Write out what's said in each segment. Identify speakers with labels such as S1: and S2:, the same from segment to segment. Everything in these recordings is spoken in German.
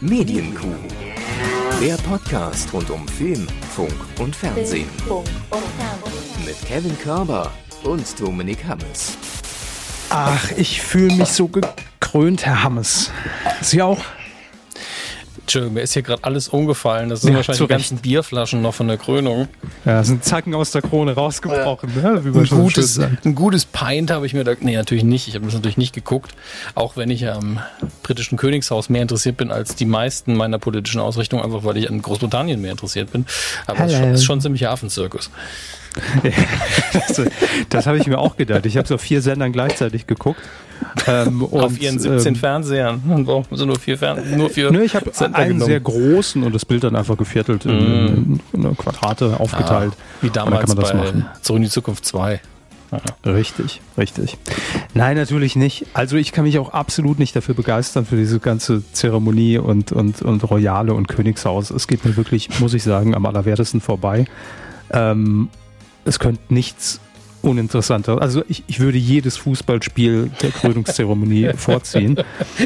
S1: Medienkuh. Der Podcast rund um Film, Funk und Fernsehen. Mit Kevin Körber und Dominik Hammes.
S2: Ach, ich fühle mich so gekrönt, Herr Hammes. Sie auch?
S3: Entschuldigung, mir ist hier gerade alles umgefallen. Das sind ja, wahrscheinlich die ganzen Bierflaschen noch von der Krönung.
S2: Ja, sind Zacken aus der Krone rausgebrochen.
S3: Ja. Ne? Ein, gutes, ein gutes Pint habe ich mir da. Nee, natürlich nicht. Ich habe das natürlich nicht geguckt. Auch wenn ich am britischen Königshaus mehr interessiert bin als die meisten meiner politischen Ausrichtungen, einfach weil ich an Großbritannien mehr interessiert bin. Aber es ist schon, ist schon ein ziemlicher Affenzirkus.
S2: das, das habe ich mir auch gedacht. Ich habe so vier Sendern gleichzeitig geguckt.
S3: Ähm, Auf ihren 17 ähm, Fernsehern. Dann brauchen sie nur vier Fernsehern. Nur vier
S2: Nö, ich habe einen genommen. sehr großen und das Bild dann einfach geviertelt mm. in, in, Quadrate aufgeteilt. Ah,
S3: wie damals bei machen. Zurück in die Zukunft 2.
S2: Ja. Richtig, richtig. Nein, natürlich nicht. Also ich kann mich auch absolut nicht dafür begeistern, für diese ganze Zeremonie und, und, und Royale und Königshaus. Es geht mir wirklich, muss ich sagen, am allerwertesten vorbei. Ähm, es könnte nichts uninteressanter. Also ich, ich würde jedes Fußballspiel der Krönungszeremonie vorziehen.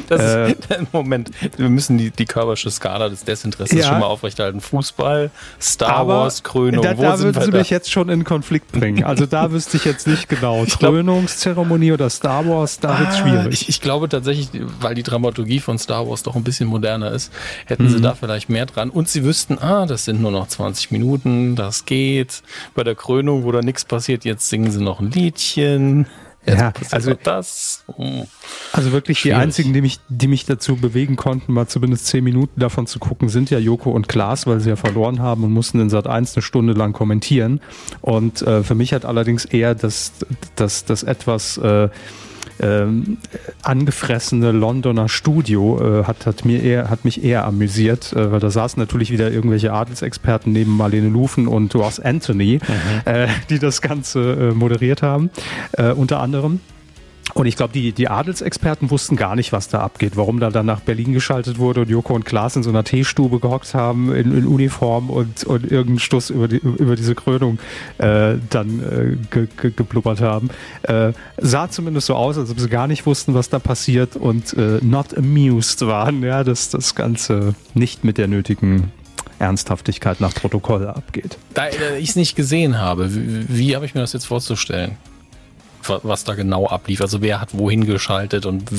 S3: Das äh, Moment, wir müssen die, die körperische Skala des Desinteresses ja, schon mal aufrechterhalten. Fußball, Star Wars, Krönung.
S2: Da, da würden Sie da? mich jetzt schon in Konflikt bringen. Also da wüsste ich jetzt nicht genau. Krönungszeremonie oder Star Wars, da ah, wird es schwierig.
S3: Ich, ich, glaube tatsächlich, weil die Dramaturgie von Star Wars doch ein bisschen moderner ist, hätten mhm. sie da vielleicht mehr dran. Und sie wüssten, ah, das sind nur noch 20 Minuten, das geht. Bei der Krönung, wo da nichts passiert, jetzt singen singen sie noch ein Liedchen.
S2: Jetzt ja, also das. Oh. Also wirklich Schwierig. die einzigen, die mich, die mich dazu bewegen konnten, mal zumindest zehn Minuten davon zu gucken, sind ja Joko und Klaas, weil sie ja verloren haben und mussten in Sat 1 eine Stunde lang kommentieren. Und äh, für mich hat allerdings eher das, das, das etwas äh, ähm, angefressene Londoner Studio äh, hat, hat, mir eher, hat mich eher amüsiert, äh, weil da saßen natürlich wieder irgendwelche Adelsexperten neben Marlene Lufen und Ross Anthony, mhm. äh, die das Ganze äh, moderiert haben, äh, unter anderem. Und ich glaube, die, die Adelsexperten wussten gar nicht, was da abgeht, warum da dann nach Berlin geschaltet wurde und Joko und Klaas in so einer Teestube gehockt haben in, in Uniform und, und irgendeinen Stuss über, die, über diese Krönung äh, dann äh, ge, ge, geblubbert haben. Äh, sah zumindest so aus, als ob sie gar nicht wussten, was da passiert und äh, not amused waren, ja, dass das Ganze nicht mit der nötigen Ernsthaftigkeit nach Protokoll abgeht.
S3: Da ich es nicht gesehen habe, wie, wie habe ich mir das jetzt vorzustellen? Was da genau ablief. Also wer hat wohin geschaltet und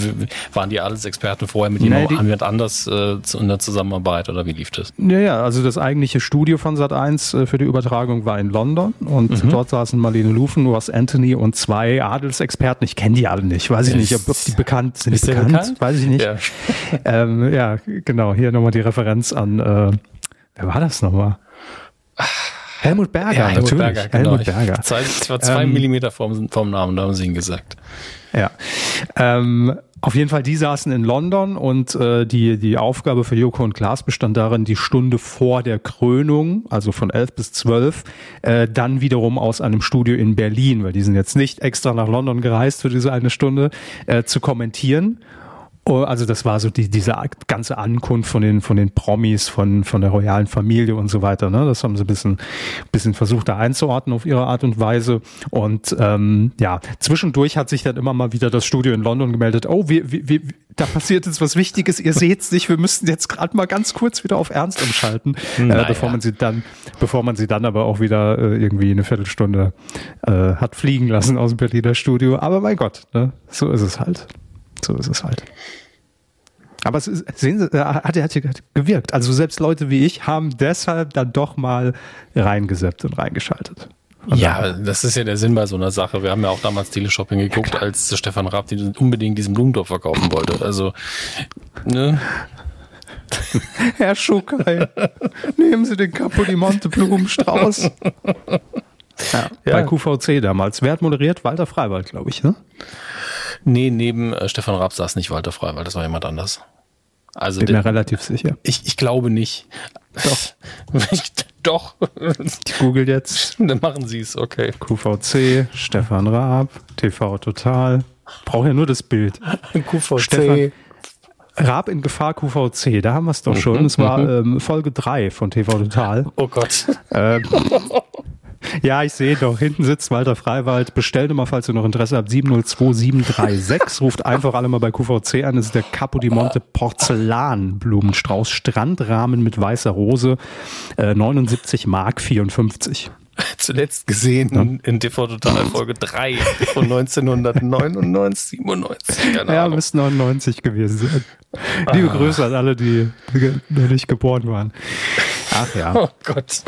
S3: waren die Adelsexperten vorher mit nee, jemand anders äh, in der Zusammenarbeit oder wie lief das?
S2: Ja, ja, also das eigentliche Studio von Sat1 äh, für die Übertragung war in London und mhm. dort saßen Marlene Lufen, Ross Anthony und zwei Adelsexperten. Ich kenne die alle nicht, weiß ich nicht, ob die bekannt sind. Ist bekannt? bekannt? Weiß ich nicht. Ja, ähm, ja genau, hier nochmal die Referenz an, äh, wer war das nochmal? Helmut Berger, ja,
S3: Helmut natürlich. Berger, genau. Helmut Berger. Ich, zwei, ich war zwei ähm, Millimeter vom, vom Namen, da haben sie ihn gesagt.
S2: Ja. Ähm, auf jeden Fall, die saßen in London und äh, die, die Aufgabe für Joko und Klaas bestand darin, die Stunde vor der Krönung, also von elf bis zwölf, äh, dann wiederum aus einem Studio in Berlin, weil die sind jetzt nicht extra nach London gereist für diese eine Stunde, äh, zu kommentieren. Oh, also das war so die, diese ganze Ankunft von den, von den Promis, von, von der royalen Familie und so weiter. Ne? Das haben sie ein bisschen, bisschen versucht da einzuordnen auf ihre Art und Weise. Und ähm, ja, zwischendurch hat sich dann immer mal wieder das Studio in London gemeldet, oh, wir, wir, wir, da passiert jetzt was Wichtiges, ihr seht's nicht, wir müssten jetzt gerade mal ganz kurz wieder auf Ernst umschalten, naja. äh, bevor man sie dann, bevor man sie dann aber auch wieder äh, irgendwie eine Viertelstunde äh, hat fliegen lassen aus dem Berliner Studio. Aber mein Gott, ne? so ist es halt. So ist es halt. Aber es ist, sehen Sie, äh, hat, hat, hat gewirkt. Also selbst Leute wie ich haben deshalb dann doch mal reingeseppt und reingeschaltet.
S3: Und ja, das ist ja der Sinn bei so einer Sache. Wir haben ja auch damals Teleshopping geguckt, ja, als Stefan Raab unbedingt diesen Blumentopf verkaufen wollte. Also, ne?
S2: Herr Schuckei, nehmen Sie den Capodimonte Blumenstrauß. Ja, ja. Bei QVC damals. Wer hat moderiert? Walter Freiwald, glaube ich, ne?
S3: Nee, neben äh, Stefan Raab saß nicht Walter Freiwald, das war jemand anders.
S2: Also Bin mir relativ sicher.
S3: Ich, ich glaube nicht.
S2: Doch.
S3: ich, doch.
S2: Ich google jetzt.
S3: Dann machen Sie es, okay.
S2: QVC, Stefan Raab, TV Total. Brauche ja nur das Bild.
S3: QVC. Stefan,
S2: Raab in Gefahr QVC, da haben wir es doch schon. Es war mhm. ähm, Folge 3 von TV Total.
S3: Oh Gott.
S2: Ähm, Ja, ich sehe doch. Hinten sitzt Walter Freiwald. Bestellt mal, falls ihr noch Interesse habt. 702736. Ruft einfach alle mal bei QVC an. Das ist der Capo di Monte Porzellanblumenstrauß. Strandrahmen mit weißer Rose. Äh, 79 Mark 54.
S3: Zuletzt gesehen ja. in TV Total Folge 3 von 1999, 97.
S2: Keine ja, müsste 99 gewesen sein. Liebe ah. Grüße an alle, die noch nicht geboren waren. Ach ja. Oh Gott.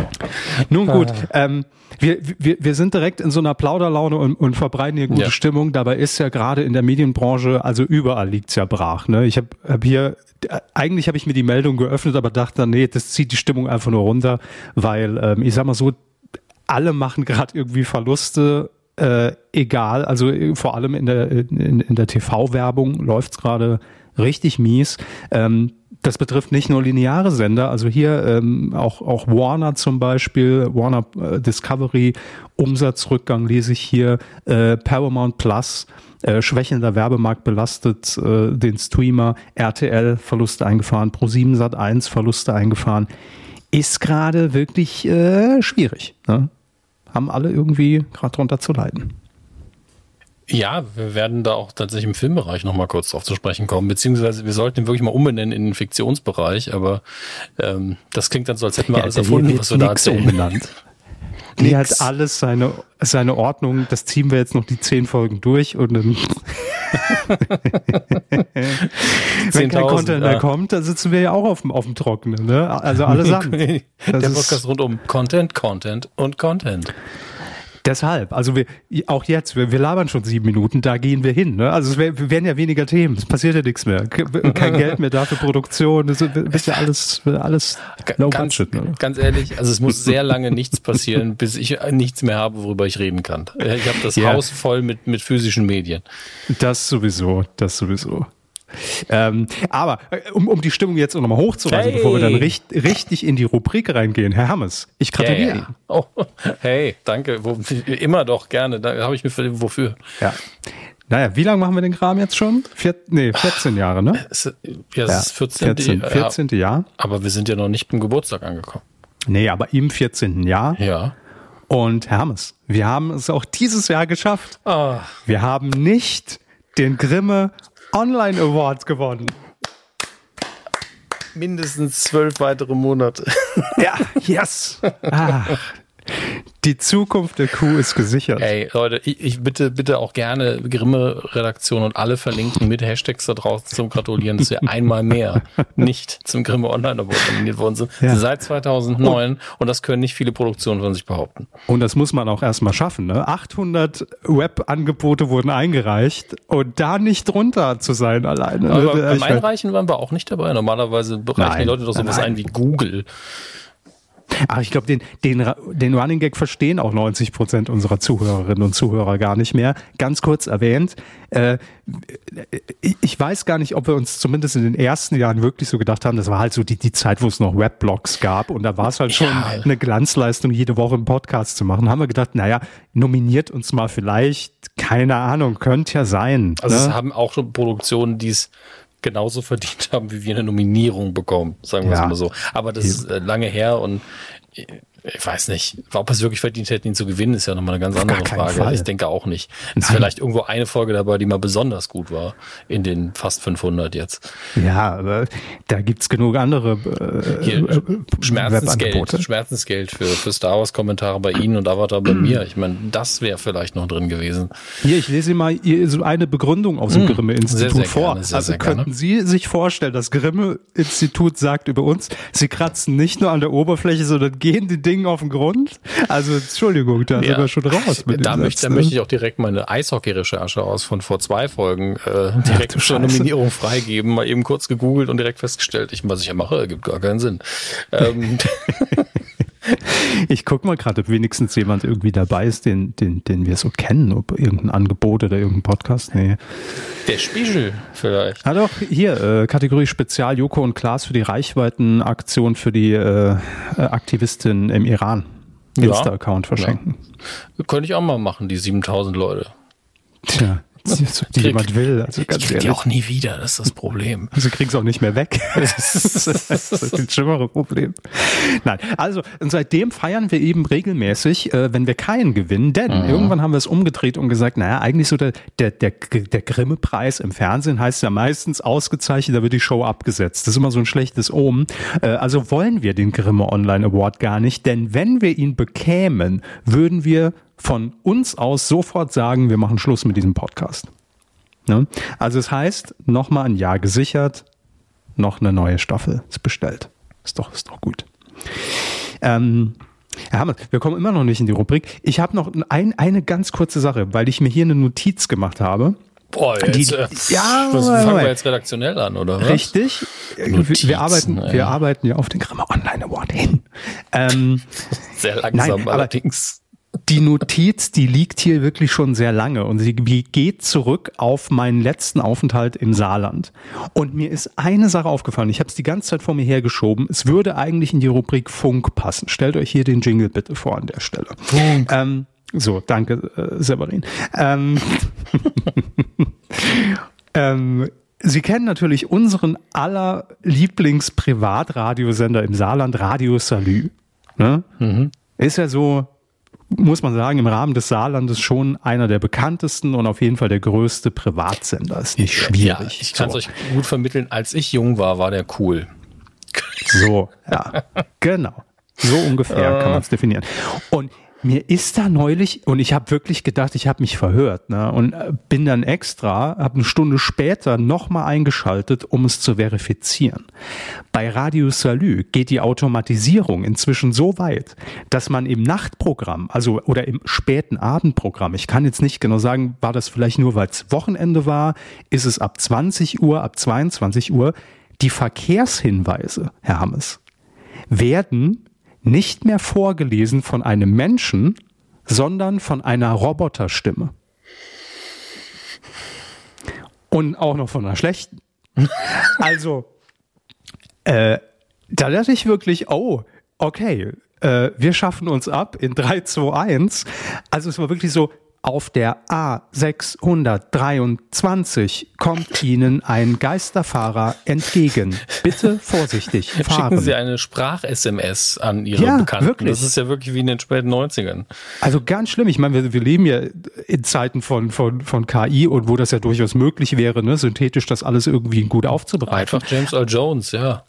S2: Nun gut, ah. ähm, wir, wir, wir sind direkt in so einer Plauderlaune und, und verbreiten hier gute ja. Stimmung. Dabei ist ja gerade in der Medienbranche, also überall liegt's ja brach. Ne? Ich habe hab hier, eigentlich habe ich mir die Meldung geöffnet, aber dachte nee, das zieht die Stimmung einfach nur runter, weil ähm, ich sag mal so, alle machen gerade irgendwie Verluste, äh, egal, also äh, vor allem in der, in, in der TV-Werbung läuft's gerade richtig mies. Ähm, das betrifft nicht nur lineare Sender, also hier ähm, auch, auch Warner zum Beispiel, Warner äh, Discovery, Umsatzrückgang lese ich hier, äh, Paramount Plus, äh, schwächender Werbemarkt belastet äh, den Streamer, RTL Verluste eingefahren, Pro7 Sat 1 Verluste eingefahren. Ist gerade wirklich äh, schwierig. Ne? Haben alle irgendwie gerade drunter zu leiden.
S3: Ja, wir werden da auch tatsächlich im Filmbereich nochmal kurz drauf zu sprechen kommen, beziehungsweise wir sollten ihn wirklich mal umbenennen in den Fiktionsbereich, aber ähm, das klingt dann so, als hätten wir ja, alles erfunden, was wir da erzählen. Umbenannt.
S2: Die hat alles seine, seine Ordnung, das ziehen wir jetzt noch die zehn Folgen durch und dann wenn kein Content ja. mehr kommt, dann sitzen wir ja auch auf dem, auf dem Trockenen, ne? Also alle Sachen. Der
S3: Podcast rund um Content, Content und Content.
S2: Deshalb, also wir, auch jetzt, wir, wir labern schon sieben Minuten, da gehen wir hin. Ne? Also es wär, wir werden ja weniger Themen, es passiert ja nichts mehr. Kein Geld mehr da für Produktion, das ist ja alles, alles
S3: low ganz, budget. Ne? Ganz ehrlich, also es muss sehr lange nichts passieren, bis ich nichts mehr habe, worüber ich reden kann. Ich habe das ja. Haus voll mit, mit physischen Medien.
S2: Das sowieso, das sowieso. Ähm, aber äh, um, um die Stimmung jetzt nochmal hochzureißen, hey. bevor wir dann richt, richtig in die Rubrik reingehen, Herr Hermes, ich gratuliere yeah. Ihnen. Oh,
S3: hey, danke. Wo, immer doch gerne. Da habe ich mir für, wofür.
S2: Ja. Naja, wie lange machen wir den Kram jetzt schon? Vier, nee, 14 Jahre, ne?
S3: Es, ja, es ist 14. 14.
S2: 14. Jahr.
S3: Aber wir sind ja noch nicht beim Geburtstag angekommen.
S2: Nee, aber im 14. Jahr.
S3: Ja.
S2: Und Hermes, wir haben es auch dieses Jahr geschafft. Oh. Wir haben nicht den Grimme Online Awards gewonnen.
S3: Mindestens zwölf weitere Monate.
S2: Ja, yes. Ach, die Zukunft der Kuh ist gesichert.
S3: Ey, Leute, ich, ich bitte, bitte auch gerne Grimme-Redaktion und alle verlinken mit Hashtags da draußen zum Gratulieren, dass wir einmal mehr nicht zum Grimme Online Award nominiert worden sind. Ja. Seit 2009 und, und, das können nicht viele Produktionen von sich behaupten.
S2: Und das muss man auch erstmal schaffen. Ne? 800 Web-Angebote wurden eingereicht und da nicht drunter zu sein alleine.
S3: Aber beim Einreichen waren wir auch nicht dabei. Normalerweise bereichen nein, die Leute doch sowas ein wie Google.
S2: Ach, ich glaube, den, den, den Running Gag verstehen auch 90 Prozent unserer Zuhörerinnen und Zuhörer gar nicht mehr. Ganz kurz erwähnt, äh, ich weiß gar nicht, ob wir uns zumindest in den ersten Jahren wirklich so gedacht haben, das war halt so die, die Zeit, wo es noch Webblogs gab und da war es halt schon ja. eine Glanzleistung, jede Woche einen Podcast zu machen. Haben wir gedacht, naja, nominiert uns mal vielleicht, keine Ahnung, könnte ja sein.
S3: Also ne? es haben auch schon Produktionen, die es genauso verdient haben, wie wir eine Nominierung bekommen, sagen wir ja. es mal so. Aber das ist äh, lange her und ich weiß nicht, ob es wirklich verdient hätten, ihn zu gewinnen, ist ja nochmal eine ganz andere Frage. Fall. Ich denke auch nicht. Es ist vielleicht irgendwo eine Folge dabei, die mal besonders gut war in den fast 500 jetzt.
S2: Ja, aber da gibt's genug andere äh, Hier,
S3: äh, Schmerzensgeld, Schmerzensgeld für, für Star Wars Kommentare bei Ihnen und Avatar bei mir. Ich meine, das wäre vielleicht noch drin gewesen.
S2: Hier, ich lese mal hier so eine Begründung aus dem hm, Grimme-Institut vor. Gerne, sehr, also sehr könnten Sie sich vorstellen, das Grimme-Institut sagt über uns, Sie kratzen nicht nur an der Oberfläche, sondern gehen die Dinge Ding auf den Grund? Also, Entschuldigung, da ja. sind wir schon raus.
S3: Mit da, möchte, da möchte ich auch direkt meine Eishockey-Recherche aus von vor zwei Folgen äh, direkt zur Nominierung freigeben. Mal eben kurz gegoogelt und direkt festgestellt, ich, was ich ja mache, ergibt gar keinen Sinn. Ähm,
S2: Ich guck mal gerade, ob wenigstens jemand irgendwie dabei ist, den, den, den wir so kennen, ob irgendein Angebot oder irgendein Podcast. Nee.
S3: Der Spiegel vielleicht.
S2: Ah doch, hier, äh, Kategorie Spezial, Joko und Klaas für die Reichweitenaktion für die äh, Aktivistin im Iran. Insta-Account verschenken.
S3: Ja. Könnte ich auch mal machen, die 7000 Leute.
S2: Tja, die jemand will. Also ganz
S3: ich krieg die auch nie wieder, das ist das Problem.
S2: Sie kriegen es auch nicht mehr weg. das ist das schlimmere Problem. Nein, also und seitdem feiern wir eben regelmäßig, äh, wenn wir keinen gewinnen, denn mhm. irgendwann haben wir es umgedreht und gesagt, naja, eigentlich so der, der, der, der Grimme-Preis im Fernsehen heißt ja meistens ausgezeichnet, da wird die Show abgesetzt. Das ist immer so ein schlechtes Omen. Äh, also wollen wir den Grimme Online Award gar nicht, denn wenn wir ihn bekämen, würden wir von uns aus sofort sagen, wir machen Schluss mit diesem Podcast. Ne? Also es heißt, nochmal ein Jahr gesichert, noch eine neue Staffel ist bestellt. Ist doch, ist doch gut. Ähm, Herr Hammer, wir kommen immer noch nicht in die Rubrik. Ich habe noch ein, eine ganz kurze Sache, weil ich mir hier eine Notiz gemacht habe.
S3: Boah, jetzt, die, äh, ja, was fangen wir jetzt redaktionell an, oder was?
S2: Richtig. Notizen, wir, arbeiten, ja. wir arbeiten ja auf den Grimme Online Award hin. Ähm,
S3: Sehr langsam nein, allerdings
S2: die Notiz, die liegt hier wirklich schon sehr lange und sie geht zurück auf meinen letzten Aufenthalt im Saarland. Und mir ist eine Sache aufgefallen. Ich habe es die ganze Zeit vor mir hergeschoben. Es würde eigentlich in die Rubrik Funk passen. Stellt euch hier den Jingle bitte vor an der Stelle. Funk. Ähm, so, danke, äh, Severin. Ähm, ähm, Sie kennen natürlich unseren aller Lieblings-Privatradiosender im Saarland, Radio Salü. Ne? Mhm. Ist ja so muss man sagen, im Rahmen des Saarlandes schon einer der bekanntesten und auf jeden Fall der größte Privatsender. Ist nicht schwierig. Ja,
S3: ich kann es so. euch gut vermitteln. Als ich jung war, war der cool.
S2: So, ja, genau. So ungefähr kann man es definieren. Und mir ist da neulich, und ich habe wirklich gedacht, ich habe mich verhört, ne? Und äh, bin dann extra, habe eine Stunde später nochmal eingeschaltet, um es zu verifizieren. Bei Radio Salü geht die Automatisierung inzwischen so weit, dass man im Nachtprogramm, also oder im späten Abendprogramm, ich kann jetzt nicht genau sagen, war das vielleicht nur, weil es Wochenende war, ist es ab 20 Uhr, ab 22 Uhr, die Verkehrshinweise, Herr Hammes, werden nicht mehr vorgelesen von einem Menschen, sondern von einer Roboterstimme. Und auch noch von einer schlechten. also, äh, da dachte ich wirklich, oh, okay, äh, wir schaffen uns ab in 3, 2, 1. Also es war wirklich so, auf der A623 kommt Ihnen ein Geisterfahrer entgegen. Bitte vorsichtig fahren.
S3: Schicken Sie eine Sprach-SMS an Ihre ja, Bekannten. Wirklich. Das ist ja wirklich wie in den späten 90ern.
S2: Also ganz schlimm. Ich meine, wir, wir leben ja in Zeiten von, von, von KI und wo das ja durchaus möglich wäre, ne, synthetisch das alles irgendwie gut aufzubereiten.
S3: Einfach James Earl Jones, ja.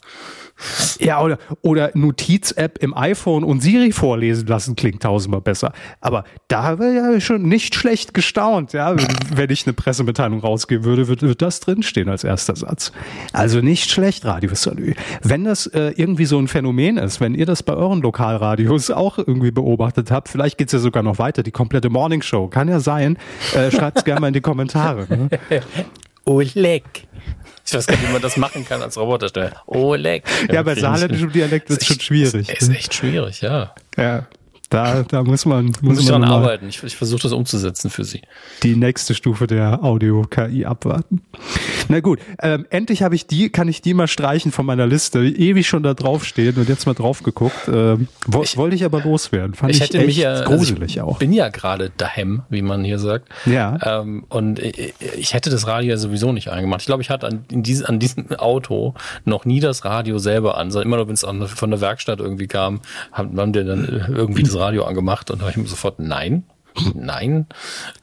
S2: Ja, oder, oder Notiz-App im iPhone und Siri vorlesen lassen klingt tausendmal besser. Aber da habe ich ja schon nicht schlecht gestaunt, ja. Wenn ich eine Pressemitteilung rausgeben würde, würde, würde das drinstehen als erster Satz. Also nicht schlecht, Radio Salü. Wenn das äh, irgendwie so ein Phänomen ist, wenn ihr das bei euren Lokalradios auch irgendwie beobachtet habt, vielleicht geht's ja sogar noch weiter, die komplette Morning Show, kann ja sein, äh, schreibt es gerne mal in die Kommentare. Ne?
S3: Oleg. Ich weiß gar nicht, wie man das machen kann als Roboterstelle. Oleg.
S2: Ja, bei saarländischem Dialekt wird es schon schwierig.
S3: Ist, ist echt schwierig, ja.
S2: Ja. Da, da muss man
S3: muss, muss ich dran arbeiten. Ich, ich versuche das umzusetzen für Sie.
S2: Die nächste Stufe der Audio-KI abwarten. Na gut, ähm, endlich habe ich die, kann ich die mal streichen von meiner Liste. Ewig schon da draufstehen und jetzt mal drauf geguckt. Ähm, wo, ich, wollte ich aber loswerden. Fand ich, ich hätte mich ja, gruselig also
S3: ich
S2: auch.
S3: bin ja gerade daheim, wie man hier sagt.
S2: Ja.
S3: Ähm, und ich, ich hätte das Radio ja sowieso nicht angemacht. Ich glaube, ich hatte an, in diesem, an diesem Auto noch nie das Radio selber an, sondern immer nur, wenn es von der Werkstatt irgendwie kam, haben, haben wir dann irgendwie das Radio angemacht und habe ich mir sofort nein. Nein.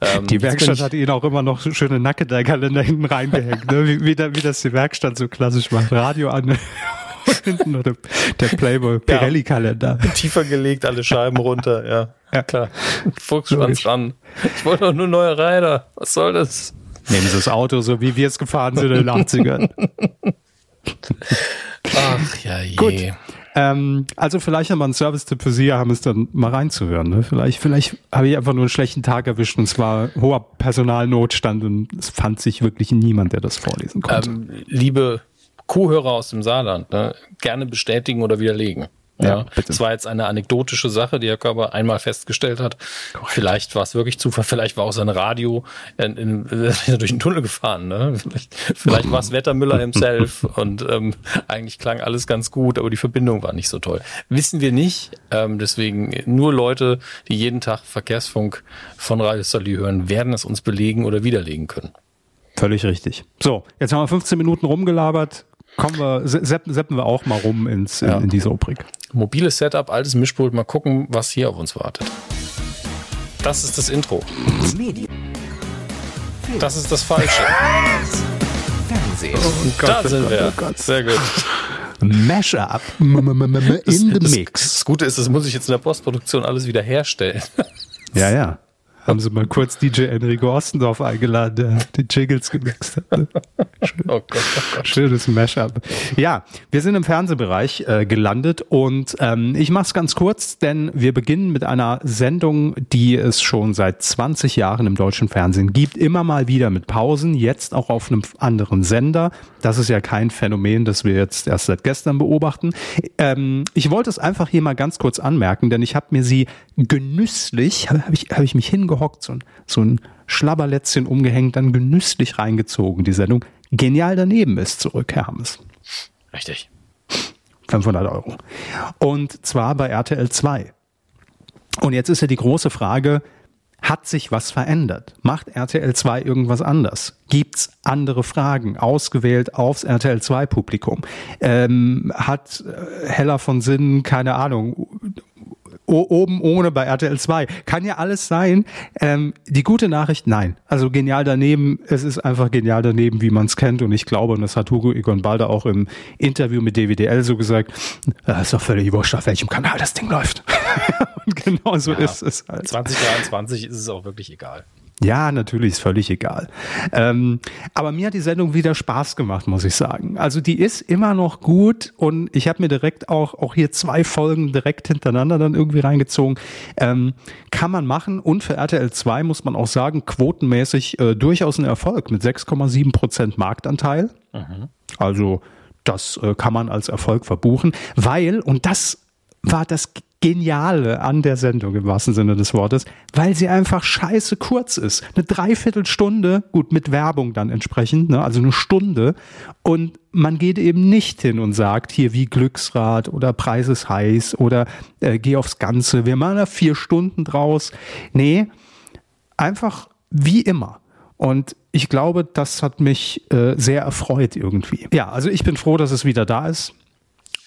S2: Ähm, die Werkstatt hat ihnen auch immer noch schöne Nackedei-Kalender hinten reingehängt, ne? wie, wie, wie, das die Werkstatt so klassisch macht. Radio an und hinten noch der, der Playboy Pirelli-Kalender.
S3: Ja, tiefer gelegt, alle Scheiben runter, ja. Ja, klar. Fuchsschwanz dran. Ich wollte doch nur neue Räder. Was soll das?
S2: Nehmen Sie das Auto, so wie wir es gefahren sind in den 80ern.
S3: Ach ja je.
S2: Gut. Ähm, also vielleicht nochmal ein Service-Tipp für Sie, haben es dann mal reinzuhören. Ne? Vielleicht, vielleicht habe ich einfach nur einen schlechten Tag erwischt und es war hoher Personalnotstand und es fand sich wirklich niemand, der das vorlesen konnte. Ähm,
S3: liebe Kuhhörer aus dem Saarland, ne? gerne bestätigen oder widerlegen. Ja, ja das war jetzt eine anekdotische Sache, die Herr Körper einmal festgestellt hat. Correct. Vielleicht war es wirklich Zufall, vielleicht war auch sein Radio in, in, in, durch den Tunnel gefahren. Ne? Vielleicht, vielleicht war es Wettermüller himself und ähm, eigentlich klang alles ganz gut, aber die Verbindung war nicht so toll. Wissen wir nicht. Ähm, deswegen nur Leute, die jeden Tag Verkehrsfunk von Radio Salü hören, werden es uns belegen oder widerlegen können.
S2: Völlig richtig. So, jetzt haben wir 15 Minuten rumgelabert. Kommen wir, seppen, seppen wir auch mal rum ins, in, ja. in diese Rubrik.
S3: Mobiles Setup, altes Mischpult, mal gucken, was hier auf uns wartet. Das ist das Intro. Das ist das Falsche.
S1: Fernsehen.
S3: Oh Gott, da sind wir. Oh Gott. Sehr gut.
S2: Mashup in the mix.
S3: Das Gute ist, das muss ich jetzt in der Postproduktion alles wieder herstellen.
S2: Ja, ja haben sie mal kurz DJ Enrico Ostendorf eingeladen, der die Jiggles gemixt hat. Ne? Schön, oh Gott, oh Gott. Schönes Mashup. Ja, wir sind im Fernsehbereich äh, gelandet und ähm, ich mache es ganz kurz, denn wir beginnen mit einer Sendung, die es schon seit 20 Jahren im deutschen Fernsehen gibt. Immer mal wieder mit Pausen, jetzt auch auf einem anderen Sender. Das ist ja kein Phänomen, das wir jetzt erst seit gestern beobachten. Ähm, ich wollte es einfach hier mal ganz kurz anmerken, denn ich habe mir sie genüsslich, habe hab ich, hab ich mich hingebracht, gehockt, so ein, so ein Schlabberlätzchen umgehängt, dann genüsslich reingezogen, die Sendung. Genial daneben ist zurück, Herr Hammes.
S3: Richtig.
S2: 500 Euro. Und zwar bei RTL 2. Und jetzt ist ja die große Frage, hat sich was verändert? Macht RTL 2 irgendwas anders? Gibt's andere Fragen, ausgewählt aufs RTL 2 Publikum? Ähm, hat äh, Heller von Sinnen, keine Ahnung, oben ohne bei RTL 2. Kann ja alles sein. Ähm, die gute Nachricht, nein. Also genial daneben, es ist einfach genial daneben, wie man es kennt. Und ich glaube, und das hat Hugo Egon Balder auch im Interview mit DWDL so gesagt, das ist doch völlig wurscht, auf welchem Kanal das Ding läuft. und genau so ja, ist es
S3: halt. 2023 ist es auch wirklich egal.
S2: Ja, natürlich, ist völlig egal. Ähm, aber mir hat die Sendung wieder Spaß gemacht, muss ich sagen. Also die ist immer noch gut und ich habe mir direkt auch, auch hier zwei Folgen direkt hintereinander dann irgendwie reingezogen. Ähm, kann man machen und für RTL 2 muss man auch sagen, quotenmäßig äh, durchaus ein Erfolg mit 6,7 Prozent Marktanteil. Mhm. Also das äh, kann man als Erfolg verbuchen, weil, und das war das Geniale an der Sendung im wahrsten Sinne des Wortes, weil sie einfach scheiße kurz ist. Eine Dreiviertelstunde, gut, mit Werbung dann entsprechend, ne, also eine Stunde. Und man geht eben nicht hin und sagt, hier wie Glücksrad oder Preis ist heiß oder äh, geh aufs Ganze, wir machen da vier Stunden draus. Nee, einfach wie immer. Und ich glaube, das hat mich äh, sehr erfreut irgendwie. Ja, also ich bin froh, dass es wieder da ist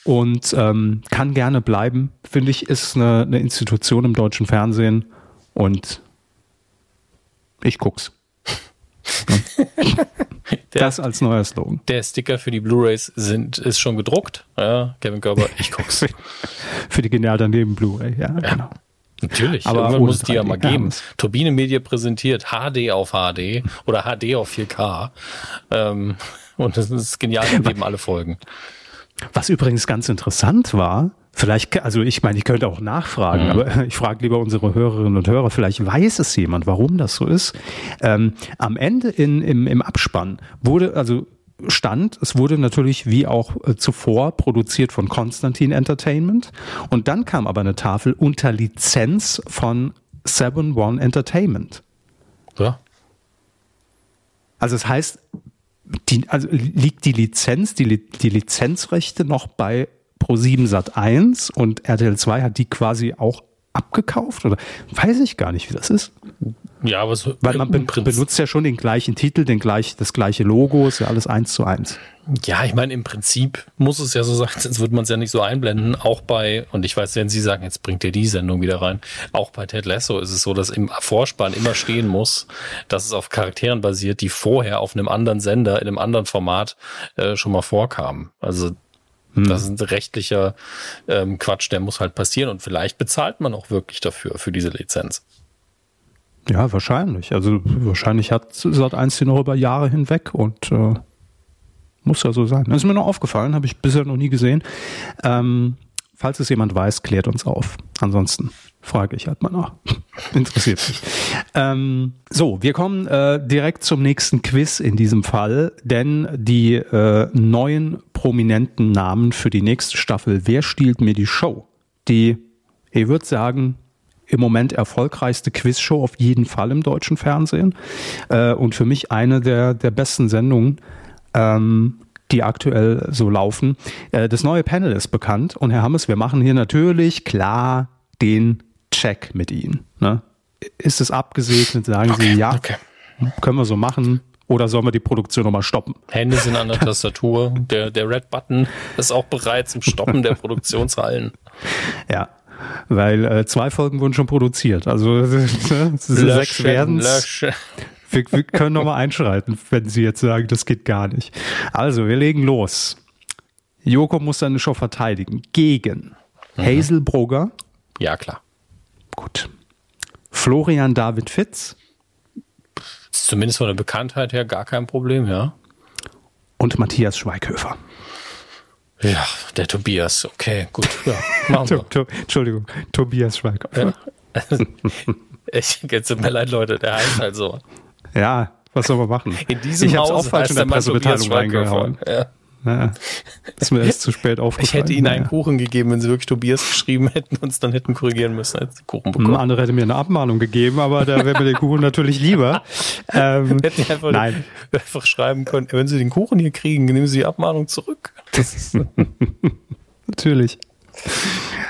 S2: und ähm, kann gerne bleiben. Finde ich, ist eine, eine Institution im deutschen Fernsehen und ich guck's. das als neuer Slogan.
S3: Der Sticker für die Blu-rays sind ist schon gedruckt. Ja, Kevin Körber, ich guck's.
S2: für die genial daneben Blu-ray, ja, ja, genau.
S3: Natürlich, aber irgendwann muss es die ja mal geben. Turbine Media präsentiert HD auf HD oder HD auf 4K. Ähm, und das ist genial daneben alle Folgen.
S2: Was übrigens ganz interessant war, vielleicht, also ich meine, ich könnte auch nachfragen, mhm. aber ich frage lieber unsere Hörerinnen und Hörer, vielleicht weiß es jemand, warum das so ist. Ähm, am Ende in, im, im Abspann wurde, also stand, es wurde natürlich wie auch äh, zuvor produziert von Konstantin Entertainment und dann kam aber eine Tafel unter Lizenz von Seven One Entertainment.
S3: Ja.
S2: Also es das heißt, die, also liegt die Lizenz, die, die Lizenzrechte noch bei Pro7 Sat 1 und RTL 2 hat die quasi auch abgekauft oder weiß ich gar nicht, wie das ist.
S3: Ja, aber so
S2: weil man be benutzt ja schon den gleichen Titel, den gleich, das gleiche Logo, ist ja alles eins zu eins.
S3: Ja, ich meine, im Prinzip muss es ja so sein, sonst würde man es ja nicht so einblenden. Auch bei, und ich weiß, wenn Sie sagen, jetzt bringt ihr die Sendung wieder rein, auch bei Ted Lasso ist es so, dass im Vorspann immer stehen muss, dass es auf Charakteren basiert, die vorher auf einem anderen Sender, in einem anderen Format äh, schon mal vorkamen. Also hm. das ist ein rechtlicher ähm, Quatsch, der muss halt passieren und vielleicht bezahlt man auch wirklich dafür, für diese Lizenz.
S2: Ja, wahrscheinlich. Also wahrscheinlich hat Sat 1 die noch über Jahre hinweg und äh, muss ja so sein. Das ist mir noch aufgefallen, habe ich bisher noch nie gesehen. Ähm, falls es jemand weiß, klärt uns auf. Ansonsten frage ich halt mal nach. Interessiert mich. Ähm, so, wir kommen äh, direkt zum nächsten Quiz in diesem Fall, denn die äh, neuen prominenten Namen für die nächste Staffel Wer stiehlt mir die Show? Die, ich würde sagen, im Moment erfolgreichste Quizshow auf jeden Fall im deutschen Fernsehen äh, und für mich eine der, der besten Sendungen, ähm, die aktuell so laufen. Äh, das neue Panel ist bekannt und Herr Hammes, wir machen hier natürlich klar den Check mit Ihnen. Ne? Ist es abgesegnet? Sagen okay, Sie ja, okay. können wir so machen. Oder sollen wir die Produktion nochmal stoppen?
S3: Hände sind an der Tastatur. Der, der Red Button ist auch bereit zum Stoppen der Produktionshallen.
S2: Ja, weil äh, zwei Folgen wurden schon produziert. Also ne, sechs werden wir, wir können nochmal einschreiten, wenn Sie jetzt sagen, das geht gar nicht. Also, wir legen los. Joko muss seine Show verteidigen gegen mhm. Hazel Brugger.
S3: Ja, klar.
S2: Gut. Florian David Fitz.
S3: Zumindest von der Bekanntheit her gar kein Problem, ja.
S2: Und Matthias Schweighöfer.
S3: Ja, der Tobias, okay, gut. Ja, machen wir.
S2: to, to, Entschuldigung, Tobias Schweighöfer. Ja.
S3: ich, jetzt tut mir leid, Leute, der heißt halt so.
S2: Ja, was soll man machen?
S3: In diesem
S2: ich
S3: Haus
S2: auch falsch in der Pressemitteilung reingehauen. Ja. Ja, ist mir erst zu spät aufgefallen.
S3: Ich hätte ihnen einen Kuchen gegeben, wenn sie wirklich Tobias geschrieben hätten und es dann hätten korrigieren müssen, als Kuchen
S2: bekommen. Ein anderer hätte mir eine Abmahnung gegeben, aber da wäre mir der Kuchen natürlich lieber.
S3: Ähm, hätten einfach, nein. einfach schreiben können, wenn sie den Kuchen hier kriegen, nehmen sie die Abmahnung zurück.
S2: natürlich.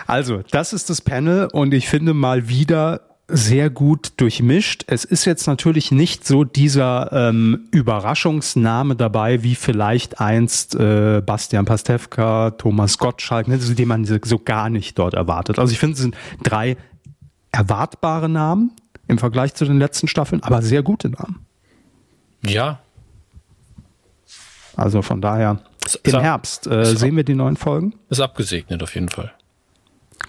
S2: Also, das ist das Panel und ich finde mal wieder sehr gut durchmischt. Es ist jetzt natürlich nicht so dieser ähm, Überraschungsname dabei, wie vielleicht einst äh, Bastian Pastewka, Thomas Gottschalk, ne, also die man so gar nicht dort erwartet. Also ich finde, es sind drei erwartbare Namen im Vergleich zu den letzten Staffeln, aber sehr gute Namen.
S3: Ja.
S2: Also von daher, im Herbst äh, sehen wir die neuen Folgen.
S3: Ist abgesegnet auf jeden Fall.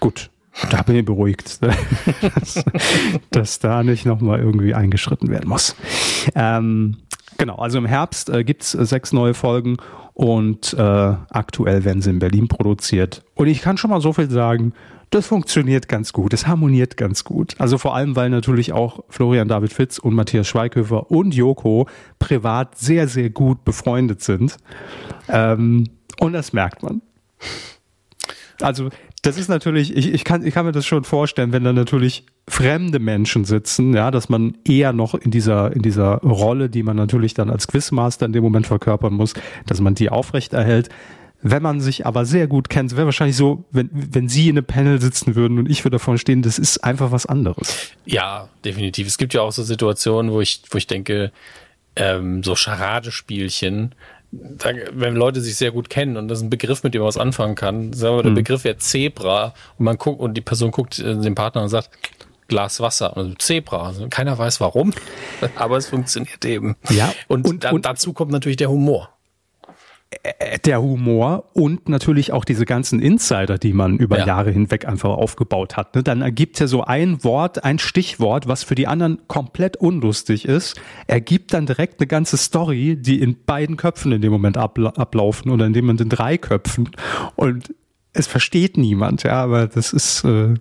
S2: Gut, da bin ich beruhigt, dass, dass da nicht nochmal irgendwie eingeschritten werden muss. Ähm, genau, also im Herbst äh, gibt's sechs neue Folgen und äh, aktuell werden sie in Berlin produziert. Und ich kann schon mal so viel sagen, das funktioniert ganz gut, es harmoniert ganz gut. Also vor allem, weil natürlich auch Florian David Fitz und Matthias Schweighöfer und Joko privat sehr, sehr gut befreundet sind. Ähm, und das merkt man. Also das ist natürlich, ich, ich, kann, ich kann mir das schon vorstellen, wenn da natürlich fremde Menschen sitzen, ja, dass man eher noch in dieser, in dieser Rolle, die man natürlich dann als Quizmaster in dem Moment verkörpern muss, dass man die aufrechterhält. Wenn man sich aber sehr gut kennt, wäre wahrscheinlich so, wenn, wenn Sie in einem Panel sitzen würden und ich würde davon stehen, das ist einfach was anderes.
S3: Ja, definitiv. Es gibt ja auch so Situationen, wo ich, wo ich denke, ähm, so Charadespielchen, da, wenn Leute sich sehr gut kennen und das ist ein Begriff, mit dem man was anfangen kann, sagen wir, der mhm. Begriff wäre Zebra und man guckt und die Person guckt äh, den Partner und sagt, Glas Wasser, also Zebra. Also keiner weiß warum, aber es funktioniert eben.
S2: Ja.
S3: Und, und, und dazu kommt natürlich der Humor.
S2: Äh, der Humor und natürlich auch diese ganzen Insider, die man über ja. Jahre hinweg einfach aufgebaut hat. Ne? Dann ergibt ja so ein Wort, ein Stichwort, was für die anderen komplett unlustig ist, ergibt dann direkt eine ganze Story, die in beiden Köpfen in dem Moment abla ablaufen oder in dem Moment in drei Köpfen. Und es versteht niemand, ja, aber das ist, äh,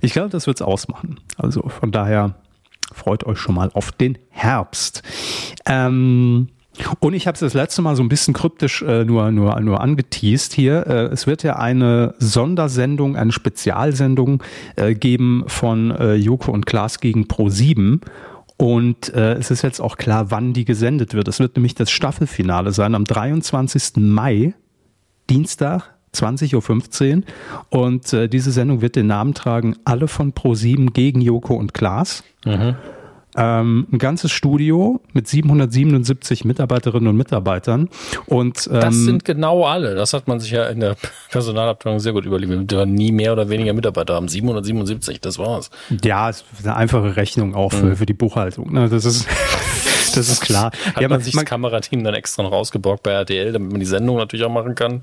S2: ich glaube, das wird's ausmachen. Also von daher freut euch schon mal auf den Herbst. Ähm, und ich habe es das letzte Mal so ein bisschen kryptisch äh, nur, nur, nur angeteased hier. Äh, es wird ja eine Sondersendung, eine Spezialsendung äh, geben von äh, Joko und Klaas gegen Pro7. Und äh, es ist jetzt auch klar, wann die gesendet wird. Es wird nämlich das Staffelfinale sein am 23. Mai, Dienstag, 20.15 Uhr. Und äh, diese Sendung wird den Namen tragen, alle von Pro7 gegen Joko und Klaas. Mhm. Ähm, ein ganzes Studio mit 777 Mitarbeiterinnen und Mitarbeitern. Und,
S3: ähm, das sind genau alle. Das hat man sich ja in der Personalabteilung sehr gut überlegt. Wir nie mehr oder weniger Mitarbeiter haben. 777, das war's.
S2: Ja, ist eine einfache Rechnung auch für, mhm. für die Buchhaltung. Ne? Das ist. Das ist klar.
S3: Hat
S2: ja,
S3: man, man sich das Kamerateam dann extra noch rausgeborgt bei RTL, damit man die Sendung natürlich auch machen kann?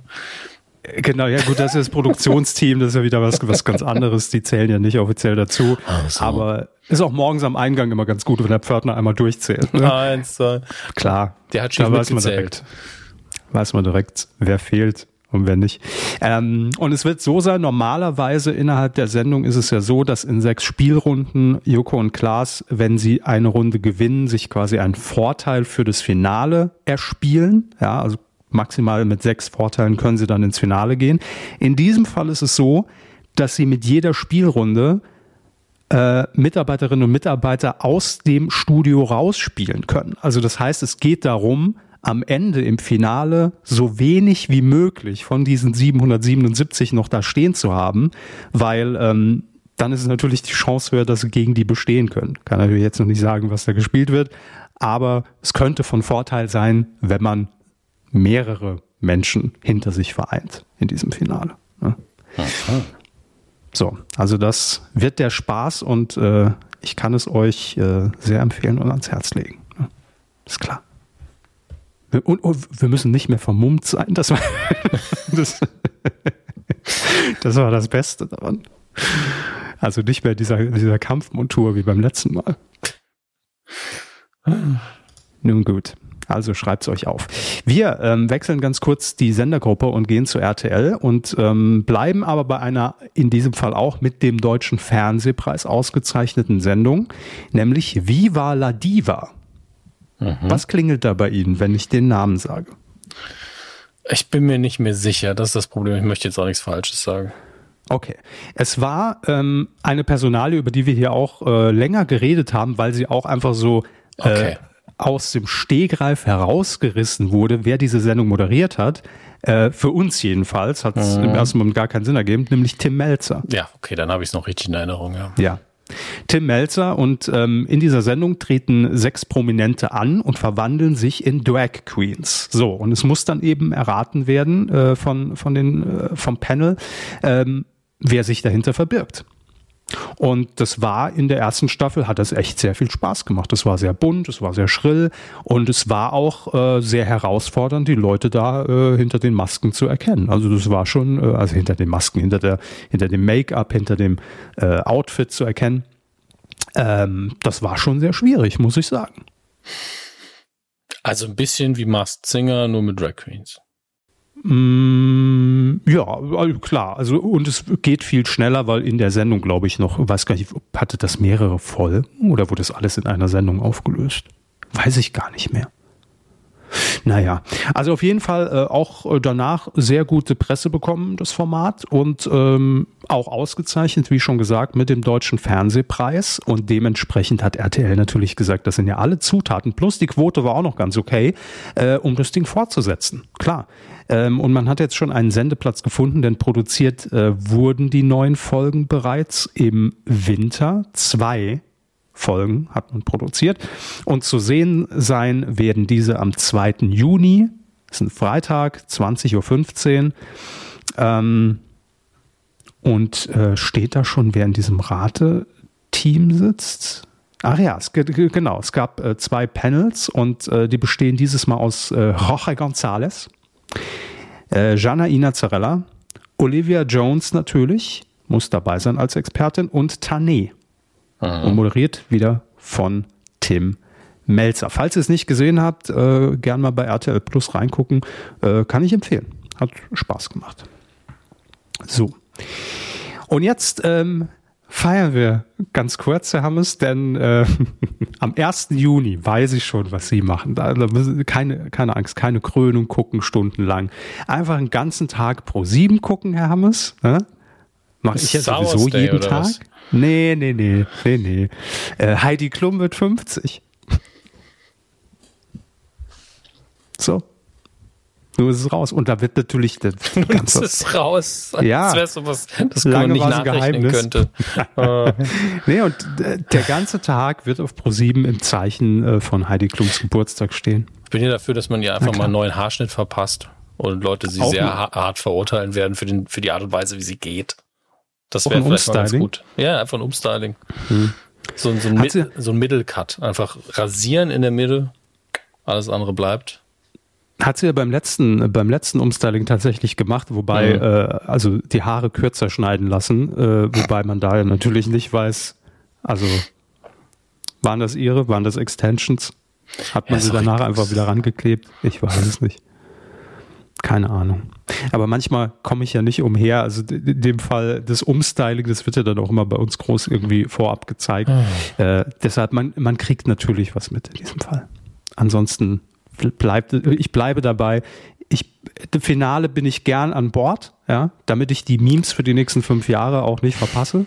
S2: Genau, ja gut, das ist das Produktionsteam, das ist ja wieder was, was ganz anderes, die zählen ja nicht offiziell dazu. So. Aber ist auch morgens am Eingang immer ganz gut, wenn der Pförtner einmal durchzählt. Ne?
S3: Eins, zwei.
S2: Klar.
S3: Der hat schon weiß man
S2: direkt, weiß man direkt, wer fehlt Und wenn nicht. Ähm, und es wird so sein, normalerweise innerhalb der Sendung ist es ja so, dass in sechs Spielrunden Joko und Klaas, wenn sie eine Runde gewinnen, sich quasi einen Vorteil für das Finale erspielen. Ja, also maximal mit sechs Vorteilen können sie dann ins Finale gehen. In diesem Fall ist es so, dass sie mit jeder Spielrunde äh, Mitarbeiterinnen und Mitarbeiter aus dem Studio rausspielen können. Also das heißt, es geht darum, am Ende im Finale so wenig wie möglich von diesen 777 noch da stehen zu haben, weil ähm, dann ist es natürlich die Chance höher, dass sie gegen die bestehen können. Kann natürlich jetzt noch nicht sagen, was da gespielt wird, aber es könnte von Vorteil sein, wenn man mehrere Menschen hinter sich vereint in diesem Finale. Ne? So, also das wird der Spaß und äh, ich kann es euch äh, sehr empfehlen und ans Herz legen. Ne? Ist klar. Und, und, wir müssen nicht mehr vermummt sein. Das war das, das, war das Beste daran. Also nicht mehr dieser, dieser Kampfmontur wie beim letzten Mal. Nun gut. Also schreibt's euch auf. Wir ähm, wechseln ganz kurz die Sendergruppe und gehen zu RTL und ähm, bleiben aber bei einer in diesem Fall auch mit dem deutschen Fernsehpreis ausgezeichneten Sendung, nämlich Viva la Diva. Mhm. Was klingelt da bei Ihnen, wenn ich den Namen sage?
S3: Ich bin mir nicht mehr sicher. Das ist das Problem. Ich möchte jetzt auch nichts Falsches sagen.
S2: Okay. Es war ähm, eine Personalie, über die wir hier auch äh, länger geredet haben, weil sie auch einfach so äh, okay. Aus dem Stehgreif herausgerissen wurde, wer diese Sendung moderiert hat. Äh, für uns jedenfalls hat es mhm. im ersten Moment gar keinen Sinn ergeben, nämlich Tim Melzer.
S3: Ja, okay, dann habe ich es noch richtig in Erinnerung, ja.
S2: Ja. Tim Melzer und ähm, in dieser Sendung treten sechs Prominente an und verwandeln sich in Drag Queens. So, und es muss dann eben erraten werden äh, von, von den, äh, vom Panel, ähm, wer sich dahinter verbirgt. Und das war in der ersten Staffel, hat das echt sehr viel Spaß gemacht. Es war sehr bunt, es war sehr schrill und es war auch äh, sehr herausfordernd, die Leute da äh, hinter den Masken zu erkennen. Also das war schon, äh, also hinter den Masken, hinter der, hinter dem Make-up, hinter dem äh, Outfit zu erkennen. Ähm, das war schon sehr schwierig, muss ich sagen.
S3: Also ein bisschen wie Masked Singer, nur mit Drag Queens.
S2: Mm, ja, also klar. Also und es geht viel schneller, weil in der Sendung, glaube ich, noch, weiß gar nicht, hatte das mehrere Folgen oder wurde das alles in einer Sendung aufgelöst? Weiß ich gar nicht mehr. Naja, also auf jeden Fall äh, auch äh, danach sehr gute Presse bekommen, das Format, und ähm, auch ausgezeichnet, wie schon gesagt, mit dem Deutschen Fernsehpreis. Und dementsprechend hat RTL natürlich gesagt, das sind ja alle Zutaten, plus die Quote war auch noch ganz okay, äh, um das Ding fortzusetzen. Klar. Ähm, und man hat jetzt schon einen Sendeplatz gefunden, denn produziert äh, wurden die neuen Folgen bereits im Winter. Zwei Folgen hat man produziert. Und zu sehen sein werden diese am 2. Juni. Das ist ein Freitag, 20.15 Uhr. Ähm, und äh, steht da schon, wer in diesem Rate-Team sitzt? Ach ja, es, genau. Es gab äh, zwei Panels und äh, die bestehen dieses Mal aus äh, Jorge González, äh, Jana Zarella, Olivia Jones natürlich, muss dabei sein als Expertin und Tané. Mhm. Und moderiert wieder von Tim Melzer. Falls ihr es nicht gesehen habt, äh, gern mal bei RTL Plus reingucken. Äh, kann ich empfehlen. Hat Spaß gemacht. So. Und jetzt ähm, feiern wir ganz kurz, Herr Hammes, denn äh, am 1. Juni weiß ich schon, was Sie machen. Da, da keine, keine Angst, keine Krönung gucken stundenlang. Einfach einen ganzen Tag pro sieben gucken, Herr Hammes. Ne? Mache ich ja sowieso jeden Tag. Was? Nee, nee, nee, nee, nee. Äh, Heidi Klum wird 50. So. Nur ist es raus. Und da wird natürlich das
S3: Ganze. ist raus.
S2: Ja.
S3: Das wäre sowas, das lange man nicht nachrechnen könnte.
S2: nee, und äh, der ganze Tag wird auf Pro7 im Zeichen äh, von Heidi Klums Geburtstag stehen.
S3: Ich bin ja dafür, dass man ihr einfach mal einen neuen Haarschnitt verpasst und Leute sie Auch sehr hart verurteilen werden für, den, für die Art und Weise, wie sie geht. Das wäre vielleicht ganz gut. Ja, einfach ein Umstyling. Hm. So, so, ein Mid, so ein Middle-Cut. Einfach rasieren in der Mitte. Alles andere bleibt.
S2: Hat sie ja beim letzten, beim letzten Umstyling tatsächlich gemacht, wobei, mhm. äh, also die Haare kürzer schneiden lassen, äh, wobei man da ja natürlich nicht weiß, also waren das ihre, waren das Extensions? Hat man ja, sie danach einfach wieder rangeklebt? Ich weiß es nicht. Keine Ahnung. Aber manchmal komme ich ja nicht umher. Also in dem Fall das Umstyling, das wird ja dann auch immer bei uns groß irgendwie vorab gezeigt. Oh. Äh, deshalb, man, man kriegt natürlich was mit in diesem Fall. Ansonsten bleibt, ich bleibe dabei. Ich, Finale bin ich gern an Bord, ja, damit ich die Memes für die nächsten fünf Jahre auch nicht verpasse.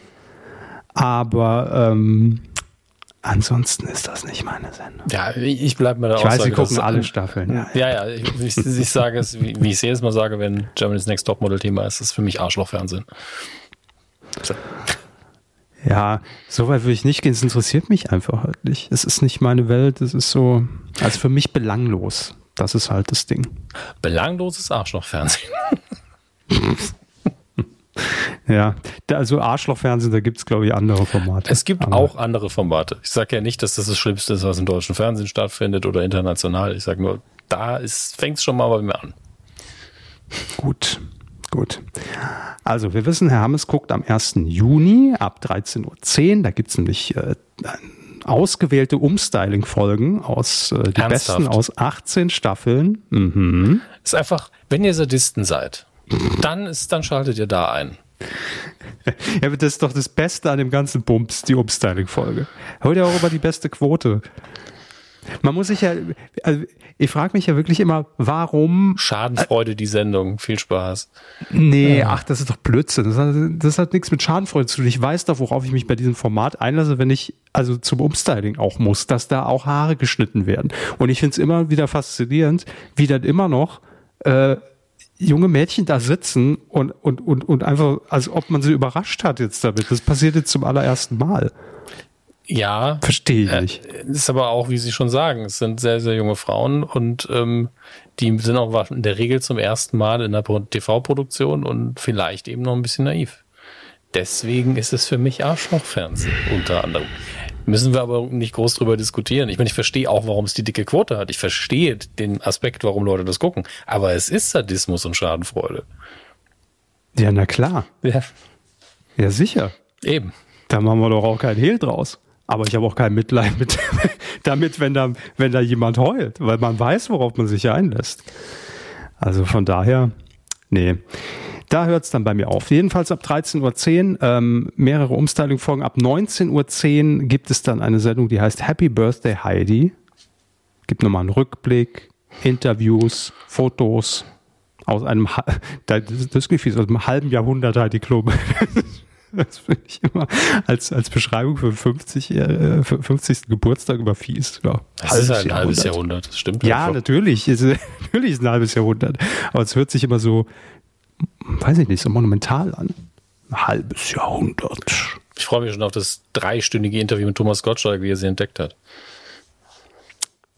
S2: Aber ähm, Ansonsten ist das nicht meine Sendung.
S3: Ja, ich bleibe mir da
S2: Ich weiß, Sie gucken alle Staffeln.
S3: Ja, ja, ja ich, ich, ich, sage es, wie, wie ich es jedes Mal sage, wenn Germany's Next Topmodel-Thema ist, ist für mich Arschlochfernsehen.
S2: So. Ja, so weit würde ich nicht gehen. Es interessiert mich einfach halt nicht. Es ist nicht meine Welt. Es ist so, also für mich belanglos. Das ist halt das Ding.
S3: Belangloses Arschlochfernsehen.
S2: Ja, also Arschlochfernsehen, da gibt es, glaube ich, andere Formate.
S3: Es gibt Aber auch andere Formate. Ich sage ja nicht, dass das das Schlimmste ist, was im deutschen Fernsehen stattfindet oder international. Ich sage nur, da fängt es schon mal bei mir an.
S2: Gut, gut. Also wir wissen, Herr Hammes guckt am 1. Juni ab 13.10 Uhr. Da gibt es nämlich äh, ausgewählte Umstyling-Folgen aus äh, die Ernsthaft? besten aus 18 Staffeln.
S3: Mhm. Ist einfach, wenn ihr Sadisten seid, dann ist, dann schaltet ihr da ein.
S2: Ja, das ist doch das Beste an dem ganzen Bums, die Umstyling-Folge. Heute auch über die beste Quote. Man muss sich ja, also ich frage mich ja wirklich immer, warum.
S3: Schadenfreude, die Sendung. Viel Spaß.
S2: Nee, ach, das ist doch Blödsinn. Das hat, das hat nichts mit Schadenfreude zu tun. Ich weiß doch, worauf ich mich bei diesem Format einlasse, wenn ich also zum Umstyling auch muss, dass da auch Haare geschnitten werden. Und ich finde es immer wieder faszinierend, wie dann immer noch äh, junge Mädchen da sitzen und, und, und, und einfach, als ob man sie überrascht hat jetzt damit. Das passiert jetzt zum allerersten Mal.
S3: Ja.
S2: Verstehe ich äh, nicht.
S3: Ist aber auch, wie Sie schon sagen, es sind sehr, sehr junge Frauen und ähm, die sind auch in der Regel zum ersten Mal in der TV-Produktion und vielleicht eben noch ein bisschen naiv. Deswegen ist es für mich Arschlochfernsehen unter anderem. Müssen wir aber nicht groß drüber diskutieren. Ich meine, ich verstehe auch, warum es die dicke Quote hat. Ich verstehe den Aspekt, warum Leute das gucken. Aber es ist Sadismus und Schadenfreude.
S2: Ja, na klar.
S3: Ja.
S2: Ja, sicher.
S3: Eben.
S2: Da machen wir doch auch kein Hehl draus. Aber ich habe auch kein Mitleid mit, damit, wenn da, wenn da jemand heult, weil man weiß, worauf man sich einlässt. Also von daher, nee. Da hört es dann bei mir auf. Jedenfalls ab 13.10 Uhr ähm, mehrere Umstyling-Folgen. Ab 19.10 Uhr gibt es dann eine Sendung, die heißt Happy Birthday Heidi. Gibt nochmal einen Rückblick, Interviews, Fotos aus einem, das, Gefühl, aus einem halben Jahrhundert Heidi Klum. Das finde ich immer als, als Beschreibung für 50, äh, für 50. Geburtstag über fies. Ja,
S3: das ist ein halbes Jahrhundert, das stimmt.
S2: Ja, einfach. natürlich. Ist, natürlich ist ein halbes Jahrhundert. Aber es hört sich immer so, weiß ich nicht, so monumental an. Ein halbes Jahrhundert.
S3: Ich freue mich schon auf das dreistündige Interview mit Thomas Gottschalk, wie er sie entdeckt hat.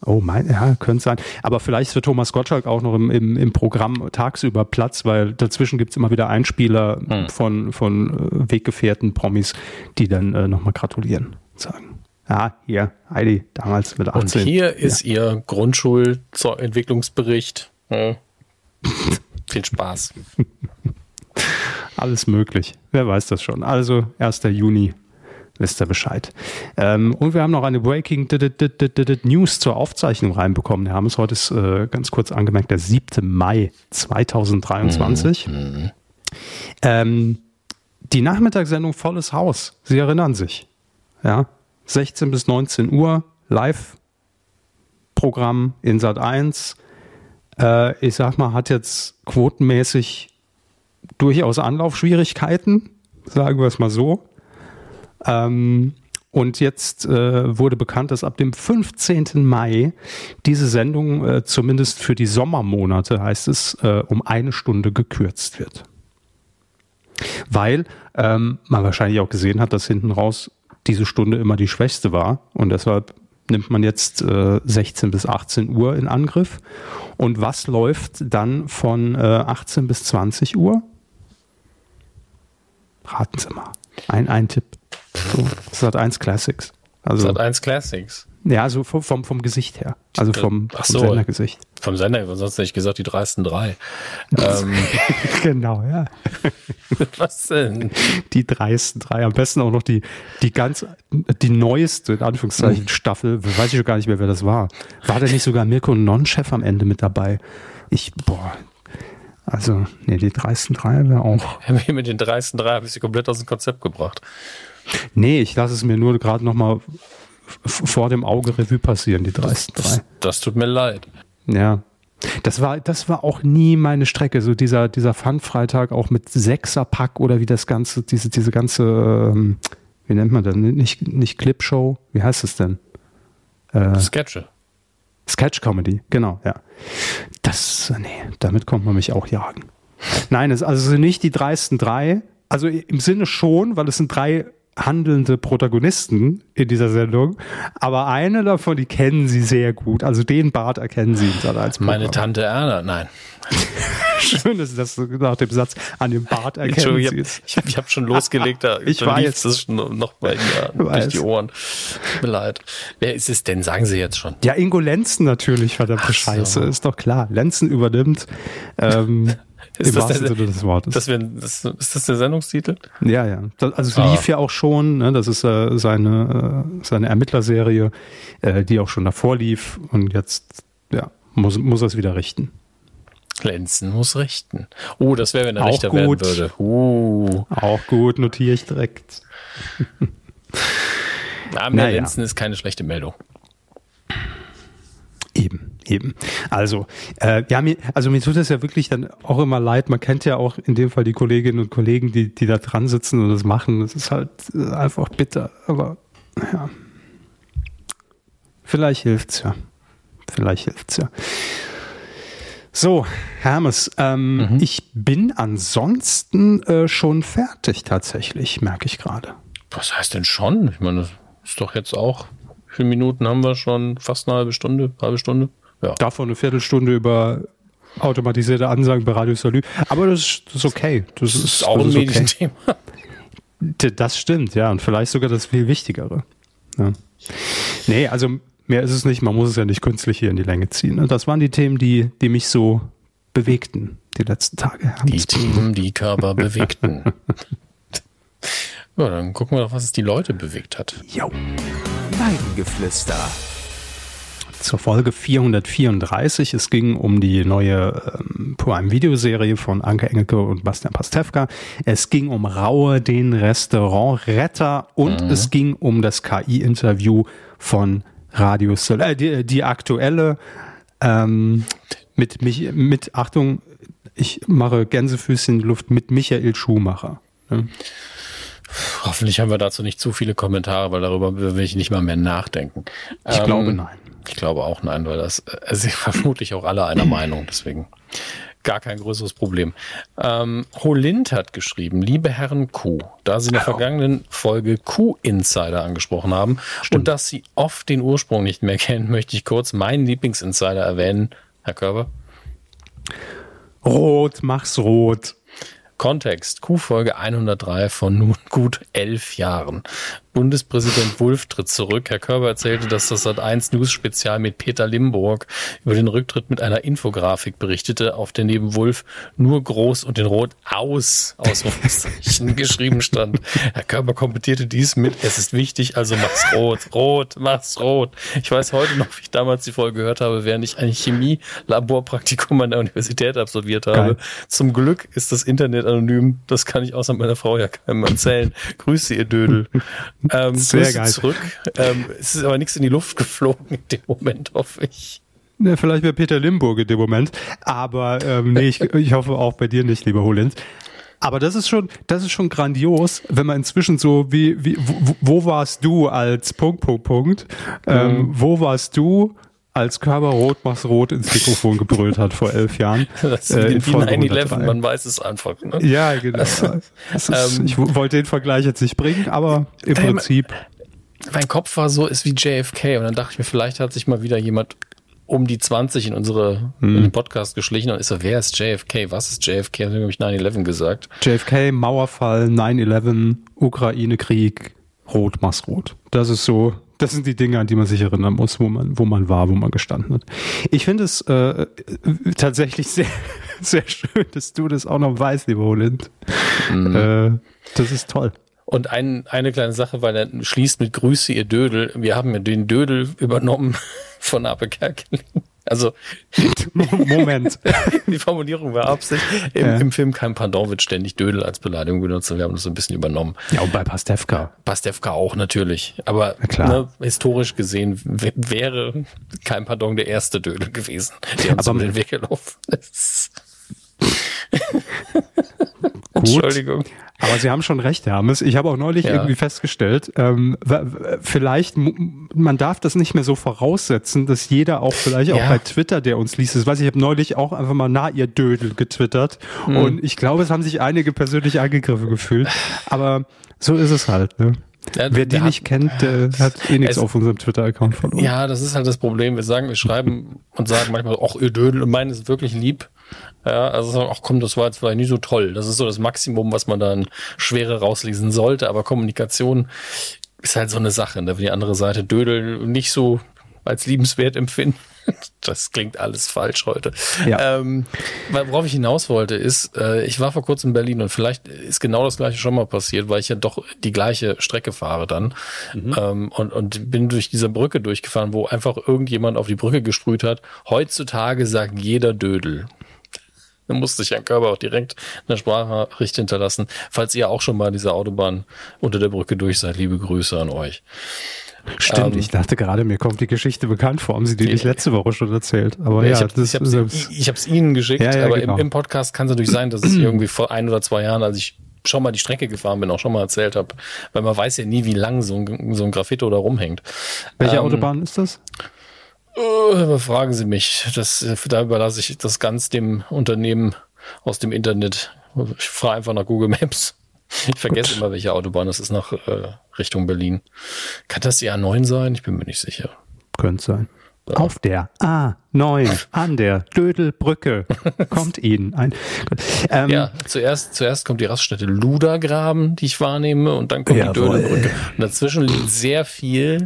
S2: Oh, mein, ja, könnte sein. Aber vielleicht ist für Thomas Gottschalk auch noch im, im, im Programm tagsüber Platz, weil dazwischen gibt es immer wieder Einspieler hm. von, von äh, Weggefährten, Promis, die dann äh, nochmal gratulieren, sagen. Ja, hier, Heidi, damals mit 18.
S3: Und hier ist ihr Grundschulentwicklungsbericht. Hm. Viel Spaß.
S2: Alles möglich. Wer weiß das schon. Also 1. Juni wisst ihr Bescheid. Ähm, und wir haben noch eine Breaking News zur Aufzeichnung reinbekommen. Wir haben es heute ist, äh, ganz kurz angemerkt, der 7. Mai 2023. Mhm. Ähm, die Nachmittagssendung Volles Haus. Sie erinnern sich. Ja, 16 bis 19 Uhr Live-Programm in Sat 1 äh, ich sag mal, hat jetzt quotenmäßig durchaus Anlaufschwierigkeiten, sagen wir es mal so. Ähm, und jetzt äh, wurde bekannt, dass ab dem 15. Mai diese Sendung äh, zumindest für die Sommermonate, heißt es, äh, um eine Stunde gekürzt wird. Weil ähm, man wahrscheinlich auch gesehen hat, dass hinten raus diese Stunde immer die schwächste war und deshalb nimmt man jetzt äh, 16 bis 18 Uhr in Angriff. Und was läuft dann von äh, 18 bis 20 Uhr? Raten Sie mal. Ein, ein Tipp. So, Sat 1 Classics.
S3: Also, Sat 1 Classics.
S2: Ja, so vom, vom, vom Gesicht her. Also vom,
S3: Ach so, vom Sendergesicht. Vom Sender, sonst hätte ich gesagt, die dreisten drei.
S2: ähm, genau, ja.
S3: Was denn?
S2: Die dreisten drei. Am besten auch noch die, die ganz, die neueste, in Anführungszeichen, mhm. Staffel. Weiß ich schon gar nicht mehr, wer das war. War da nicht sogar Mirko Non-Chef am Ende mit dabei? Ich, boah. Also, nee, die dreisten drei wäre auch.
S3: Mit den dreisten drei habe ich sie komplett aus dem Konzept gebracht.
S2: Nee, ich lasse es mir nur gerade nochmal vor dem Auge Revue passieren, die dreisten
S3: drei. Das, das tut mir leid.
S2: Ja. Das war, das war auch nie meine Strecke, so dieser, dieser Fun-Freitag auch mit Sechser-Pack oder wie das Ganze, diese, diese ganze, ähm, wie nennt man das? Nicht, nicht Clipshow, wie heißt es denn?
S3: Äh, Sketche.
S2: Sketch-Comedy, genau, ja. Das, nee, damit kommt man mich auch jagen. Nein, es also nicht die dreisten drei, also im Sinne schon, weil es sind drei handelnde Protagonisten in dieser Sendung, aber eine davon, die kennen sie sehr gut. Also den Bart erkennen sie dann als
S3: Programm. Meine Tante Erna, nein.
S2: Schön, dass das nach dem Satz an dem Bart erkennen
S3: sie es. Ich, habe schon losgelegt, da
S2: ich weiß. das
S3: noch bei mir durch die Ohren. Tut mir leid. Wer ist es denn? Sagen Sie jetzt schon.
S2: Ja, Ingo Lenzen natürlich, verdammte Ach Scheiße. So. Ist doch klar. Lenzen übernimmt. Ähm,
S3: Ist das, der, des Wortes. Das das, ist das der Sendungstitel?
S2: Ja, ja. Das, also es ah. lief ja auch schon, ne? das ist äh, seine, äh, seine Ermittlerserie, äh, die auch schon davor lief und jetzt ja, muss, muss er es wieder richten.
S3: Lenzen muss richten. Oh, das wäre, wenn er auch Richter gut. werden würde. Uh.
S2: Auch gut, notiere ich direkt.
S3: Name naja. Lenzen ist keine schlechte Meldung.
S2: Eben, eben. Also, äh, ja, mir, also mir tut das ja wirklich dann auch immer leid. Man kennt ja auch in dem Fall die Kolleginnen und Kollegen, die, die da dran sitzen und das machen. Das ist halt äh, einfach bitter. Aber ja, vielleicht hilft's ja. Vielleicht hilft's ja. So, Hermes, ähm, mhm. ich bin ansonsten äh, schon fertig tatsächlich, merke ich gerade.
S3: Was heißt denn schon? Ich meine, das ist doch jetzt auch wie viele Minuten haben wir schon? Fast eine halbe Stunde, halbe Stunde?
S2: Ja. Davon eine Viertelstunde über automatisierte Ansagen bei Radio Salü. Aber das ist, das ist okay. Das, das ist, auch das ein Medienthema. Okay. Das stimmt, ja. Und vielleicht sogar das viel Wichtigere. Ja. Nee, also mehr ist es nicht. Man muss es ja nicht künstlich hier in die Länge ziehen. Ne? Das waren die Themen, die, die mich so bewegten die letzten Tage.
S3: Die Themen, die Körper bewegten. ja, dann gucken wir doch, was es die Leute bewegt hat.
S1: Jo. Weidengeflüster.
S2: Zur Folge 434. Es ging um die neue ähm, Prime-Videoserie von Anke Engelke und Bastian Pastewka. Es ging um Raue, den Restaurantretter und mhm. es ging um das KI-Interview von Radio Sol äh, die, die aktuelle ähm, mit mich mit Achtung, ich mache Gänsefüßchen in die Luft mit Michael Schumacher. Ne?
S3: Hoffentlich haben wir dazu nicht zu viele Kommentare, weil darüber will ich nicht mal mehr nachdenken.
S2: Ich ähm, glaube nein.
S3: Ich glaube auch nein, weil das äh, sind vermutlich auch alle einer Meinung, deswegen gar kein größeres Problem. Ähm, Holind hat geschrieben, liebe Herren Q, da Sie in der vergangenen Folge Q-Insider angesprochen haben Stimmt. und dass Sie oft den Ursprung nicht mehr kennen, möchte ich kurz meinen Lieblingsinsider erwähnen. Herr Körber?
S2: Rot, mach's rot.
S3: Kontext, Q-Folge 103 von nun gut elf Jahren. Bundespräsident Wulff tritt zurück. Herr Körber erzählte, dass das Sat1 News Spezial mit Peter Limburg über den Rücktritt mit einer Infografik berichtete, auf der neben Wulff nur groß und in Rot aus Ausrufezeichen geschrieben stand. Herr Körber kommentierte dies mit, es ist wichtig, also mach's rot, rot, mach's rot. Ich weiß heute noch, wie ich damals die Folge gehört habe, während ich ein Chemie-Laborpraktikum an der Universität absolviert habe. Geil. Zum Glück ist das Internet anonym. Das kann ich außer meiner Frau ja keinem erzählen. Grüße, ihr Dödel. Ähm, Sehr geil. Zurück. Ähm, es ist aber nichts in die Luft geflogen in dem Moment, hoffe ich.
S2: Ja, vielleicht bei Peter Limburg in dem Moment. Aber ähm, nee, ich, ich hoffe auch bei dir nicht, lieber Holens. Aber das ist schon, das ist schon grandios, wenn man inzwischen so wie, wie wo, wo warst du als Punkt, Punkt, Punkt, ähm, mhm. wo warst du als Körper rot machst rot ins Mikrofon gebrüllt hat vor elf Jahren.
S3: Das ist äh, wie 9-11, man weiß es einfach. Ne?
S2: Ja, genau. Also, ist, ähm, ich wollte den Vergleich jetzt nicht bringen, aber im ähm, Prinzip.
S3: Mein Kopf war so, ist wie JFK und dann dachte ich mir, vielleicht hat sich mal wieder jemand um die 20 in unsere hm. in den Podcast geschlichen und ist so, wer ist JFK? Was ist JFK? Dann habe ich 9-11 gesagt.
S2: JFK, Mauerfall, 9-11, Ukraine-Krieg, Rot machst rot. Das ist so das sind die Dinge, an die man sich erinnern muss, wo man, wo man war, wo man gestanden hat. Ich finde es äh, tatsächlich sehr, sehr schön, dass du das auch noch weißt, lieber Holland. Mhm. Äh, das ist toll.
S3: Und ein, eine kleine Sache, weil er schließt mit Grüße, ihr Dödel. Wir haben ja den Dödel übernommen von Ape Kerkeling. Also
S2: Moment.
S3: die Formulierung war Absicht. Im, ja. Im, Film kein Pardon wird ständig Dödel als Beleidigung benutzt und wir haben das so ein bisschen übernommen.
S2: Ja, und bei Pastewka.
S3: Pastewka auch natürlich. Aber ne, historisch gesehen wäre kein Pardon der erste Dödel gewesen, der uns um den Weg gelaufen ist.
S2: Gut. Entschuldigung. Aber Sie haben schon recht, Hermes. Ich habe auch neulich ja. irgendwie festgestellt, ähm, vielleicht, man darf das nicht mehr so voraussetzen, dass jeder auch vielleicht ja. auch bei Twitter, der uns liest, das weiß ich, ich habe neulich auch einfach mal na ihr Dödel getwittert mhm. und ich glaube, es haben sich einige persönlich angegriffen gefühlt. Aber so ist es halt. Ne? Ja, Wer die nicht hat, kennt, der hat eh nichts auf unserem Twitter-Account von uns.
S3: Ja, das ist halt das Problem. Wir sagen, wir schreiben und sagen manchmal, ach, ihr Dödel und meinen es wirklich lieb. Ja, also ach komm, das war jetzt vielleicht nicht so toll. Das ist so das Maximum, was man dann schwere rauslesen sollte. Aber Kommunikation ist halt so eine Sache, ne? wenn die andere Seite Dödel nicht so als liebenswert empfinden. Das klingt alles falsch heute. Ja. Ähm, worauf ich hinaus wollte, ist, äh, ich war vor kurzem in Berlin und vielleicht ist genau das gleiche schon mal passiert, weil ich ja doch die gleiche Strecke fahre dann mhm. ähm, und, und bin durch diese Brücke durchgefahren, wo einfach irgendjemand auf die Brücke gesprüht hat. Heutzutage sagt jeder Dödel. Da musste ich Herrn Körber auch direkt eine Sprachnachricht hinterlassen. Falls ihr auch schon mal diese Autobahn unter der Brücke durch seid, liebe Grüße an euch.
S2: Stimmt, ähm, ich dachte gerade, mir kommt die Geschichte bekannt vor. Haben Sie die nicht letzte Woche schon erzählt? Aber ja, ja
S3: ich habe es ich hab's Ihnen geschickt, ja, ja, aber genau. im, im, Podcast kann es natürlich sein, dass es irgendwie vor ein oder zwei Jahren, als ich schon mal die Strecke gefahren bin, auch schon mal erzählt habe, weil man weiß ja nie, wie lang so ein, so ein Graffito da rumhängt.
S2: Welche ähm, Autobahn ist das?
S3: Uh, fragen Sie mich. Das, da überlasse ich das ganz dem Unternehmen aus dem Internet. Ich fahre einfach nach Google Maps. Ich vergesse Gut. immer, welche Autobahn das ist nach äh, Richtung Berlin. Kann das die A9 sein? Ich bin mir nicht sicher.
S2: Könnte sein. Auf der A9 an der Dödelbrücke kommt Ihnen ein.
S3: Ähm, ja, zuerst, zuerst kommt die Raststätte Ludergraben, die ich wahrnehme, und dann kommt jawohl. die Dödelbrücke. Und dazwischen liegt sehr viel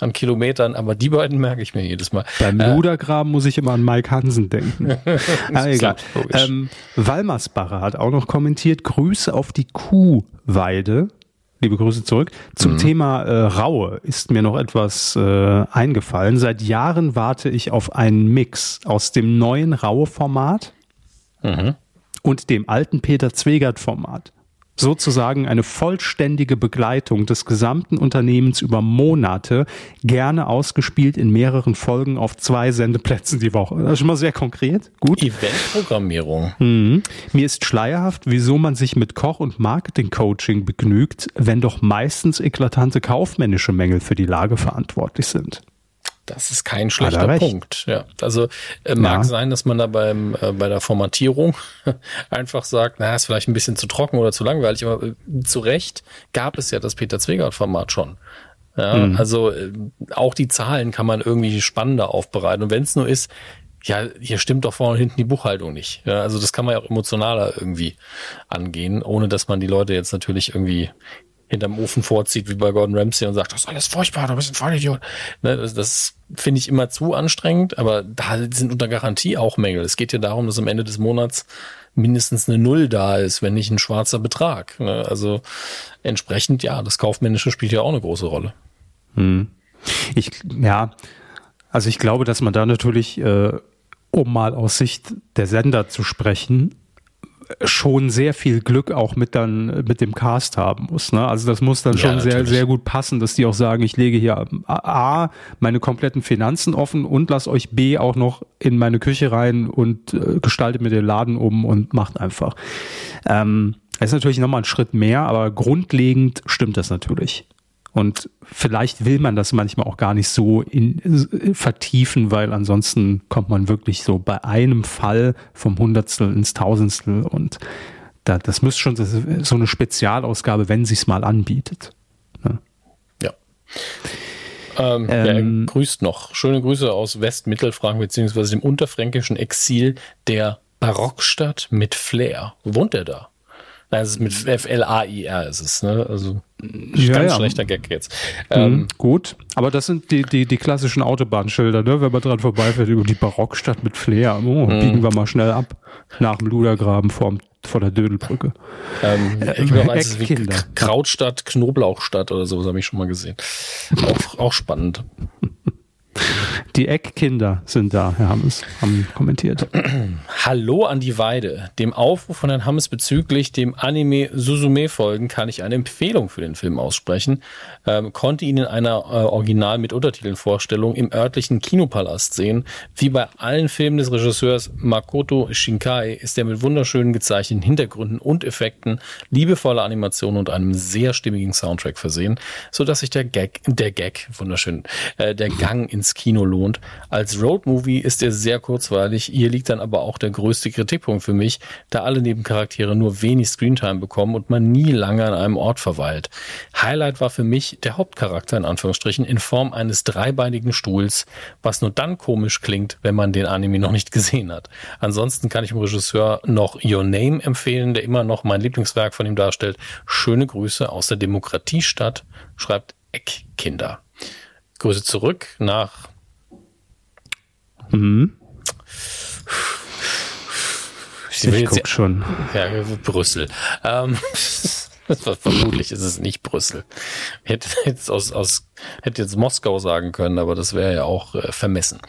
S3: an Kilometern, aber die beiden merke ich mir jedes Mal.
S2: Beim äh, Ludergraben muss ich immer an Mike Hansen denken. ah, egal. Ähm, Walmersbacher hat auch noch kommentiert, Grüße auf die Kuhweide liebe Grüße zurück. Zum mhm. Thema äh, Raue ist mir noch etwas äh, eingefallen. Seit Jahren warte ich auf einen Mix aus dem neuen Raue-Format mhm. und dem alten Peter Zwegert-Format sozusagen eine vollständige Begleitung des gesamten Unternehmens über Monate, gerne ausgespielt in mehreren Folgen auf zwei Sendeplätzen die Woche. Das ist schon mal sehr konkret. Gut.
S3: Eventprogrammierung.
S2: Mhm. Mir ist schleierhaft, wieso man sich mit Koch- und Marketing-Coaching begnügt, wenn doch meistens eklatante kaufmännische Mängel für die Lage verantwortlich sind.
S3: Das ist kein schlechter Punkt. Ja, also äh, mag ja. sein, dass man da beim äh, bei der Formatierung einfach sagt, na, ist vielleicht ein bisschen zu trocken oder zu langweilig, aber äh, zu Recht gab es ja das Peter Zwegert Format schon. Ja, mhm. also äh, auch die Zahlen kann man irgendwie spannender aufbereiten und wenn es nur ist, ja, hier stimmt doch vorne und hinten die Buchhaltung nicht. Ja, also das kann man ja auch emotionaler irgendwie angehen, ohne dass man die Leute jetzt natürlich irgendwie hinterm Ofen vorzieht, wie bei Gordon Ramsay und sagt, das ist alles furchtbar, du bist ein Vollidiot. Ne, das, das finde ich immer zu anstrengend, aber da sind unter Garantie auch Mängel. Es geht ja darum, dass am Ende des Monats mindestens eine Null da ist, wenn nicht ein schwarzer Betrag. Ne? Also entsprechend, ja, das Kaufmännische spielt ja auch eine große Rolle.
S2: Hm. Ich, ja, also ich glaube, dass man da natürlich, äh, um mal aus Sicht der Sender zu sprechen, schon sehr viel Glück auch mit dann mit dem Cast haben muss. Ne? Also das muss dann schon ja, sehr sehr gut passen, dass die auch sagen, ich lege hier a meine kompletten Finanzen offen und lass euch b auch noch in meine Küche rein und äh, gestalte mir den Laden um und macht einfach. Ähm, das ist natürlich nochmal ein Schritt mehr, aber grundlegend stimmt das natürlich. Und vielleicht will man das manchmal auch gar nicht so in, äh, vertiefen, weil ansonsten kommt man wirklich so bei einem Fall vom Hundertstel ins Tausendstel und da, das müsste schon so eine Spezialausgabe, wenn sich's mal anbietet.
S3: Ne? Ja. Ähm, ähm, grüßt noch. Schöne Grüße aus Westmittelfranken beziehungsweise dem unterfränkischen Exil der Barockstadt mit Flair. Wo wohnt er da? Nein, es ist mit F-L-A-I-R ist es, ne? Also ja, ganz ja. schlechter Gag jetzt.
S2: Mhm, ähm, gut, aber das sind die, die, die klassischen Autobahnschilder, ne? Wenn man dran vorbeifährt, über die Barockstadt mit Flair. Oh, mhm. biegen wir mal schnell ab. Nach dem Ludergraben vor, vor der Dödelbrücke.
S3: Ähm, äh, ich glaube, es wie Krautstadt, Knoblauchstadt oder sowas habe ich schon mal gesehen. Auch, auch spannend.
S2: Die Eckkinder sind da, Herr Hammes, haben kommentiert.
S3: Hallo an die Weide. Dem Aufruf von Herrn Hammes bezüglich dem Anime Suzume folgen kann ich eine Empfehlung für den Film aussprechen. Ähm, konnte ihn in einer äh, Original mit Untertiteln Vorstellung im örtlichen Kinopalast sehen. Wie bei allen Filmen des Regisseurs Makoto Shinkai ist er mit wunderschönen gezeichneten Hintergründen und Effekten, liebevoller Animation und einem sehr stimmigen Soundtrack versehen, so dass sich der Gag, der Gag, wunderschön, äh, der Gang ins Kino lohnt. Als Roadmovie ist er sehr kurzweilig. Hier liegt dann aber auch der größte Kritikpunkt für mich, da alle Nebencharaktere nur wenig Screentime bekommen und man nie lange an einem Ort verweilt. Highlight war für mich der Hauptcharakter in Anführungsstrichen in Form eines dreibeinigen Stuhls, was nur dann komisch klingt, wenn man den Anime noch nicht gesehen hat. Ansonsten kann ich dem Regisseur noch Your Name empfehlen, der immer noch mein Lieblingswerk von ihm darstellt. Schöne Grüße aus der Demokratiestadt, schreibt Eckkinder. Grüße zurück nach
S2: Mhm. Ich, ich guck schon.
S3: Ja, Brüssel. Ähm, vermutlich ist es nicht Brüssel. Hätte jetzt aus, aus hätte jetzt Moskau sagen können, aber das wäre ja auch äh, vermessen.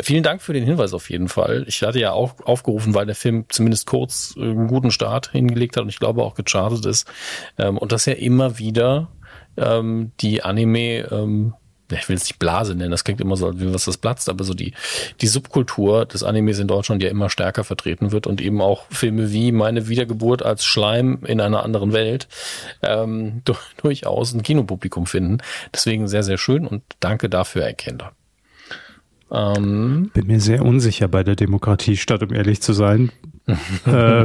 S3: Vielen Dank für den Hinweis auf jeden Fall. Ich hatte ja auch aufgerufen, weil der Film zumindest kurz äh, einen guten Start hingelegt hat und ich glaube auch gechartet ist. Ähm, und das ja immer wieder ähm, die Anime ähm, ich will es nicht Blase nennen, das klingt immer so, wie was das platzt, aber so die, die Subkultur des Animes in Deutschland ja immer stärker vertreten wird und eben auch Filme wie Meine Wiedergeburt als Schleim in einer anderen Welt ähm, durchaus ein Kinopublikum finden. Deswegen sehr, sehr schön und danke dafür, Erkenner.
S2: Ähm, Bin mir sehr unsicher bei der Demokratie, statt um ehrlich zu sein. äh,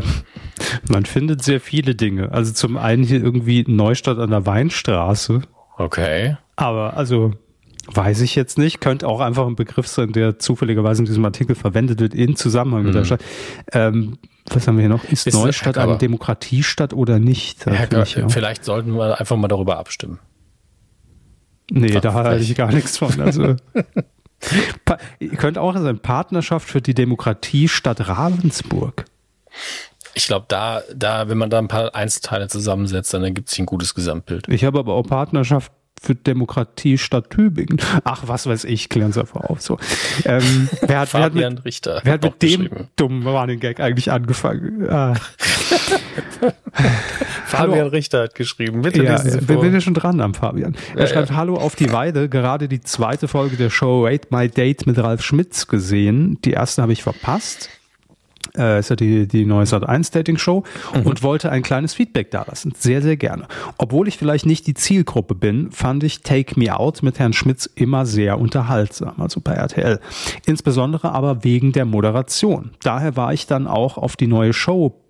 S2: man findet sehr viele Dinge. Also zum einen hier irgendwie Neustadt an der Weinstraße.
S3: Okay.
S2: Aber also Weiß ich jetzt nicht. Könnte auch einfach ein Begriff sein, der zufälligerweise in diesem Artikel verwendet wird in Zusammenhang mit der mhm. Stadt. Ähm, was haben wir hier noch? Ist, ist Neustadt eine Demokratiestadt oder nicht?
S3: Herr, ich, ja. Vielleicht sollten wir einfach mal darüber abstimmen.
S2: Nee, Ach, da halte ich gar nichts von. Also könnte auch sein Partnerschaft für die Demokratiestadt Ravensburg.
S3: Ich glaube, da, da, wenn man da ein paar Einzelteile zusammensetzt, dann ergibt sich ein gutes Gesamtbild.
S2: Ich habe aber auch Partnerschaft für Demokratie statt Tübingen. Ach, was weiß ich, klären Sie einfach auf. So. Ähm, wer hat, wer hat mit,
S3: Richter
S2: wer hat mit dem dummen Running Gag eigentlich angefangen? Ah.
S3: Fabian Richter hat geschrieben. Bitte
S2: ja, lesen Sie vor. bin ja schon dran am Fabian. Er ja, schreibt, ja. Hallo auf die Weide, gerade die zweite Folge der Show Rate My Date mit Ralf Schmitz gesehen. Die erste habe ich verpasst äh, ist ja die, die neue Sat 1 Dating Show mhm. und wollte ein kleines Feedback dalassen. Sehr, sehr gerne. Obwohl ich vielleicht nicht die Zielgruppe bin, fand ich Take Me Out mit Herrn Schmitz immer sehr unterhaltsam, also bei RTL. Insbesondere aber wegen der Moderation. Daher war ich dann auch auf die neue Show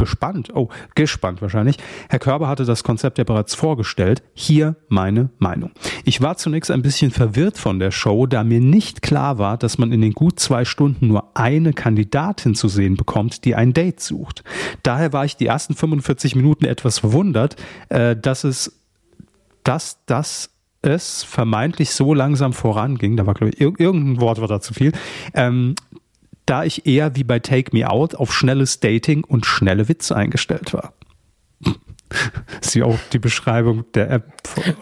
S2: bespannt, oh, gespannt wahrscheinlich. Herr Körber hatte das Konzept ja bereits vorgestellt. Hier meine Meinung. Ich war zunächst ein bisschen verwirrt von der Show, da mir nicht klar war, dass man in den gut zwei Stunden nur eine Kandidatin zu sehen bekommt, die ein Date sucht. Daher war ich die ersten 45 Minuten etwas verwundert, äh, dass es, dass das es vermeintlich so langsam voranging, da war glaube ich irgendein Wort war da zu viel, ähm, da ich eher wie bei Take Me Out auf schnelles Dating und schnelle Witze eingestellt war. Ist ja auch die Beschreibung der App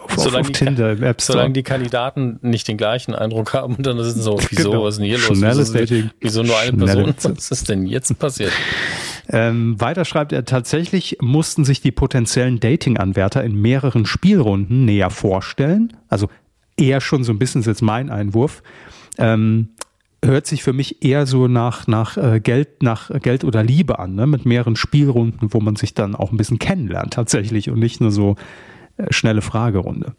S3: auf, solange auf Tinder im App Store. Solange die Kandidaten nicht den gleichen Eindruck haben und dann ist es so, wieso, genau. was ist denn hier los?
S2: Schnelles wieso, Dating.
S3: Wieso nur eine Person? Witze. Was ist denn jetzt passiert?
S2: Ähm, weiter schreibt er, tatsächlich mussten sich die potenziellen Dating-Anwärter in mehreren Spielrunden näher vorstellen. Also eher schon so ein bisschen ist jetzt mein Einwurf. Ähm, hört sich für mich eher so nach, nach äh, Geld, nach Geld oder Liebe an, ne? mit mehreren Spielrunden, wo man sich dann auch ein bisschen kennenlernt tatsächlich und nicht nur so schnelle Fragerunde.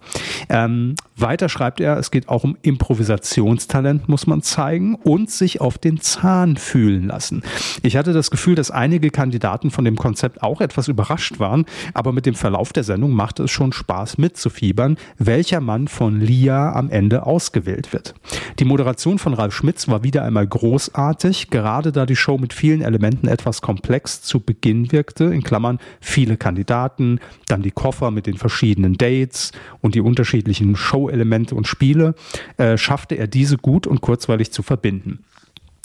S2: Ähm, weiter schreibt er, es geht auch um Improvisationstalent, muss man zeigen und sich auf den Zahn fühlen lassen. Ich hatte das Gefühl, dass einige Kandidaten von dem Konzept auch etwas überrascht waren, aber mit dem Verlauf der Sendung machte es schon Spaß mitzufiebern, welcher Mann von Lia am Ende ausgewählt wird. Die Moderation von Ralf Schmitz war wieder einmal großartig, gerade da die Show mit vielen Elementen etwas komplex zu Beginn wirkte, in Klammern viele Kandidaten, dann die Koffer mit den verschiedenen Dates und die unterschiedlichen Show Elemente und Spiele, äh, schaffte er diese gut und kurzweilig zu verbinden.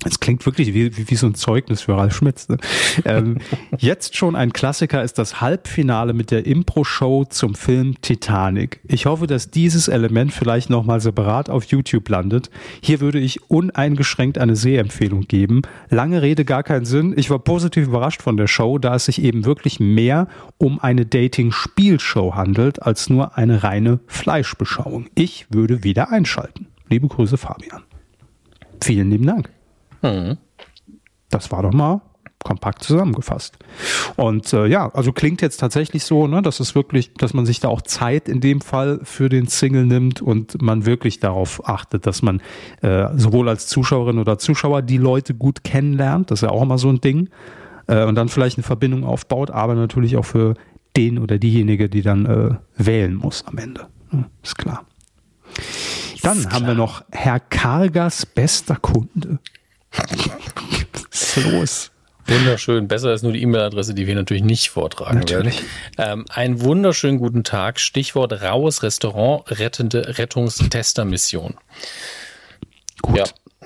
S2: Es klingt wirklich wie, wie, wie, so ein Zeugnis für Ralf Schmitz. Ne? Ähm, jetzt schon ein Klassiker ist das Halbfinale mit der Impro-Show zum Film Titanic. Ich hoffe, dass dieses Element vielleicht nochmal separat auf YouTube landet. Hier würde ich uneingeschränkt eine Sehempfehlung geben. Lange Rede, gar keinen Sinn. Ich war positiv überrascht von der Show, da es sich eben wirklich mehr um eine Dating-Spielshow handelt, als nur eine reine Fleischbeschauung. Ich würde wieder einschalten. Liebe Grüße, Fabian. Vielen lieben Dank. Mhm. Das war doch mal kompakt zusammengefasst. Und äh, ja, also klingt jetzt tatsächlich so, ne, dass es wirklich, dass man sich da auch Zeit in dem Fall für den Single nimmt und man wirklich darauf achtet, dass man äh, sowohl als Zuschauerin oder Zuschauer die Leute gut kennenlernt, das ist ja auch immer so ein Ding, äh, und dann vielleicht eine Verbindung aufbaut, aber natürlich auch für den oder diejenige, die dann äh, wählen muss am Ende. Ja, ist klar. Dann ist haben klar. wir noch Herr Kargas bester Kunde.
S3: Was ist los? Wunderschön. Besser ist nur die E-Mail-Adresse, die wir natürlich nicht vortragen natürlich. werden. Ähm, einen wunderschönen guten Tag. Stichwort raues Restaurant, rettende Rettungstestermission. Gut. Ja,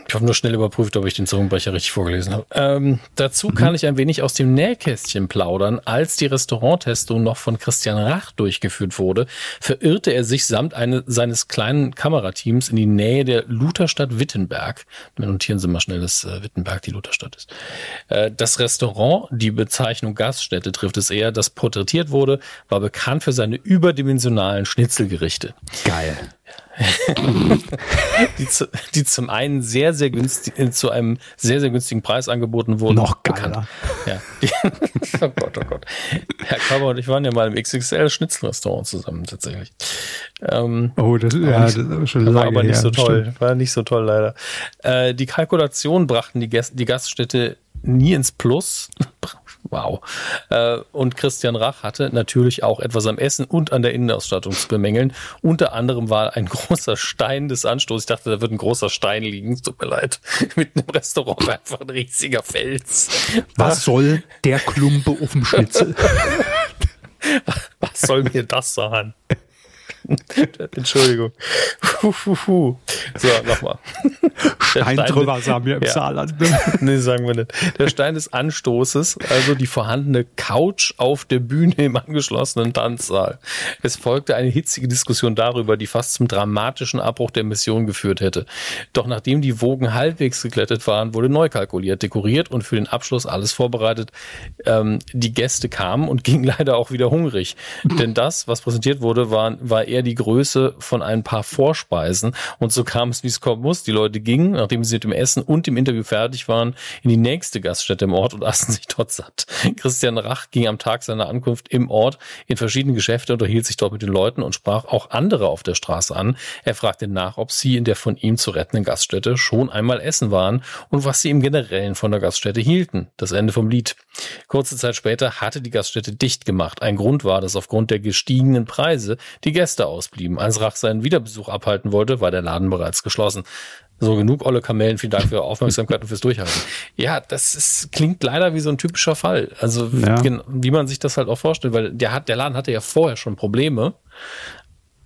S3: ich habe nur schnell überprüft, ob ich den Zungenbrecher richtig vorgelesen habe. Ähm, dazu mhm. kann ich ein wenig aus dem Nähkästchen plaudern. Als die Restauranttestung noch von Christian Rach durchgeführt wurde, verirrte er sich samt eine, seines kleinen Kamerateams in die Nähe der Lutherstadt Wittenberg. Wir notieren Sie mal schnell, dass äh, Wittenberg die Lutherstadt ist. Äh, das Restaurant, die Bezeichnung Gaststätte trifft es eher, das porträtiert wurde, war bekannt für seine überdimensionalen Schnitzelgerichte.
S2: Geil.
S3: die, zu, die zum einen sehr, sehr günstig, äh, zu einem sehr, sehr günstigen Preis angeboten wurden.
S2: Noch geiler.
S3: Ja. oh Gott, oh Gott. Herr Körber und ich waren ja mal im XXL-Schnitzelrestaurant zusammen, tatsächlich.
S2: Ähm, oh, das, ja, nicht, das ist schon lange
S3: war aber nicht her, so toll. Stimmt. War nicht so toll, leider. Äh, die Kalkulation brachten die, Gäste, die Gaststätte nie ins Plus. Wow. Äh, und Christian Rach hatte natürlich auch etwas am Essen und an der Innenausstattung zu bemängeln. Unter anderem war ein großer Stein des Anstoßes. Ich dachte, da wird ein großer Stein liegen. Tut mir leid. Mitten im Restaurant einfach ein riesiger Fels.
S2: Was soll der Klumpe auf dem Schnitzel?
S3: Was soll mir das sagen? Entschuldigung. Puh, puh, puh. So, nochmal.
S2: Stein, Stein drüber sagen wir im ja. Saarland.
S3: nee, sagen wir nicht. Der Stein des Anstoßes, also die vorhandene Couch auf der Bühne im angeschlossenen Tanzsaal. Es folgte eine hitzige Diskussion darüber, die fast zum dramatischen Abbruch der Mission geführt hätte. Doch nachdem die Wogen halbwegs geglättet waren, wurde neu kalkuliert, dekoriert und für den Abschluss alles vorbereitet. Ähm, die Gäste kamen und gingen leider auch wieder hungrig. Denn das, was präsentiert wurde, war, war eher die Größe von ein paar Vorspeisen. Und so kam es, wie es kommen muss. Die Leute gingen, nachdem sie mit dem Essen und dem Interview fertig waren, in die nächste Gaststätte im Ort und aßen sich dort satt. Christian Rach ging am Tag seiner Ankunft im Ort in verschiedene Geschäfte, unterhielt sich dort mit den Leuten und sprach auch andere auf der Straße an. Er fragte nach, ob sie in der von ihm zu rettenden Gaststätte schon einmal essen waren und was sie im Generellen von der Gaststätte hielten. Das Ende vom Lied. Kurze Zeit später hatte die Gaststätte dicht gemacht. Ein Grund war, dass aufgrund der gestiegenen Preise die Gäste ausblieben. Als Rach seinen Wiederbesuch abhalten wollte, war der Laden bereits geschlossen. So, genug olle Kamellen. Vielen Dank für Ihre Aufmerksamkeit und fürs Durchhalten. Ja, das ist, klingt leider wie so ein typischer Fall. Also, ja. wie man sich das halt auch vorstellt, weil der hat, der Laden hatte ja vorher schon Probleme.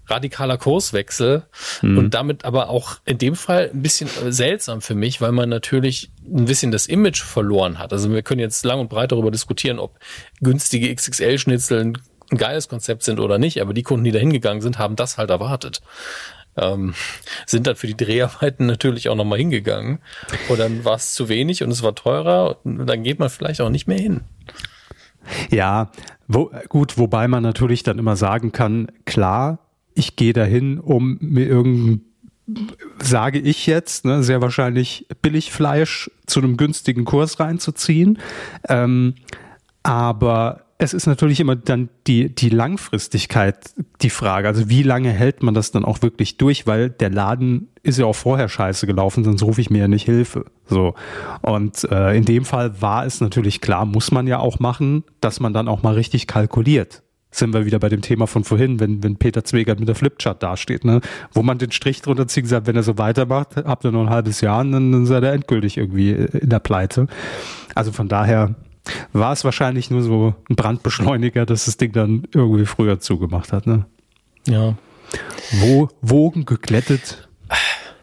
S3: Radikaler Kurswechsel mhm. und damit aber auch in dem Fall ein bisschen seltsam für mich, weil man natürlich ein bisschen das Image verloren hat. Also wir können jetzt lang und breit darüber diskutieren, ob günstige XXL-Schnitzel ein geiles Konzept sind oder nicht, aber die Kunden, die da hingegangen sind, haben das halt erwartet. Ähm, sind dann für die Dreharbeiten natürlich auch nochmal hingegangen. Und dann war es zu wenig und es war teurer und dann geht man vielleicht auch nicht mehr hin.
S2: Ja, wo, gut, wobei man natürlich dann immer sagen kann, klar, ich gehe dahin, um mir irgendein sage ich jetzt, ne, sehr wahrscheinlich Billigfleisch zu einem günstigen Kurs reinzuziehen. Ähm, aber es ist natürlich immer dann die, die Langfristigkeit die Frage. Also wie lange hält man das dann auch wirklich durch? Weil der Laden ist ja auch vorher scheiße gelaufen, sonst rufe ich mir ja nicht Hilfe. So. Und äh, in dem Fall war es natürlich klar, muss man ja auch machen, dass man dann auch mal richtig kalkuliert. Sind wir wieder bei dem Thema von vorhin, wenn, wenn Peter Zwegert mit der Flipchart dasteht, ne? Wo man den Strich drunter zieht und sagt, wenn er so weitermacht, habt ihr noch ein halbes Jahr, und dann, dann seid ihr endgültig irgendwie in der Pleite. Also von daher, war es wahrscheinlich nur so ein Brandbeschleuniger, dass das Ding dann irgendwie früher zugemacht hat. Ne?
S3: Ja.
S2: Wo, Wogen geglättet,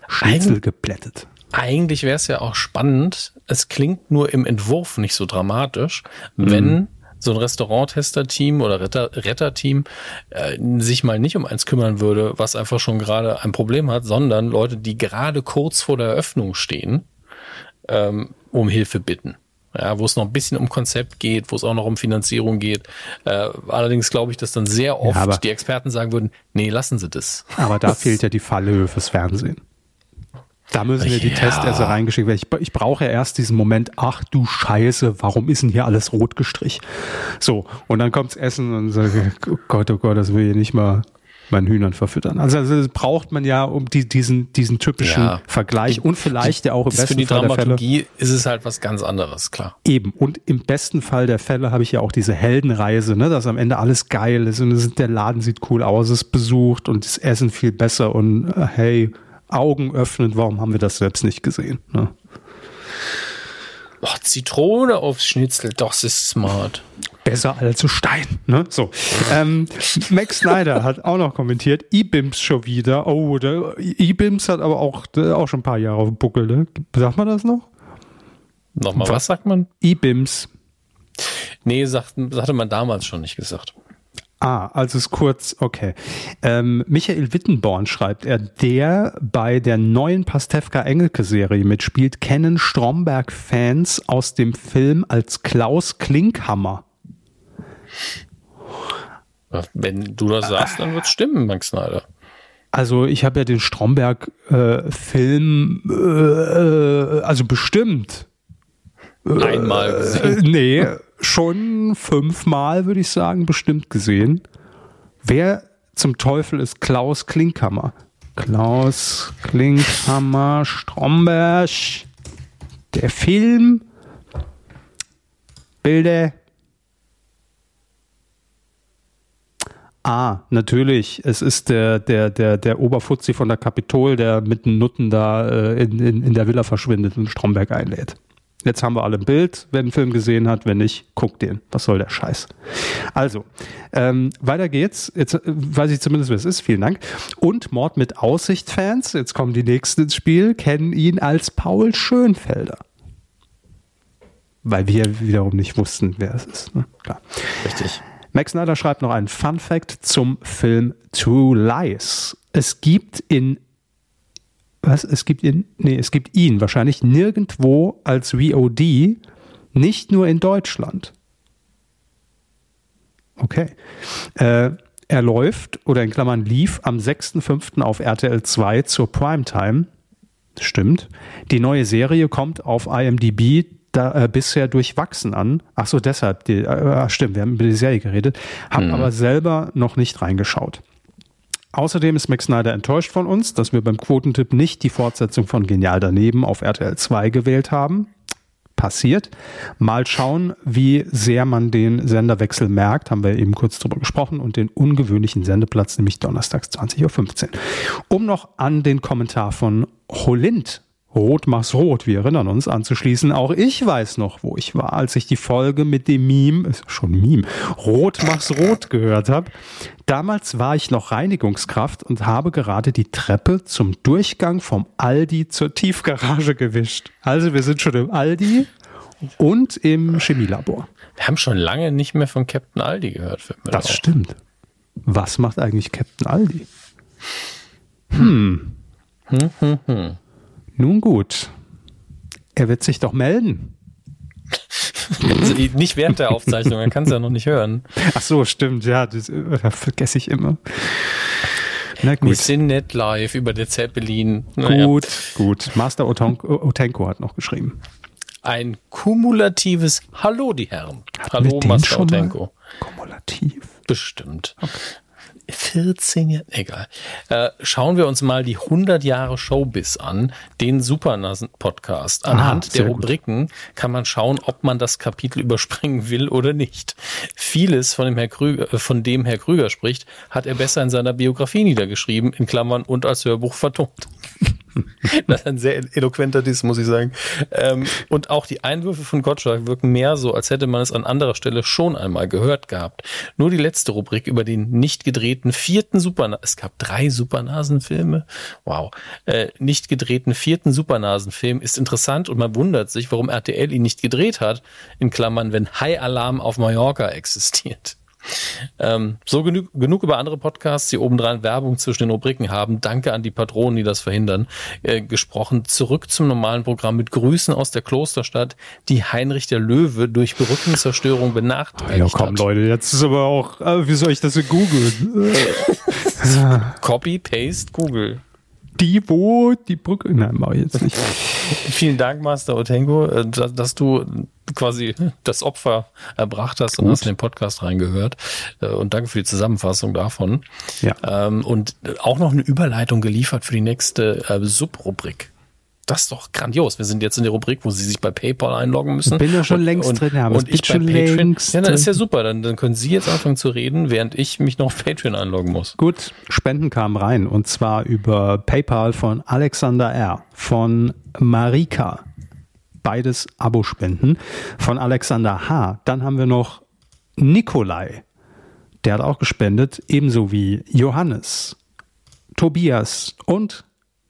S2: Schnitzel geplättet.
S3: eigentlich wäre es ja auch spannend. Es klingt nur im Entwurf nicht so dramatisch, mhm. wenn so ein Restauranttester-Team oder Retter, Retter-Team äh, sich mal nicht um eins kümmern würde, was einfach schon gerade ein Problem hat, sondern Leute, die gerade kurz vor der Eröffnung stehen, ähm, um Hilfe bitten. Ja, wo es noch ein bisschen um Konzept geht, wo es auch noch um Finanzierung geht. Äh, allerdings glaube ich, dass dann sehr oft ja, die Experten sagen würden, nee, lassen Sie das.
S2: Aber da fehlt ja die Fallhöhe fürs Fernsehen. Da müssen wir die ja. Testesse reingeschickt werden. Ich, ich brauche ja erst diesen Moment, ach du Scheiße, warum ist denn hier alles rot gestrichen? So, und dann kommt's Essen und sage, oh Gott, oh Gott, das will ich nicht mal meinen Hühnern verfüttern. Also, also braucht man ja um die, diesen, diesen typischen ja. Vergleich und vielleicht ja auch im besten
S3: für die Fall Dramaturgie der Fälle. ist es halt was ganz anderes, klar.
S2: Eben. Und im besten Fall der Fälle habe ich ja auch diese Heldenreise, ne, dass am Ende alles geil ist und der Laden sieht cool aus, es besucht und das Essen viel besser und äh, hey, Augen öffnen, warum haben wir das selbst nicht gesehen? Ne?
S3: Oh, Zitrone aufs Schnitzel, das ist smart.
S2: Besser als Stein. Ne? So. Ähm, Max Snyder hat auch noch kommentiert, E-Bims schon wieder. Oh, E-Bims hat aber auch, auch schon ein paar Jahre auf dem Buckel. Ne? Sagt man das noch?
S3: Nochmal, was, was sagt man?
S2: E-Bims.
S3: Nee, sagt, hatte man damals schon nicht gesagt.
S2: Ah, also ist kurz, okay. Ähm, Michael Wittenborn schreibt er, der bei der neuen Pastewka-Engelke-Serie mitspielt, kennen Stromberg-Fans aus dem Film als Klaus Klinkhammer.
S3: Wenn du das sagst, dann wird es stimmen, Max Snyder.
S2: Also ich habe ja den Stromberg-Film, äh, äh, also bestimmt.
S3: Einmal gesehen.
S2: Äh, nee, schon fünfmal, würde ich sagen, bestimmt gesehen. Wer zum Teufel ist Klaus Klinkhammer? Klaus Klinkhammer, Stromberg, der Film, Bilder. Ah, natürlich. Es ist der, der, der, der Oberfuzzi von der Kapitol, der mit den Nutten da äh, in, in, in der Villa verschwindet und Stromberg einlädt. Jetzt haben wir alle ein Bild, wer den Film gesehen hat. Wenn nicht, guckt den. Was soll der Scheiß? Also, ähm, weiter geht's. Jetzt äh, weiß ich zumindest, wer es ist. Vielen Dank. Und Mord mit Aussicht-Fans, jetzt kommen die nächsten ins Spiel, kennen ihn als Paul Schönfelder. Weil wir wiederum nicht wussten, wer es ist. Ne? Klar.
S3: Richtig.
S2: Max Snyder schreibt noch einen Fun Fact zum Film True Lies. Es gibt in was, es gibt ihn, nee, es gibt ihn wahrscheinlich nirgendwo als VOD, nicht nur in Deutschland. Okay. Äh, er läuft oder in Klammern lief am 6.5. auf RTL 2 zur Primetime. Stimmt. Die neue Serie kommt auf IMDb da, äh, bisher durchwachsen an. Ach so, deshalb. Die, äh, stimmt, wir haben über die Serie geredet. Haben hm. aber selber noch nicht reingeschaut. Außerdem ist Max Snyder enttäuscht von uns, dass wir beim Quotentipp nicht die Fortsetzung von Genial daneben auf RTL 2 gewählt haben. Passiert. Mal schauen, wie sehr man den Senderwechsel merkt, haben wir eben kurz drüber gesprochen, und den ungewöhnlichen Sendeplatz, nämlich donnerstags 20.15 Uhr. Um noch an den Kommentar von Holind Rot mach's rot, wir erinnern uns anzuschließen. Auch ich weiß noch, wo ich war, als ich die Folge mit dem Meme, ist schon Meme, Rot mach's rot gehört habe. Damals war ich noch Reinigungskraft und habe gerade die Treppe zum Durchgang vom Aldi zur Tiefgarage gewischt. Also wir sind schon im Aldi und im Chemielabor.
S3: Wir haben schon lange nicht mehr von Captain Aldi gehört.
S2: das auf. stimmt. Was macht eigentlich Captain Aldi? Hm. Hm, hm, hm. Nun gut. Er wird sich doch melden.
S3: Also nicht während der Aufzeichnung, er kann es ja noch nicht hören.
S2: Ach so, stimmt, ja, das, das vergesse ich immer.
S3: Na gut. Wir sind nicht live über der Zeppelin.
S2: Naja. Gut, gut. Master Otenko hat noch geschrieben.
S3: Ein kumulatives Hallo, die Herren. Hatten Hallo, Master Otenko.
S2: Kumulativ.
S3: Bestimmt. Okay. 14 Jahre, egal. Äh, schauen wir uns mal die 100 Jahre Showbiz an, den Supernasen-Podcast. Anhand ah, der Rubriken gut. kann man schauen, ob man das Kapitel überspringen will oder nicht. Vieles von dem, Herr Krüger, äh, von dem Herr Krüger spricht, hat er besser in seiner Biografie niedergeschrieben, in Klammern und als Hörbuch vertont. das ist ein sehr eloquenter Diss, muss ich sagen. Ähm, und auch die Einwürfe von Gottschalk wirken mehr so, als hätte man es an anderer Stelle schon einmal gehört gehabt. Nur die letzte Rubrik über den nicht gedrehten vierten Supernasen, es gab drei Supernasenfilme, wow, äh, nicht gedrehten vierten Supernasenfilm ist interessant und man wundert sich, warum RTL ihn nicht gedreht hat, in Klammern, wenn High Alarm auf Mallorca existiert. Ähm, so genug, genug über andere Podcasts, die obendrein Werbung zwischen den Rubriken haben. Danke an die Patronen, die das verhindern. Äh, gesprochen zurück zum normalen Programm mit Grüßen aus der Klosterstadt, die Heinrich der Löwe durch Brückenzerstörung benachteiligt
S2: Ja, komm,
S3: hat.
S2: Leute, jetzt ist aber auch, äh, wie soll ich das in googeln?
S3: Copy, Paste, Google.
S2: Die, wo, die Brücke, nein, mach ich jetzt nicht.
S3: Vielen Dank, Master Otengo, äh, dass, du quasi das Opfer erbracht hast und
S2: Gut.
S3: hast in den Podcast reingehört. Äh, Und danke für die Zusammenfassung davon.
S2: Ja.
S3: Ähm, und auch noch eine Überleitung geliefert für die nächste äh, Das ist doch grandios. Wir sind jetzt in der Rubrik, wo Sie sich bei PayPal einloggen müssen.
S2: Bin ja schon
S3: und,
S2: längst
S3: und,
S2: drin, Hermes.
S3: Und
S2: Bin
S3: ich bei
S2: schon
S3: Patreon.
S2: längst
S3: Ja, dann ist ja super. Dann, dann können Sie jetzt anfangen zu reden, während ich mich noch auf Patreon einloggen muss.
S2: Gut, Spenden kamen rein und zwar über PayPal von Alexander R., von Marika, beides Abospenden, von Alexander H. Dann haben wir noch Nikolai, der hat auch gespendet, ebenso wie Johannes, Tobias und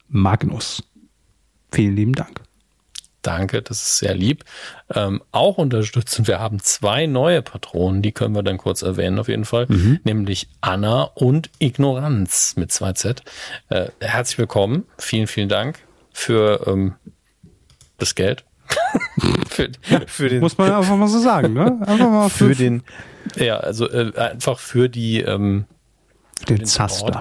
S2: Magnus. Vielen lieben Dank.
S3: Danke, das ist sehr lieb. Ähm, auch unterstützen, wir haben zwei neue Patronen, die können wir dann kurz erwähnen auf jeden Fall, nämlich Anna und Ignoranz mit 2Z. Äh, herzlich willkommen, vielen, vielen Dank für ähm, das Geld. für, für den,
S2: Muss man einfach mal so sagen, ne? Einfach mal
S3: für den, ja, also äh, einfach für die ähm,
S2: den. Zaster.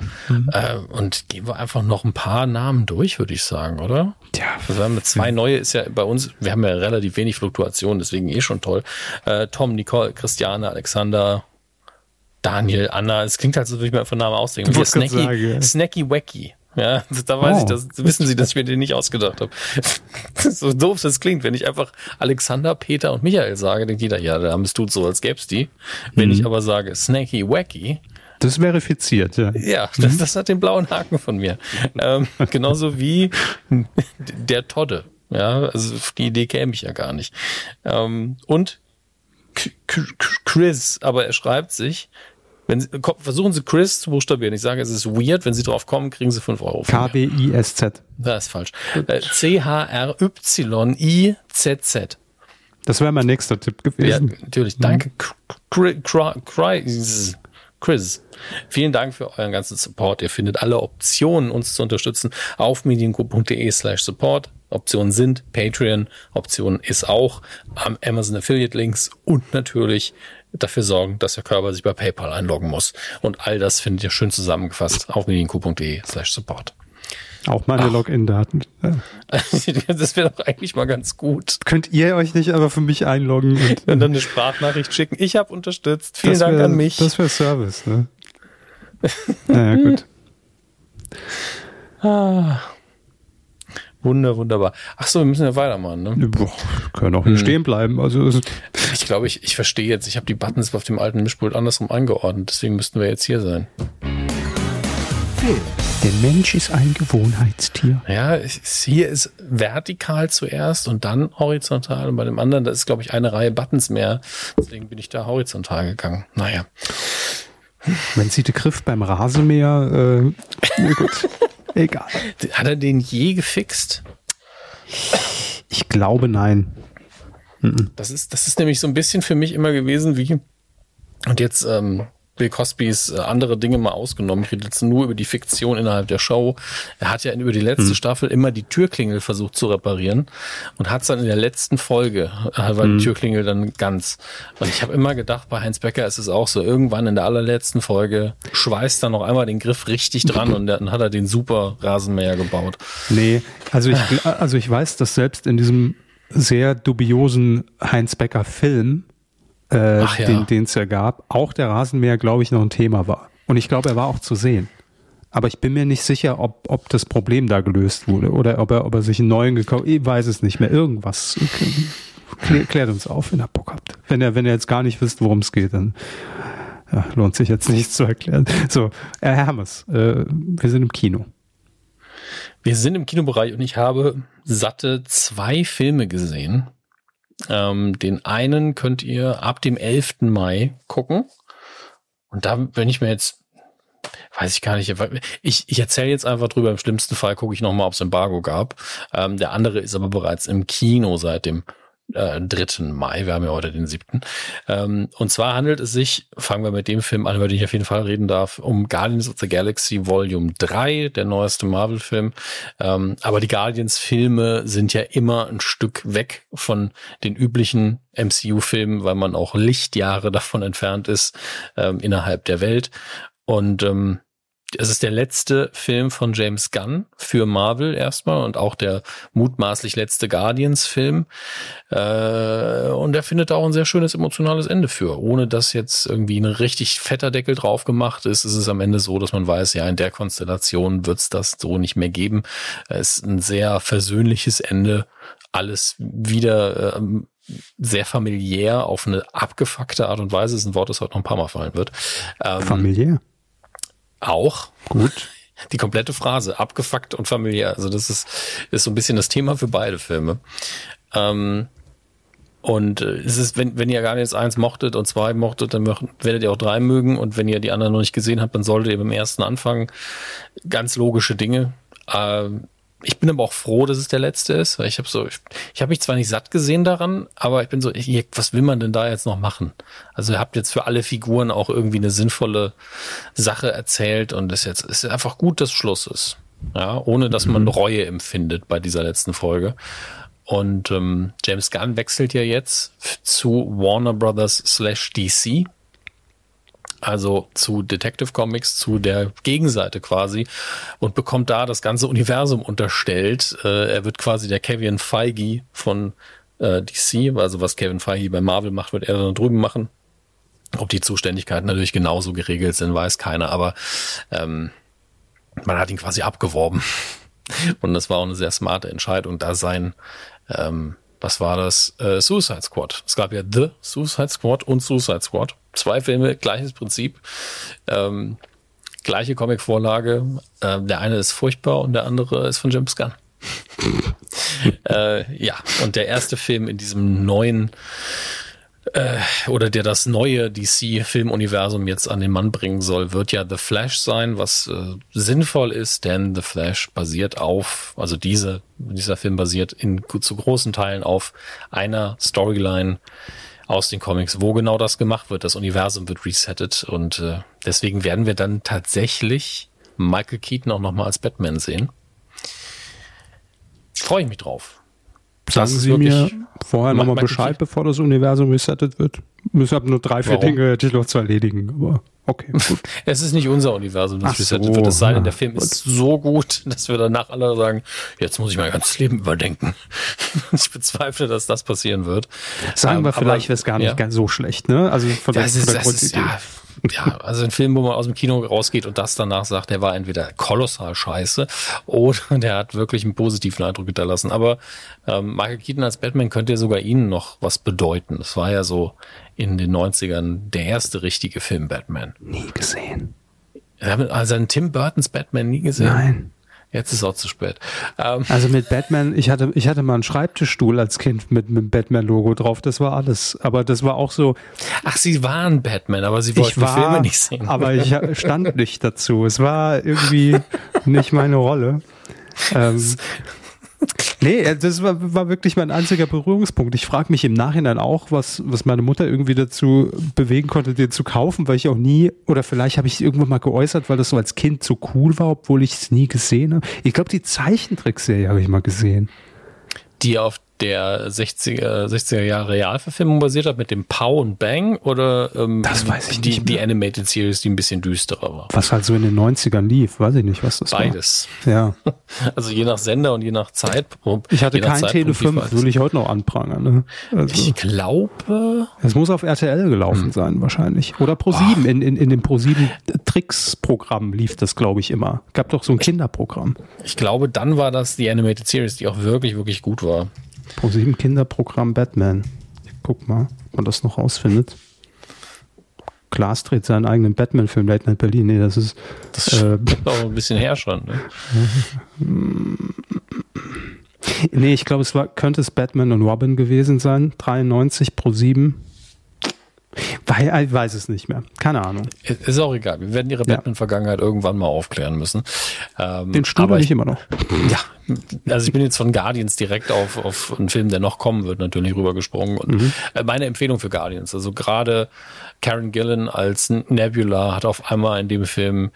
S3: Äh, und gehen wir einfach noch ein paar Namen durch, würde ich sagen, oder?
S2: Tja,
S3: Also wir haben mit zwei neue, ist ja bei uns, wir haben ja relativ wenig Fluktuation, deswegen eh schon toll. Äh, Tom, Nicole, Christiane, Alexander, Daniel, Anna, es klingt halt so, als würde ich mir einfach Namen ausdenken. Hier Snacky,
S2: sagen, ja.
S3: Snacky Wacky. Ja, da weiß
S2: Oh.
S3: ich, das wissen Sie, dass ich mir den nicht ausgedacht habe. so doof das klingt, wenn ich einfach Alexander, Peter und Michael sage, denkt jeder, ja, der Name tut so, als gäb's die. Wenn
S2: Mhm.
S3: ich aber sage Snacky Wacky,
S2: das ist verifiziert, ja.
S3: ja, das, das hat den blauen Haken von mir. ähm, genauso wie der Todde. Ja, also auf die Idee käme ich ja gar nicht. Ähm, und Chris, aber er schreibt sich, wenn Sie, versuchen Sie Chris zu buchstabieren. Ich sage, es ist weird. Wenn Sie drauf kommen, kriegen Sie 5 Euro.
S2: K-B-I-S-Z.
S3: Das ist falsch. Äh, C-H-R-Y-I-Z-Z.
S2: Das wäre mein nächster Tipp
S3: Ja,
S2: gewesen.
S3: natürlich. Danke, Chris. Chris. Vielen Dank für euren ganzen Support. Ihr findet alle Optionen, uns zu unterstützen, auf medienco.de slash support. Optionen sind Patreon, Option ist auch am Amazon Affiliate Links und natürlich dafür sorgen, dass der Körper sich bei PayPal einloggen muss. Und all das findet ihr schön zusammengefasst auf medienco.de slash support.
S2: Auch meine Login-Daten.
S3: Das wäre doch eigentlich mal ganz gut.
S2: Könnt ihr euch nicht aber für mich einloggen? Und,
S3: Und dann eine Sprachnachricht schicken. Ich habe unterstützt. Vielen
S2: das
S3: Dank
S2: wär,
S3: an mich.
S2: Das wäre Service, ne? naja, gut.
S3: Wunder, wunderbar. Ach so, wir müssen ja weitermachen. Ne?
S2: Boah, können auch hier stehen bleiben. Also
S3: Ich glaube, ich, ich verstehe jetzt. Ich habe die Buttons auf dem alten Mischpult andersrum eingeordnet. Deswegen müssten wir jetzt hier sein.
S2: Der Mensch ist ein Gewohnheitstier.
S3: Ja, hier ist vertikal zuerst und dann horizontal. Und bei dem anderen, da ist, glaube ich, eine Reihe Buttons mehr. Deswegen bin ich da horizontal gegangen. Naja.
S2: Wenn sie den Griff beim Rasenmäher, äh, na gut, egal.
S3: Hat er den je gefixt?
S2: Ich glaube nein.
S3: Das ist, das ist nämlich so ein bisschen für mich immer gewesen wie, und jetzt ähm, Bill Cosbys äh, andere Dinge mal ausgenommen. Ich rede jetzt nur über die Fiktion innerhalb der Show. Er hat ja über die letzte Staffel immer die Türklingel versucht zu reparieren und hat es dann in der letzten Folge, äh, war die Türklingel dann ganz. Und ich habe immer gedacht, bei Heinz Becker ist es auch so, irgendwann in der allerletzten Folge schweißt er noch einmal den Griff richtig dran und dann hat er den super Rasenmäher gebaut.
S2: Nee, also ich, also ich weiß, dass selbst in diesem sehr dubiosen Heinz Becker Film, äh,
S3: ja.
S2: den den es ja gab, auch der Rasenmäher, glaube ich, noch ein Thema war. Und ich glaube, er war auch zu sehen. Aber ich bin mir nicht sicher, ob, ob das Problem da gelöst wurde oder ob er, ob er sich einen neuen gekauft Ich weiß es nicht mehr. Irgendwas. Klär, klärt uns auf, wenn ihr Bock habt. Wenn ihr, wenn ihr jetzt gar nicht wisst, worum es geht, dann ja, lohnt sich jetzt nichts zu erklären. So, Herr Hermes, äh, wir sind im Kino.
S3: Wir sind im Kinobereich und ich habe satte zwei Filme gesehen. Ähm, den einen könnt ihr ab dem 11. Mai gucken. Und da, wenn ich mir jetzt, weiß ich gar nicht, ich, ich erzähle jetzt einfach drüber, im schlimmsten Fall gucke ich nochmal, ob es Embargo gab. Ähm, der andere ist aber bereits im Kino seit dem äh, 3. Mai, wir haben ja heute den 7. Ähm, und zwar handelt es sich, fangen wir mit dem Film an, über den ich auf jeden Fall reden darf, um Guardians of the Galaxy Volume 3, der neueste Marvel-Film. Ähm, aber die Guardians-Filme sind ja immer ein Stück weg von den üblichen MCU-Filmen, weil man auch Lichtjahre davon entfernt ist ähm, innerhalb der Welt. Und ähm, es ist der letzte Film von James Gunn für Marvel erstmal und auch der mutmaßlich letzte Guardians-Film. Äh, und er findet auch ein sehr schönes emotionales Ende für. Ohne dass jetzt irgendwie ein richtig fetter Deckel drauf gemacht ist, ist es am Ende so, dass man weiß, ja, in der Konstellation wird es das so nicht mehr geben. Es ist ein sehr versöhnliches Ende. Alles wieder äh, sehr familiär auf eine abgefuckte Art und Weise. Das ist ein Wort, das heute noch ein paar Mal fallen wird.
S2: Ähm, familiär?
S3: Auch.
S2: Gut.
S3: Die komplette Phrase, abgefuckt und familiär. Also das ist, ist so ein bisschen das Thema für beide Filme. Ähm, und äh, es ist, wenn, wenn ihr gar nicht eins mochtet und zwei mochtet, dann werdet ihr auch drei mögen. Und wenn ihr die anderen noch nicht gesehen habt, dann solltet ihr beim ersten anfangen. Ganz logische Dinge. Ähm, ich bin aber auch froh, dass es der letzte ist, weil ich habe so, ich, ich habe mich zwar nicht satt gesehen daran, aber ich bin so, ich, was will man denn da jetzt noch machen? Also ihr habt jetzt für alle Figuren auch irgendwie eine sinnvolle Sache erzählt und es jetzt ist einfach gut, dass Schluss ist, ja, ohne dass man mhm. Reue empfindet bei dieser letzten Folge. Und ähm, James Gunn wechselt ja jetzt zu Warner Brothers slash DC also zu Detective Comics, zu der Gegenseite quasi und bekommt da das ganze Universum unterstellt. Äh, er wird quasi der Kevin Feige von äh, DC, also was Kevin Feige bei Marvel macht, wird er dann drüben machen. Ob die Zuständigkeiten natürlich genauso geregelt sind, weiß keiner, aber ähm, man hat ihn quasi abgeworben. Und das war auch eine sehr smarte Entscheidung, da sein ähm, was war das? Äh, Suicide Squad. Es gab ja The Suicide Squad und Suicide Squad. Zwei Filme, gleiches Prinzip. Ähm, gleiche Comicvorlage. Äh, der eine ist furchtbar und der andere ist von James Gunn. äh, ja, und der erste Film in diesem neuen äh, oder der das neue DC-Filmuniversum jetzt an den Mann bringen soll, wird ja The Flash sein, was äh, sinnvoll ist, denn The Flash basiert auf, also diese, dieser Film basiert in zu großen Teilen auf einer Storyline aus den Comics, wo genau das gemacht wird. Das Universum wird resettet und äh, deswegen werden wir dann tatsächlich Michael Keaton auch nochmal als Batman sehen. Freue ich mich drauf.
S2: Sagen Sie mir vorher nochmal Bescheid, bevor das Universum resettet wird. Ich habe nur drei, vier Warum? Dinge, hätte ich noch zu erledigen, aber okay, gut.
S3: es ist nicht unser Universum, das so, wird. Es sei denn, der Film gut. ist so gut, dass wir danach alle sagen, jetzt muss ich mein ganzes Leben überdenken. ich bezweifle, dass das passieren wird.
S2: Sagen wir, ähm, vielleicht wäre es gar nicht ja. ganz so schlecht, ne? Also von der,
S3: das ist, das ist, ja, ja, also ein Film, wo man aus dem Kino rausgeht und das danach sagt, der war entweder kolossal scheiße oder der hat wirklich einen positiven Eindruck hinterlassen. Aber ähm, Michael Keaton als Batman könnte ja sogar Ihnen noch was bedeuten. Das war ja so in den 90ern der erste richtige Film Batman.
S2: Nie gesehen.
S3: Also einen Tim Burtons Batman nie gesehen?
S2: Nein.
S3: Jetzt ist auch zu spät.
S2: Ähm. Also mit Batman, ich hatte, ich hatte mal einen Schreibtischstuhl als Kind mit, mit Batman-Logo drauf, das war alles. Aber das war auch so.
S3: Ach, Sie waren Batman, aber Sie wollten war, die Filme nicht sehen.
S2: Aber ich stand nicht dazu. Es war irgendwie nicht meine Rolle. Ähm, Nee, äh, das war, war wirklich mein einziger Berührungspunkt. Ich frage mich im Nachhinein auch, was, was meine Mutter irgendwie dazu bewegen konnte, den zu kaufen, weil ich auch nie, oder vielleicht habe ich es irgendwann mal geäußert, weil das so als Kind so cool war, obwohl ich es nie gesehen habe. Ich glaube, die Zeichentrickserie habe ich mal gesehen.
S3: Die auf der 60er, 60er Jahre Realverfilmung basiert hat mit dem Pow und Bang oder
S2: ähm, das weiß ich
S3: die,
S2: nicht
S3: die Animated Series, die ein bisschen düsterer war?
S2: Was halt so in den 90ern lief, weiß ich nicht, was das
S3: Beides.
S2: war. Ja.
S3: Also je nach Sender und je nach Zeit.
S2: Ich hatte kein Tele 5, würde ich heute noch anprangern. Ne?
S3: Also, ich glaube.
S2: Es muss auf RTL gelaufen hm. sein, wahrscheinlich. Oder Pro7. In, in, in dem Pro7 Tricks-Programm lief das, glaube ich, immer. Gab doch so ein Kinderprogramm.
S3: Ich glaube, dann war das die Animated Series, die auch wirklich, wirklich gut war.
S2: Pro7 Kinderprogramm Batman. Guck mal, ob man das noch rausfindet. Klaas dreht seinen eigenen Batman-Film Late Night Berlin. Nee, das ist.
S3: Das ist äh, auch ein bisschen her schon. Ne?
S2: nee, ich glaube, es war, könnte es Batman und Robin gewesen sein. 93 pro 7. Weil, ich weiß es nicht mehr. Keine Ahnung.
S3: Ist auch egal. Wir werden ihre ja. Batman-Vergangenheit irgendwann mal aufklären müssen.
S2: Ähm, Den Stuhl ich immer noch.
S3: Ja, also ich bin jetzt von Guardians direkt auf, auf einen Film, der noch kommen wird, natürlich rübergesprungen. Und mhm. Äh, meine Empfehlung für Guardians, also gerade Karen Gillan als Nebula hat auf einmal in dem Film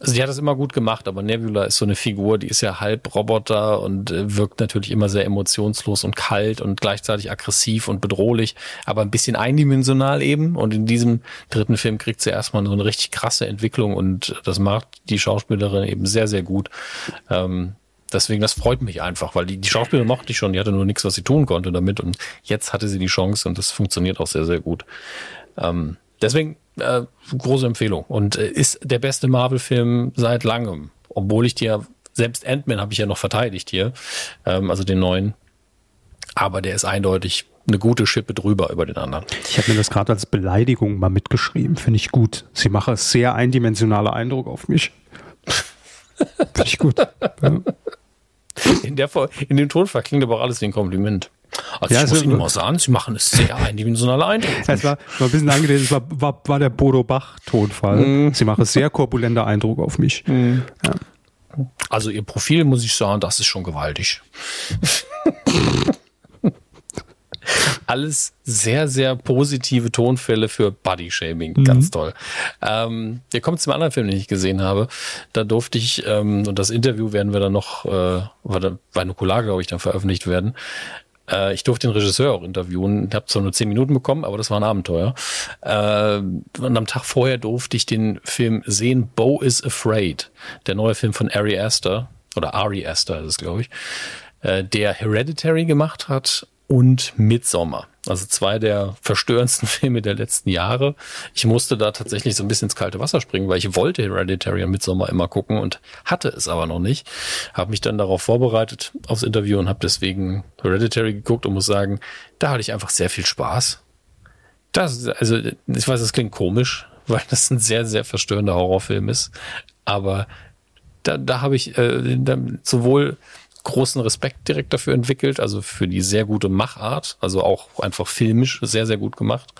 S3: also die hat das immer gut gemacht, aber Nebula ist so eine Figur, die ist ja halb Roboter und äh, wirkt natürlich immer sehr emotionslos und kalt und gleichzeitig aggressiv und bedrohlich, aber ein bisschen eindimensional eben. Und in diesem dritten Film kriegt sie erstmal so eine richtig krasse Entwicklung und das macht die Schauspielerin eben sehr, sehr gut. Ähm, deswegen, das freut mich einfach, weil die, die Schauspielerin mochte ich schon, die hatte nur nichts, was sie tun konnte damit und jetzt hatte sie die Chance und das funktioniert auch sehr, sehr gut. Ähm, deswegen äh, große Empfehlung und äh, ist der beste Marvel-Film seit langem. Obwohl ich dir, selbst Ant-Man habe ich ja noch verteidigt hier, ähm, also den neuen. Aber der ist eindeutig eine gute Schippe drüber über den anderen.
S2: Ich habe mir das gerade als Beleidigung mal mitgeschrieben. Finde ich gut. Sie mache sehr eindimensionaler Eindruck auf mich. Finde ich gut. Ja.
S3: In, der, in dem Tonfall klingt aber alles wie ein Kompliment. Also ja, ich muss Ihnen mal sagen, Sie machen es sehr eindimensionaler Eindruck.
S2: Es war, war ein bisschen angelehnt, es war, war, war der Bodo Bach-Tonfall. Mm. Sie machen sehr korpulenter Eindruck auf mich. Mm. Ja.
S3: Also Ihr Profil, muss ich sagen, das ist schon gewaltig. Alles sehr, sehr positive Tonfälle für Body-Shaming. Mhm. Ganz toll. Ähm, wir kommen zum anderen Film, den ich gesehen habe. Da durfte ich, ähm, und das Interview werden wir dann noch, äh, bei Nukular, glaube ich, dann veröffentlicht werden. Äh, ich durfte den Regisseur auch interviewen. Ich habe zwar nur zehn Minuten bekommen, aber das war ein Abenteuer. Äh, und am Tag vorher durfte ich den Film sehen, Bo is Afraid. Der neue Film von Ari Aster. Oder Ari Aster ist es, glaube ich. Äh, der Hereditary gemacht hat und Midsommar. Also zwei der verstörendsten Filme der letzten Jahre. Ich musste da tatsächlich so ein bisschen ins kalte Wasser springen, weil ich wollte Hereditary und Midsommar immer gucken und hatte es aber noch nicht. Habe mich dann darauf vorbereitet aufs Interview und habe deswegen Hereditary geguckt und muss sagen, da hatte ich einfach sehr viel Spaß. Das, also ich weiß, das klingt komisch, weil das ein sehr, sehr verstörender Horrorfilm ist. Aber da, da habe ich äh, da, sowohl großen Respekt direkt dafür entwickelt, also für die sehr gute Machart, also auch einfach filmisch sehr, sehr gut gemacht.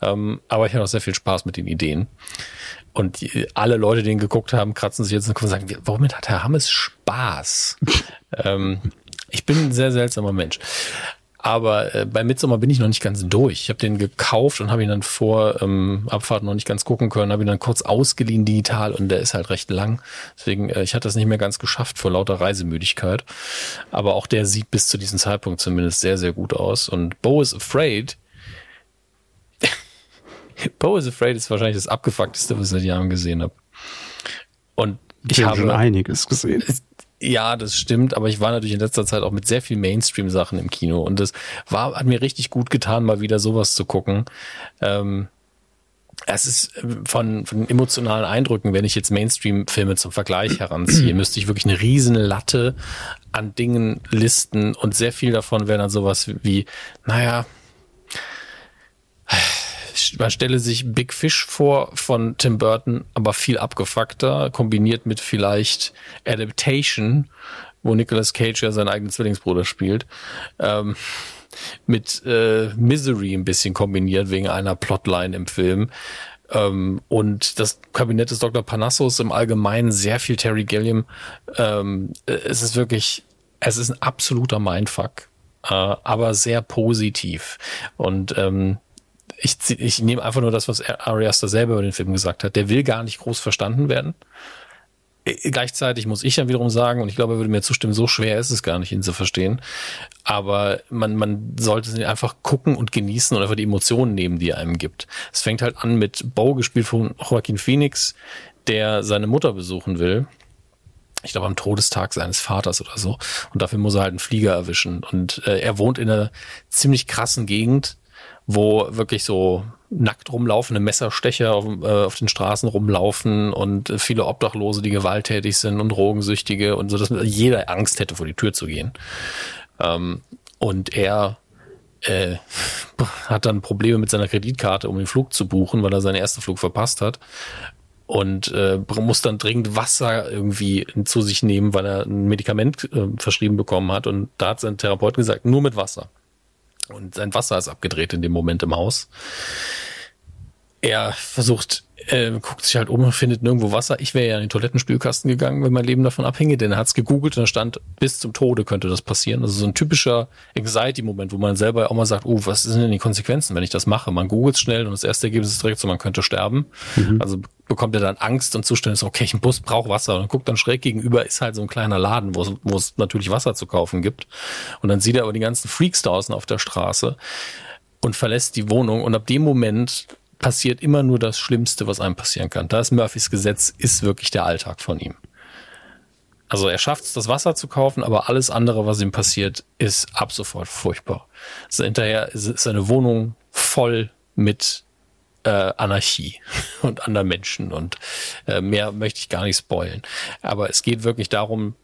S3: Ähm, aber ich hatte auch sehr viel Spaß mit den Ideen. Und die, alle Leute, die ihn geguckt haben, kratzen sich jetzt und sagen, warum hat Herr Hammes Spaß? ähm, ich bin ein sehr seltsamer Mensch. Aber äh, bei Midsommar bin ich noch nicht ganz durch. Ich habe den gekauft und habe ihn dann vor ähm, Abfahrt noch nicht ganz gucken können, habe ihn dann kurz ausgeliehen digital und der ist halt recht lang. Deswegen, äh, ich hatte das nicht mehr ganz geschafft vor lauter Reisemüdigkeit. Aber auch der sieht bis zu diesem Zeitpunkt zumindest sehr, sehr gut aus. Und Bo is Afraid. Bo is Afraid ist wahrscheinlich das abgefuckteste, was ich seit Jahren gesehen habe. Und ich, ich habe schon
S2: einiges gesehen.
S3: Ja, das stimmt, aber ich war natürlich in letzter Zeit auch mit sehr viel Mainstream-Sachen im Kino und das war, hat mir richtig gut getan, mal wieder sowas zu gucken. Ähm, es ist äh, von, von emotionalen Eindrücken, wenn ich jetzt Mainstream-Filme zum Vergleich heranziehe, müsste ich wirklich eine riesen Latte an Dingen listen und sehr viel davon wäre dann sowas wie, naja, man stelle sich Big Fish vor von Tim Burton, aber viel abgefuckter, kombiniert mit vielleicht Adaptation, wo Nicolas Cage ja seinen eigenen Zwillingsbruder spielt. Ähm, mit äh, Misery ein bisschen kombiniert wegen einer Plotline im Film. Ähm, und das Kabinett des Dr. Panassos im Allgemeinen sehr viel Terry Gilliam. Ähm, es ist wirklich, es ist ein absoluter Mindfuck, äh, aber sehr positiv. Und ähm, ich, ich nehme einfach nur das, was Ari Aster selber über den Film gesagt hat. Der will gar nicht groß verstanden werden. Äh, gleichzeitig muss ich dann wiederum sagen, und ich glaube, er würde mir zustimmen, so schwer ist es gar nicht, ihn zu verstehen. Aber man, man sollte ihn einfach gucken und genießen und einfach die Emotionen nehmen, die er einem gibt. Es fängt halt an mit Bo, gespielt von Joaquin Phoenix, der seine Mutter besuchen will. Ich glaube, am Todestag seines Vaters oder so. Und dafür muss er halt einen Flieger erwischen. Und äh, er wohnt in einer ziemlich krassen Gegend wo wirklich so nackt rumlaufende Messerstecher auf, äh, auf den Straßen rumlaufen und viele Obdachlose, die gewalttätig sind und Drogensüchtige und so, dass jeder Angst hätte, vor die Tür zu gehen. Ähm, und er äh, hat dann Probleme mit seiner Kreditkarte, um den Flug zu buchen, weil er seinen ersten Flug verpasst hat. Und äh, muss dann dringend Wasser irgendwie zu sich nehmen, weil er ein Medikament äh, verschrieben bekommen hat. Und da hat sein Therapeut gesagt, nur mit Wasser. Und sein Wasser ist abgedreht in dem Moment im Haus. Er versucht äh, guckt sich halt um und findet nirgendwo Wasser. Ich wäre ja in den Toilettenspülkasten gegangen, wenn mein Leben davon abhinge, denn er hat es gegoogelt und da stand, bis zum Tode könnte das passieren. Also so ein typischer Anxiety-Moment, wo man selber auch mal sagt, oh, was sind denn die Konsequenzen, wenn ich das mache? Man googelt schnell und das erste Ergebnis ist direkt so, man könnte sterben. Mhm. Also bekommt er dann Angst und Zustand ist, okay, ich ein Bus brauche Wasser und guckt dann schräg gegenüber, ist halt so ein kleiner Laden, wo es, wo es natürlich Wasser zu kaufen gibt. Und dann sieht er aber die ganzen Freaks draußen auf der Straße und verlässt die Wohnung und ab dem Moment passiert immer nur das Schlimmste, was einem passieren kann. Da ist Murphys Gesetz, ist wirklich der Alltag von ihm. Also er schafft es, das Wasser zu kaufen, aber alles andere, was ihm passiert, ist ab sofort furchtbar. Also hinterher ist seine Wohnung voll mit äh, Anarchie und anderen Menschen und äh, mehr möchte ich gar nicht spoilen. Aber es geht wirklich darum,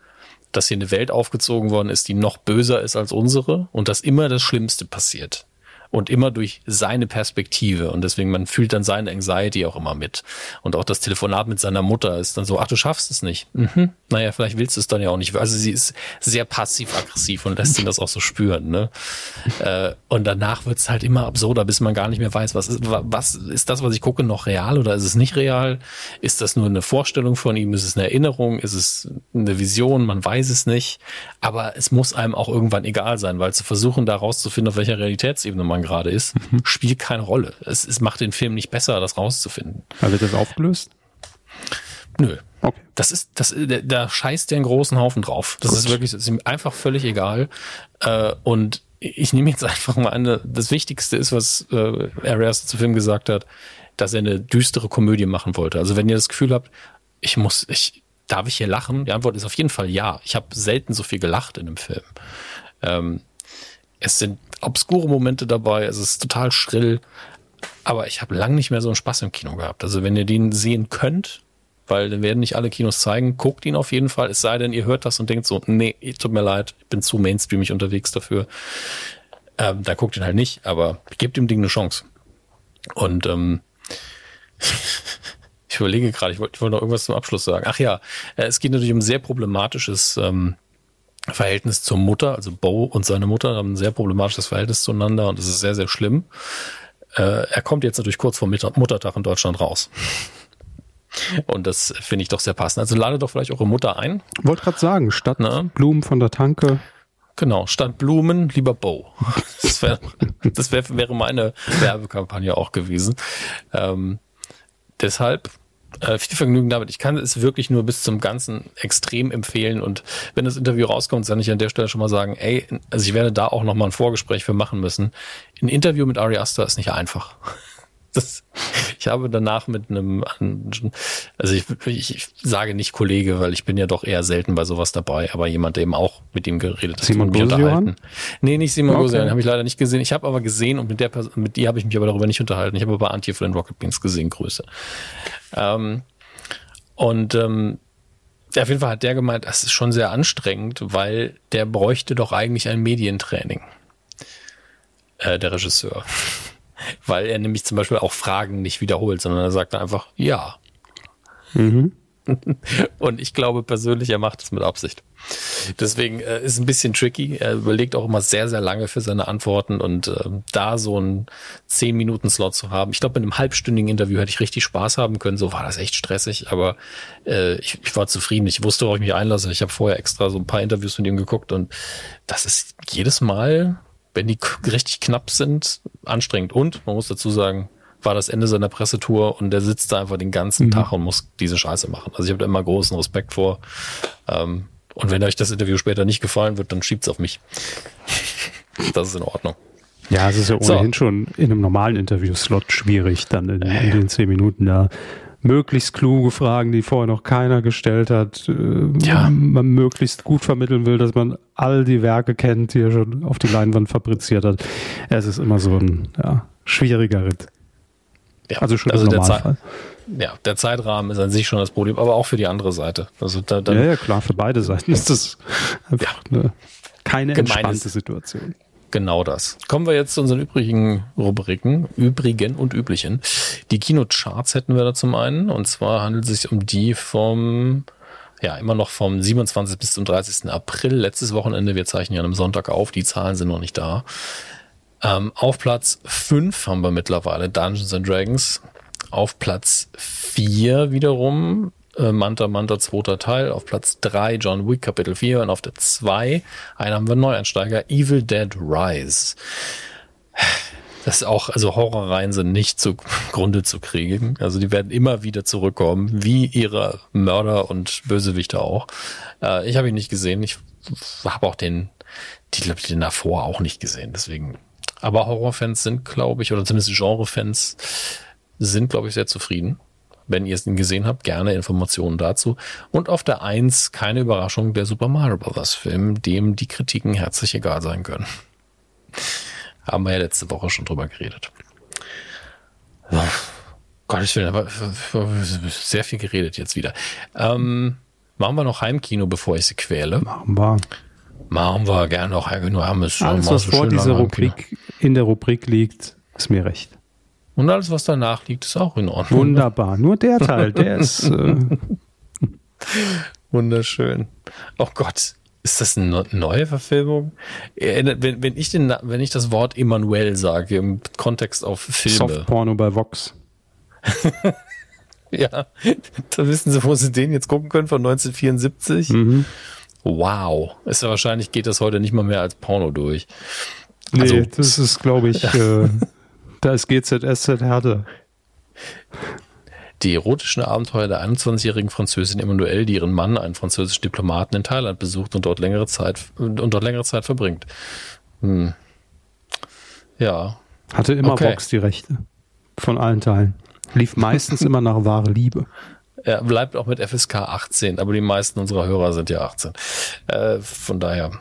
S3: dass hier eine Welt aufgezogen worden ist, die noch böser ist als unsere und dass immer das Schlimmste passiert und immer durch seine Perspektive. Und deswegen, man fühlt dann seine Anxiety auch immer mit. Und auch das Telefonat mit seiner Mutter ist dann so, ach, du schaffst es nicht. Mhm. Naja, vielleicht willst du es dann ja auch nicht. Also sie ist sehr passiv-aggressiv und lässt ihn das auch so spüren. Ne? Äh, und danach wird es halt immer absurder, bis man gar nicht mehr weiß, was ist, was ist das, was ich gucke, noch real oder ist es nicht real? Ist das nur eine Vorstellung von ihm? Ist es eine Erinnerung? Ist es eine Vision? Man weiß es nicht. Aber es muss einem auch irgendwann egal sein, weil zu versuchen, da rauszufinden, auf welcher Realitätsebene man gerade ist, mhm. spielt keine Rolle. Es, es macht den Film nicht besser, das rauszufinden.
S2: Aber wird das aufgelöst?
S3: Nö. Okay. Das ist, das, da scheißt der einen großen Haufen drauf. Das Gut. ist wirklich, das ist ihm einfach völlig egal. Äh, und ich nehme jetzt einfach mal an, das Wichtigste ist, was äh, Arias zu Film gesagt hat, dass er eine düstere Komödie machen wollte. Also wenn ihr das Gefühl habt, ich muss, ich, darf ich hier lachen? Die Antwort ist auf jeden Fall ja. Ich habe selten so viel gelacht in einem Film. Ähm, es sind obskure Momente dabei, es ist total schrill, aber ich habe lang nicht mehr so einen Spaß im Kino gehabt. Also wenn ihr den sehen könnt, weil dann werden nicht alle Kinos zeigen, guckt ihn auf jeden Fall, es sei denn, ihr hört das und denkt so, nee, tut mir leid, ich bin zu mainstreamig unterwegs dafür. Ähm, da guckt ihn halt nicht, aber gebt dem Ding eine Chance. Und ähm, ich überlege gerade, ich wollte wollt noch irgendwas zum Abschluss sagen. Ach ja, äh, es geht natürlich um sehr problematisches ähm, Verhältnis zur Mutter, also Bo und seine Mutter haben ein sehr problematisches Verhältnis zueinander und es ist sehr, sehr schlimm. Äh, er kommt jetzt natürlich kurz vor Muttertag in Deutschland raus. Und das finde ich doch sehr passend. Also lade doch vielleicht eure Mutter ein.
S2: Wollte gerade sagen, statt ne? Blumen von der Tanke.
S3: Genau, statt Blumen lieber Bo. Das, wär, das wär, wäre meine Werbekampagne auch gewesen. Ähm, deshalb äh, viel Vergnügen damit. Ich kann es wirklich nur bis zum Ganzen extrem empfehlen. Und wenn das Interview rauskommt, kann ich an der Stelle schon mal sagen, ey, also ich werde da auch noch mal ein Vorgespräch für machen müssen. Ein Interview mit Ari Aster ist nicht einfach. Das, ich habe danach mit einem, also ich, ich, sage nicht Kollege, weil ich bin ja doch eher selten bei sowas dabei, aber jemand, der eben auch mit ihm geredet hat.
S2: Simon unterhalten.
S3: Nee, nicht Simon okay. Gosian, habe ich leider nicht gesehen. Ich habe aber gesehen und mit der Person, mit die habe ich mich aber darüber nicht unterhalten. Ich habe aber Antje von den Rocket Beans gesehen, Grüße. Ähm, und ähm, auf jeden Fall hat der gemeint, das ist schon sehr anstrengend, weil der bräuchte doch eigentlich ein Medientraining. Äh, der Regisseur. weil er nämlich zum Beispiel auch Fragen nicht wiederholt, sondern er sagt einfach ja. Mhm. Und ich glaube persönlich, er macht es mit Absicht. Deswegen äh, ist ein bisschen tricky. Er überlegt auch immer sehr, sehr lange für seine Antworten und äh, da so einen 10-Minuten-Slot zu haben. Ich glaube, in einem halbstündigen Interview hätte ich richtig Spaß haben können. So war das echt stressig, aber äh, ich, ich war zufrieden. Ich wusste, worauf ich mich einlasse. Ich habe vorher extra so ein paar Interviews mit ihm geguckt und das ist jedes Mal, wenn die richtig knapp sind, anstrengend. Und man muss dazu sagen, war das Ende seiner Pressetour und der sitzt da einfach den ganzen mhm. Tag und muss diese Scheiße machen. Also ich habe da immer großen Respekt vor. Ähm, und wenn euch das Interview später nicht gefallen wird, dann schiebt's auf mich. Das ist in Ordnung.
S2: Ja, es ist ja ohnehin so. schon in einem normalen Interview-Slot schwierig, dann in, in, den zehn Minuten da möglichst kluge Fragen, die vorher noch keiner gestellt hat, äh, ja. man möglichst gut vermitteln will, dass man all die Werke kennt, die er schon auf die Leinwand fabriziert hat. Es ist immer so ein ja, schwieriger Ritt.
S3: Ja, also schon also der, Zeit, ja, der Zeitrahmen ist an sich schon das Problem, aber auch für die andere Seite. Also
S2: da, ja, ja, klar, für beide Seiten ist das einfach eine, keine entspannte Situation.
S3: Genau das. Kommen wir jetzt zu unseren übrigen Rubriken, übrigen und üblichen. Die Kinocharts hätten wir da zum einen. Und zwar handelt es sich um die vom, ja, immer noch vom 27. bis zum 30. April, letztes Wochenende. Wir zeichnen ja am Sonntag auf. Die Zahlen sind noch nicht da. Ähm, auf Platz 5 haben wir mittlerweile Dungeons and Dragons. Auf Platz 4 wiederum äh, Manta Manta zweiter Teil, auf Platz 3 John Wick Kapitel 4 und auf der 2 einen haben wir Neueinsteiger Evil Dead Rise. Das ist auch, also Horrorreihen sind nicht zugrunde zu kriegen. Also die werden immer wieder zurückkommen, wie ihre Mörder und Bösewichte auch. Äh, ich habe ihn nicht gesehen. Ich habe auch den, die glaube ich, den davor auch nicht gesehen. Deswegen. Aber Horrorfans sind, glaube ich, oder zumindest Genrefans sind, glaube ich, sehr zufrieden. Wenn ihr es gesehen habt, gerne Informationen dazu. Und auf der Eins keine Überraschung, der Super Mario Bros. Film, dem die Kritiken herzlich egal sein können. Haben wir ja letzte Woche schon drüber geredet. So. Gottes Willen, aber sehr viel geredet jetzt wieder. Ähm, machen wir noch Heimkino, bevor ich sie quäle.
S2: Machen wir.
S3: Machen wir gerne noch. Nur haben es
S2: Alles, was vor dieser Rubrik in der Rubrik liegt, ist mir recht.
S3: Und alles, was danach liegt, ist auch in Ordnung.
S2: Wunderbar. Nur der Teil, der ist. Äh
S3: Wunderschön. Oh Gott. Ist das eine neue Verfilmung? Wenn, wenn, ich den, wenn ich das Wort Emanuel sage im Kontext auf Filme.
S2: Softporno bei Vox.
S3: ja, da wissen Sie, wo Sie den jetzt gucken können von 1974. Mhm. Wow. Ist ja wahrscheinlich geht das heute nicht mal mehr als Porno durch.
S2: Nee, also, das ist, glaube ich, äh, da ist GZSZ härter.
S3: Die erotischen Abenteuer der 21-jährigen Französin Emmanuelle, die ihren Mann, einen französischen Diplomaten in Thailand besucht und dort längere Zeit, und dort längere Zeit verbringt. Hm. Ja.
S2: Hatte immer okay. Vox die Rechte. Von allen Teilen. Lief meistens immer nach wahre Liebe.
S3: Er bleibt auch mit FSK 18, aber die meisten unserer Hörer sind ja 18. Äh, von daher.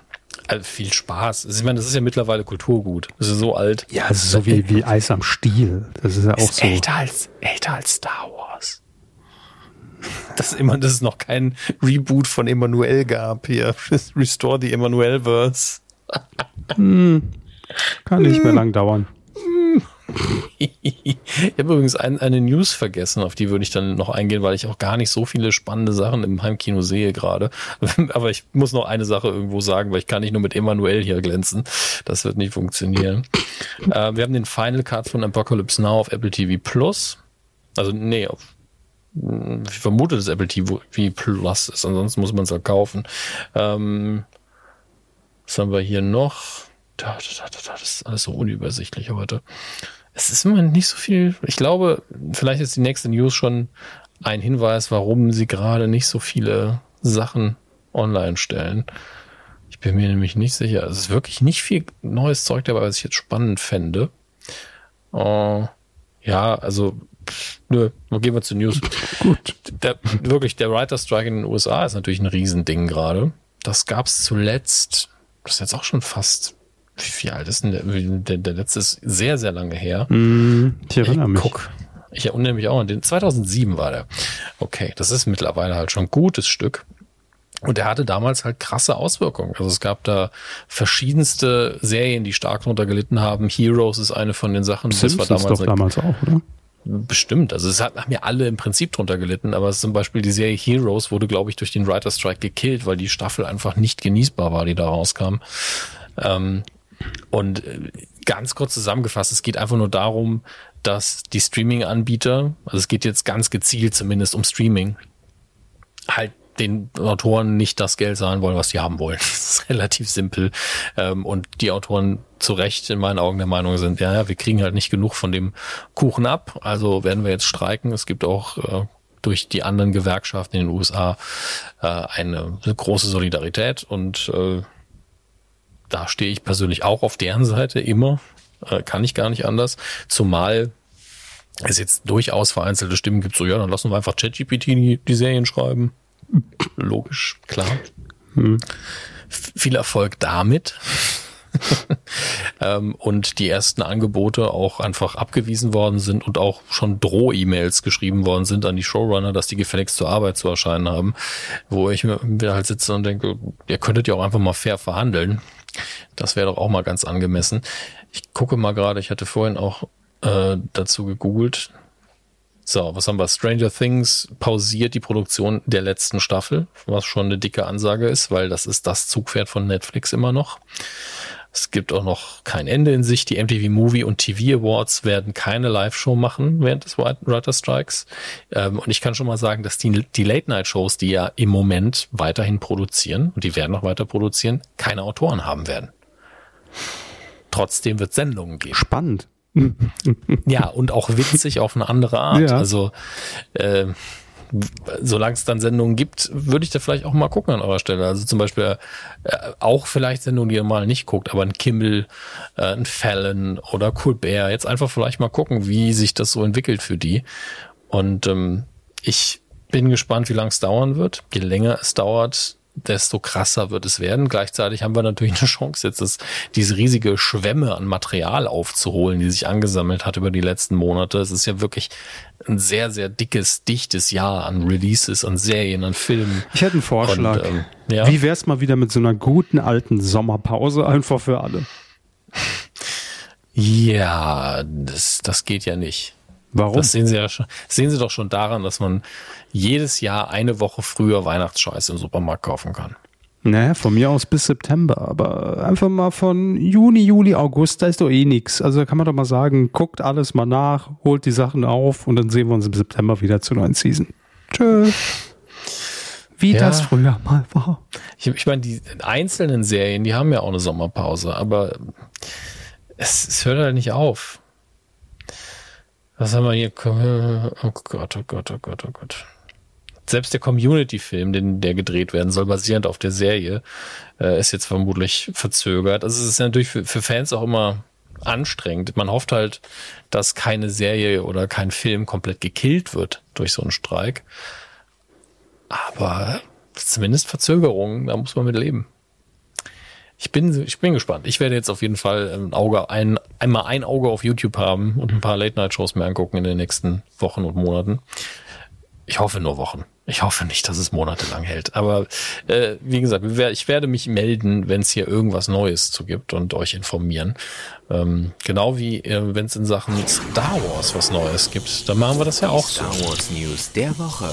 S3: Also viel Spaß. Also ich meine, das ist ja mittlerweile Kulturgut. Das ist so alt.
S2: Ja, es ist so wie, wie Eis am Stiel. Das ist ja auch ist so.
S3: Älter als, älter als Star Wars. Dass immer, dass es noch kein Reboot von Emanuel gab hier. Restore the Emanuel-Verse.
S2: hm. Kann nicht mehr lang dauern.
S3: Ich habe übrigens ein, eine News vergessen, auf die würde ich dann noch eingehen, weil ich auch gar nicht so viele spannende Sachen im Heimkino sehe gerade. Aber ich muss noch eine Sache irgendwo sagen, weil ich kann nicht nur mit Emanuel hier glänzen. Das wird nicht funktionieren. äh, wir haben den Final Cut von Apocalypse Now auf Apple TV Plus. Also, nee, auf ich vermute, dass Apple TV Plus ist, ansonsten muss man es halt kaufen. Ähm, was haben wir hier noch? Das ist alles so unübersichtlich heute. Es ist immer nicht so viel. Ich glaube, vielleicht ist die nächste News schon ein Hinweis, warum sie gerade nicht so viele Sachen online stellen. Ich bin mir nämlich nicht sicher. Es ist wirklich nicht viel neues Zeug dabei, was ich jetzt spannend fände. Uh, ja, also, nö, gehen wir zu News. Gut. Der, wirklich, der Writer Strike in den USA ist natürlich ein Riesending gerade. Das gab es zuletzt, das ist jetzt auch schon fast wie alt ist denn der? Der, der letzte ist sehr, sehr lange her.
S2: Mm, ich erinnere mich.
S3: Guck. Ich erinnere mich auch an den. 2007 war der. Okay, das ist mittlerweile halt schon ein gutes Stück. Und der hatte damals halt krasse Auswirkungen. Also es gab da verschiedenste Serien, die stark darunter gelitten haben. Heroes ist eine von den Sachen.
S2: Simpsons das war damals, doch damals auch, oder?
S3: Bestimmt. Also es haben ja alle im Prinzip drunter gelitten, aber zum Beispiel die Serie Heroes wurde, glaube ich, durch den Writer Strike gekillt, weil die Staffel einfach nicht genießbar war, die da rauskam. Ähm, und äh, ganz kurz zusammengefasst, es geht einfach nur darum, dass die Streaming-Anbieter, also es geht jetzt ganz gezielt zumindest um Streaming, halt den Autoren nicht das Geld zahlen wollen, was sie haben wollen. Das ist relativ simpel. Ähm, und die Autoren zu Recht in meinen Augen der Meinung sind, ja, ja, wir kriegen halt nicht genug von dem Kuchen ab, also werden wir jetzt streiken. Es gibt auch äh, durch die anderen Gewerkschaften in den USA äh, eine große Solidarität und da stehe ich persönlich auch auf deren Seite immer. Äh, kann ich gar nicht anders. Zumal es jetzt durchaus vereinzelte Stimmen gibt, so ja, dann lassen wir einfach ChatGPT die, die Serien schreiben. Logisch, klar. Hm. Viel Erfolg damit. ähm, und die ersten Angebote auch einfach abgewiesen worden sind und auch schon Droh-E-Mails geschrieben worden sind an die Showrunner, dass die gefälligst zur Arbeit zu erscheinen haben, wo ich mir halt sitze und denke, ihr könntet ja auch einfach mal fair verhandeln Das wäre doch auch mal ganz angemessen. Ich gucke mal gerade, ich hatte vorhin auch äh, dazu gegoogelt. So, was haben wir? Stranger Things pausiert die Produktion der letzten Staffel, was schon eine dicke Ansage ist, weil das ist das Zugpferd von Netflix immer noch. Es gibt auch noch kein Ende in sich. Die MTV Movie und TV Awards werden keine Live-Show machen während des Writer Strikes. Ähm, und ich kann schon mal sagen, dass die, die Late-Night-Shows, die ja im Moment weiterhin produzieren, und die werden noch weiter produzieren, keine Autoren haben werden. Trotzdem wird Sendungen geben.
S2: Spannend.
S3: ja, und auch witzig auf eine andere Art. Ja. Also äh, solange es dann Sendungen gibt, würde ich da vielleicht auch mal gucken an eurer Stelle. Also zum Beispiel äh, auch vielleicht Sendungen, die ihr mal nicht guckt, aber ein Kimmel, äh, ein Fallon oder Colbert. Jetzt einfach vielleicht mal gucken, wie sich das so entwickelt für die. Und ähm, ich bin gespannt, wie lange es dauern wird. Je länger es dauert, desto krasser wird es werden. Gleichzeitig haben wir natürlich eine Chance, jetzt das, diese riesige Schwemme an Material aufzuholen, die sich angesammelt hat über die letzten Monate. Es ist ja wirklich ein sehr, sehr dickes, dichtes Jahr an Releases, an Serien, an Filmen.
S2: Ich hätte einen Vorschlag. Und, ähm, ja. Wie wär's mal wieder mit so einer guten alten Sommerpause einfach für alle?
S3: Ja, das, das geht ja nicht.
S2: Warum?
S3: Das sehen Sie ja schon, sehen Sie doch schon daran, dass man jedes Jahr eine Woche früher Weihnachtsscheiße im Supermarkt kaufen kann.
S2: Naja, von mir aus bis September, aber einfach mal von Juni, Juli, August, da ist doch eh nichts. Also da kann man doch mal sagen, guckt alles mal nach, holt die Sachen auf und dann sehen wir uns im September wieder zur neuen Season. Tschö. Wie ja. das früher mal war.
S3: Ich, ich meine, die einzelnen Serien, die haben ja auch eine Sommerpause, aber es, es hört halt nicht auf. Was haben wir hier? Oh Gott, oh Gott, oh Gott, oh Gott. Selbst der Community-Film, der gedreht werden soll, basierend auf der Serie, äh, ist jetzt vermutlich verzögert. Also es ist natürlich für, für Fans auch immer anstrengend. Man hofft halt, dass keine Serie oder kein Film komplett gekillt wird durch so einen Streik. Aber zumindest Verzögerungen, da muss man mit leben ich bin, ich bin gespannt. Ich werde jetzt auf jeden Fall ein Auge, ein, einmal ein Auge auf YouTube haben und ein paar Late-Night-Shows mehr angucken in den nächsten Wochen und Monaten. Ich hoffe nur Wochen. Ich hoffe nicht, dass es monatelang hält. Aber äh, wie gesagt, ich werde mich melden, wenn es hier irgendwas Neues zu gibt und euch informieren. Ähm, genau wie äh, wenn es in Sachen Star Wars was Neues gibt. Dann machen wir das ja auch
S1: Star. Wars News der Woche.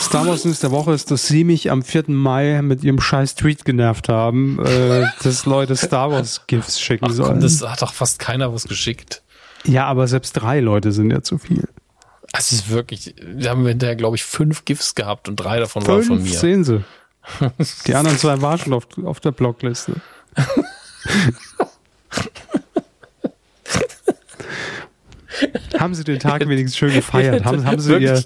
S2: Star Wars News der Woche ist, dass sie mich am 4. Mai mit ihrem scheiß Tweet genervt haben, äh, dass Leute Star Wars GIFs schicken Ach, sollen. Komm,
S3: das hat doch fast keiner was geschickt.
S2: Ja, aber selbst drei Leute sind ja zu viel.
S3: Es ist wirklich, wir haben hinterher, glaube ich, fünf GIFs gehabt und drei davon fünf, waren von mir.
S2: sehen sie. Die anderen zwei waren schon auf, auf der Blockliste. haben Sie den Tag wenigstens schön gefeiert? Haben, haben Sie ihr,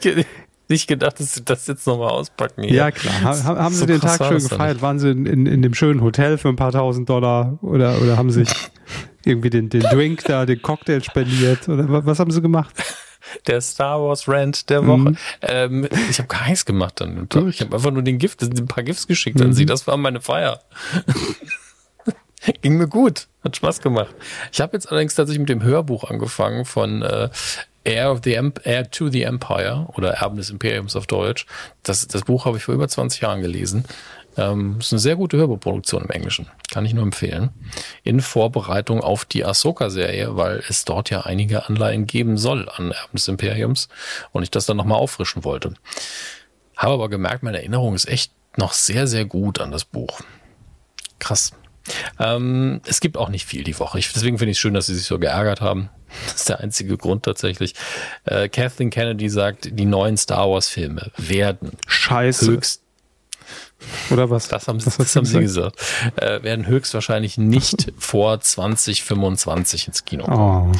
S3: nicht gedacht, dass sie das jetzt nochmal auspacken.
S2: Hier. Ja, klar. Ha, haben so Sie den Tag schön gefeiert? Waren Sie in, in, in, dem schönen Hotel für ein paar tausend Dollar oder, oder haben Sie sich irgendwie den, den Drink da, den Cocktail spendiert? Oder was haben Sie gemacht?
S3: Der Star Wars Rant der Woche. Mhm. Ähm, ich habe gar nichts gemacht dann. Ich habe einfach nur den Gift, ein paar Gifts geschickt mhm. an Sie. Das war meine Feier. Ging mir gut. Hat Spaß gemacht. Ich habe jetzt allerdings tatsächlich mit dem Hörbuch angefangen von äh, Heir, of the Heir to the Empire oder Erben des Imperiums auf Deutsch. Das, das Buch habe ich vor über 20 Jahren gelesen. Ähm, ist eine sehr gute Hörbuchproduktion im Englischen. Kann ich nur empfehlen. In Vorbereitung auf die Ahsoka-Serie, weil es dort ja einige Anleihen geben soll an Erben des Imperiums und ich das dann nochmal auffrischen wollte. Habe aber gemerkt, meine Erinnerung ist echt noch sehr, sehr gut an das Buch. Krass. Ähm, es gibt auch nicht viel die Woche. Ich, deswegen finde ich es schön, dass sie sich so geärgert haben. Das ist der einzige Grund tatsächlich. Äh, Kathleen Kennedy sagt, die neuen Star Wars Filme werden
S2: Scheiße. höchst oder was?
S3: Das haben, was das haben sie gesagt. Äh, werden höchstwahrscheinlich nicht vor 2025 ins Kino kommen. Oh.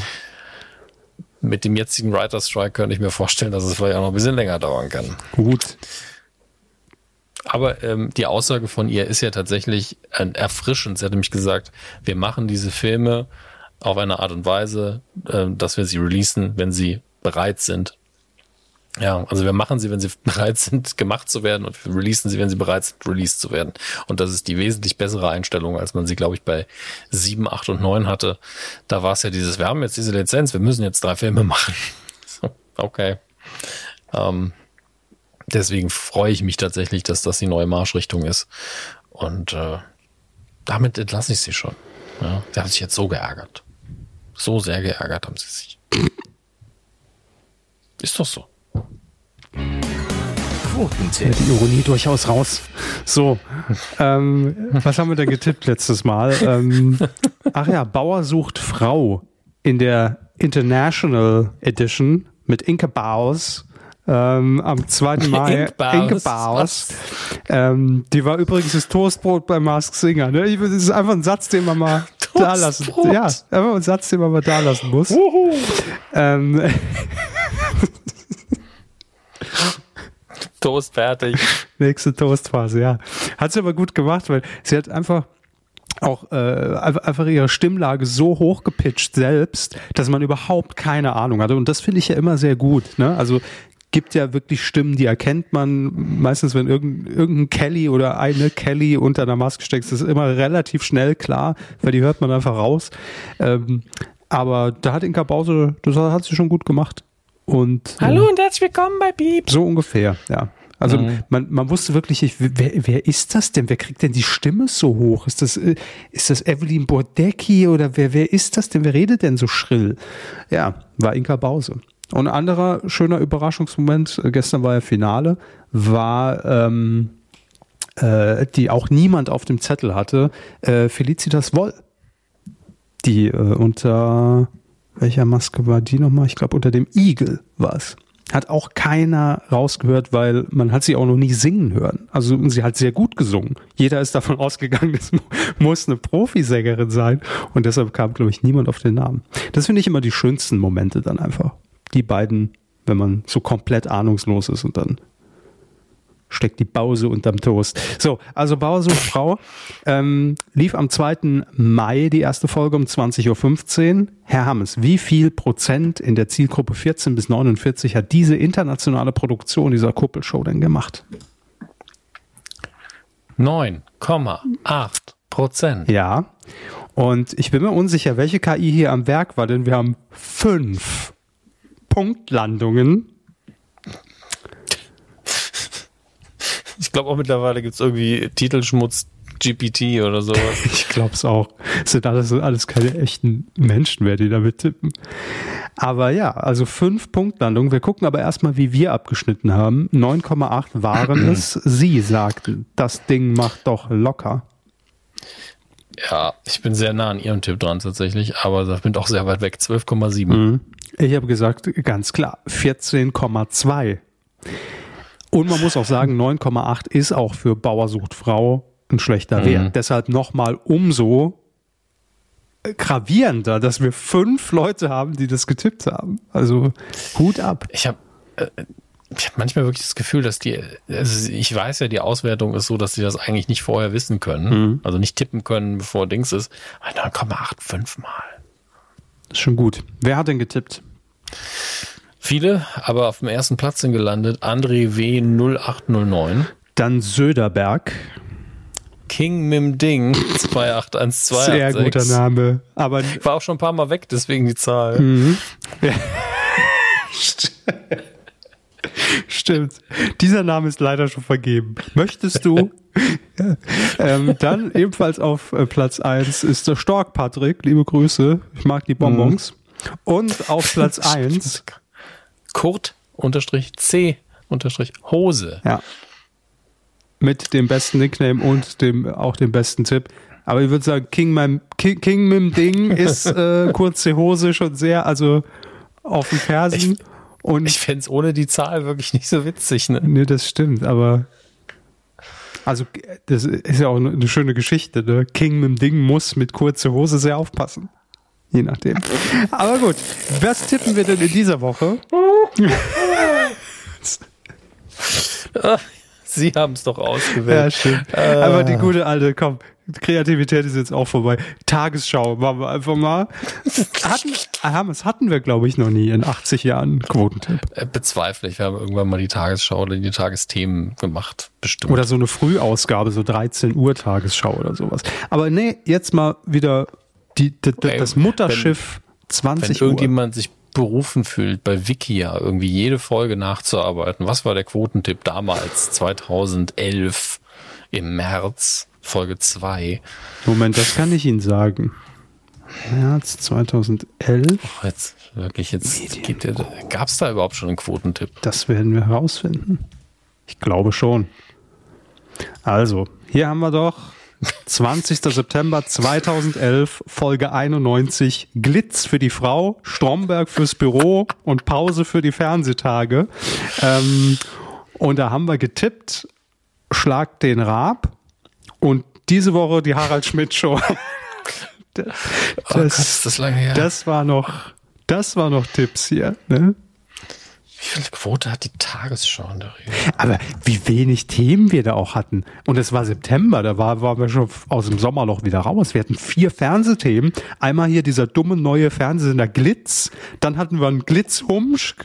S3: Mit dem jetzigen Writer Strike könnte ich mir vorstellen, dass es vielleicht auch noch ein bisschen länger dauern kann.
S2: Gut.
S3: Aber ähm, die Aussage von ihr ist ja tatsächlich äh, erfrischend. Sie hat nämlich gesagt, wir machen diese Filme auf eine Art und Weise, äh, dass wir sie releasen, wenn sie bereit sind. Ja, also wir machen sie, wenn sie bereit sind, gemacht zu werden und wir releasen sie, wenn sie bereit sind, released zu werden. Und das ist die wesentlich bessere Einstellung, als man sie, glaube ich, bei 7, 8 und 9 hatte. Da war es ja dieses, wir haben jetzt diese Lizenz, wir müssen jetzt drei Filme machen. okay. Ähm, deswegen freue ich mich tatsächlich, dass das die neue Marschrichtung ist. Und äh, damit entlasse ich sie schon. Ja, sie hat sich jetzt so geärgert. So sehr geärgert haben sie sich. Ist doch so.
S2: Quotentipp. Die Ironie durchaus raus. So, ähm, was haben wir denn getippt letztes Mal? Ähm, ach ja, Bauer sucht Frau in der International Edition mit Inke Baus. Ähm, am 2. Mai. Inke Baus. Ähm, die war übrigens das Toastbrot bei Mask Singer. Ne? Das ist einfach ein Satz, den man mal da lassen. Ja, einfach ein Satz, den man mal da lassen muss. Ähm,
S3: Toast fertig.
S2: Nächste Toastphase, ja. Hat sie aber gut gemacht, weil sie hat einfach auch äh, einfach ihre Stimmlage so hoch gepitcht selbst, dass man überhaupt keine Ahnung hatte. Und das finde ich ja immer sehr gut. Ne? Also gibt ja wirklich Stimmen, die erkennt man meistens, wenn irgendein, irgendein Kelly oder eine Kelly unter einer Maske steckt, ist immer relativ schnell klar, weil die hört man einfach raus. Ähm, aber da hat Inka Bause, das hat sie schon gut gemacht. Und,
S3: Hallo und herzlich willkommen bei Beep.
S2: So ungefähr, ja. Also mhm. man, man wusste wirklich nicht, wer, wer ist das denn? Wer kriegt denn die Stimme so hoch? Ist das, äh, ist das Evelyn Bordecki oder wer, wer ist das denn? Wer redet denn so schrill? Ja, war Inka Bause. Und ein anderer schöner Überraschungsmoment, äh, gestern war ja Finale, war, ähm, äh, die auch niemand auf dem Zettel hatte, äh, Felicitas Woll. Die äh, unter welcher Maske war die nochmal? Ich glaube, unter dem Igel war es. Hat auch keiner rausgehört, weil man hat sie auch noch nie singen hören. Also sie hat sehr gut gesungen. Jeder ist davon ausgegangen, das muss eine Profisängerin sein. Und deshalb kam, glaube ich, niemand auf den Namen. Das finde ich immer die schönsten Momente dann einfach. Die beiden, wenn man so komplett ahnungslos ist und dann steckt die Bause unterm Toast. So, also Bauer sucht Frau. Ähm, lief am 2. Mai die erste Folge um 20.15 Uhr. Herr Hammes, wie viel Prozent in der Zielgruppe 14 bis 49 hat diese internationale Produktion dieser Kuppelshow denn gemacht?
S3: 9,8 Prozent.
S2: Ja. Und ich bin mir unsicher, welche KI hier am Werk war, denn wir haben fünf Punktlandungen
S3: Ich glaube auch mittlerweile gibt es irgendwie Titelschmutz GPT oder sowas.
S2: ich glaube es auch. Es sind alles, alles keine echten Menschen mehr, die damit tippen. Aber ja, also fünf Punktlandungen. Wir gucken aber erstmal, wie wir abgeschnitten haben. 9,8 waren es. Sie sagten, das Ding macht doch locker.
S3: Ja, ich bin sehr nah an Ihrem Tipp dran tatsächlich, aber ich bin doch sehr weit weg. 12,7. Mhm.
S2: Ich habe gesagt, ganz klar, 14,2. Und man muss auch sagen, 9,8 ist auch für Bauersucht Frau ein schlechter mhm. Wert. Deshalb nochmal umso gravierender, dass wir fünf Leute haben, die das getippt haben. Also Hut ab.
S3: Ich habe äh, ich hab manchmal wirklich das Gefühl, dass die, also ich weiß ja, die Auswertung ist so, dass sie das eigentlich nicht vorher wissen können. Mhm. Also nicht tippen können, bevor Dings ist. 9,85 Mal.
S2: Ist schon gut. Wer hat denn getippt?
S3: Viele, aber auf dem ersten Platz sind gelandet André W. 0809.
S2: Dann Söderberg.
S3: King Mim Ding 28112.
S2: Sehr guter Name. Aber
S3: war auch schon ein paar Mal weg, deswegen die Zahl. Mhm.
S2: Stimmt. Dieser Name ist leider schon vergeben. Möchtest du? ähm, dann ebenfalls auf äh, Platz 1 ist der Stork Patrick. Liebe Grüße. Ich mag die Bonbons. Mhm. Und auf Platz 1
S3: Kurt unterstrich C unterstrich Hose.
S2: Ja. Mit dem besten Nickname und dem auch dem besten Tipp. Aber ich würde sagen, King, Mim, King, King Mim Ding ist äh, kurze Hose schon sehr, also auf dem Fersen.
S3: Ich, und ich fände es ohne die Zahl wirklich nicht so witzig. Ne?
S2: Nee, das stimmt, aber also das ist ja auch eine schöne Geschichte. Ne? King Mim Ding muss mit kurze Hose sehr aufpassen. Je nachdem. Aber gut, was tippen wir denn in dieser Woche?
S3: Sie haben es doch ausgewählt. Ja,
S2: stimmt. Äh. Aber die gute alte, komm, Kreativität ist jetzt auch vorbei. Tagesschau machen wir einfach mal. Hatten, Hermes hatten wir, glaube ich, noch nie in 80 Jahren Quotentipp.
S3: Äh, bezweifle ich. Wir haben irgendwann mal die Tagesschau oder die Tagesthemen gemacht, bestimmt.
S2: Oder so eine Frühausgabe, so 13 Uhr Tagesschau oder sowas. Aber nee, jetzt mal wieder die, die, die, das Mutterschiff wenn, 20
S3: Wenn irgendjemand sich berufen fühlt, bei Wikia irgendwie jede Folge nachzuarbeiten, was war der Quotentipp damals, 2011 im März? Folge 2.
S2: Moment, das kann ich Ihnen sagen. März 2011.
S3: Oh, jetzt wirklich, jetzt gibt ja, gab es da überhaupt schon einen Quotentipp?
S2: Das werden wir herausfinden. Ich glaube schon. Also, hier haben wir doch 20. September 2011, Folge 91, Glitz für die Frau, Stromberg fürs Büro und Pause für die Fernsehtage. Ähm, und da haben wir getippt, Schlag den Raab und diese Woche die Harald Schmidt Show.
S3: das, oh Gott, ist das.
S2: Das war noch, das war noch Tipps hier, ne?
S3: Wie viel Quote hat die Tagesschau in der Regel?
S2: Aber wie wenig Themen wir da auch hatten. Und es war September, da war, waren wir schon aus dem Sommerloch wieder raus. Wir hatten vier Fernsehthemen. Einmal hier dieser dumme neue Fernsehsender Glitz. Dann hatten wir einen Glitz-Humsch.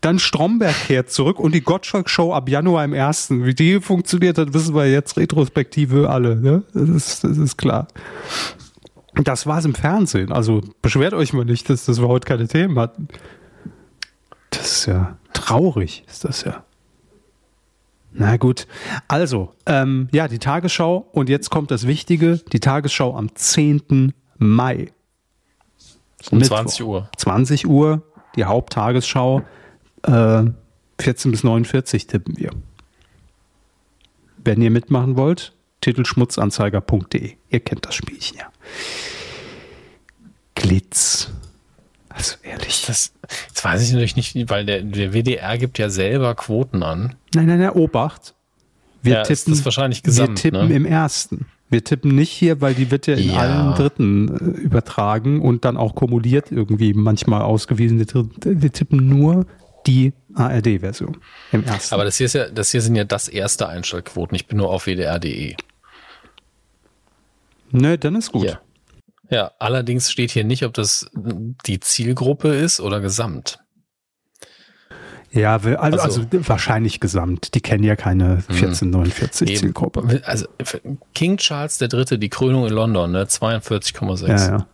S2: Dann Stromberg kehrt zurück und die Gottschalk-Show ab Januar im ersten. Wie die funktioniert hat, wissen wir jetzt retrospektive alle. Ne? Das, ist, das ist klar. Das war's im Fernsehen. Also beschwert euch mal nicht, dass, dass wir heute keine Themen hatten. Das ist ja traurig, ist das ja. Na gut. Also, ähm, ja, die Tagesschau. Und jetzt kommt das Wichtige. Die Tagesschau am 10. Mai.
S3: Um Mittwoch. 20 Uhr.
S2: 20 Uhr, die Haupttagesschau. Äh, 14 bis 49 tippen wir. Wenn ihr mitmachen wollt, titelschmutzanzeiger.de. Ihr kennt das Spielchen ja. Glitz. Also ehrlich.
S3: Das, jetzt weiß ich natürlich nicht, weil der, der WDR gibt ja selber Quoten an.
S2: Nein, nein, nein, Obacht. Wir
S3: ja,
S2: tippen,
S3: ist wahrscheinlich gesamt,
S2: wir tippen
S3: ne?
S2: im ersten. Wir tippen nicht hier, weil die wird ja in
S3: Ja.
S2: allen Dritten äh, übertragen und dann auch kumuliert irgendwie manchmal ausgewiesen. Wir tippen nur die ARD-Version im ersten.
S3: Aber das hier, ist ja, das hier sind ja das erste Einstellquoten. Ich bin nur auf wdr.de.
S2: ne, dann ist gut.
S3: Hier. Ja, allerdings steht hier nicht, ob das die Zielgruppe ist oder gesamt.
S2: Ja, also,
S3: Also-
S2: also, wahrscheinlich gesamt. Die kennen ja keine 1449
S3: Eben.
S2: Zielgruppe.
S3: Also King Charles III., die Krönung in London, ne? 42,6.
S2: Ja, ja.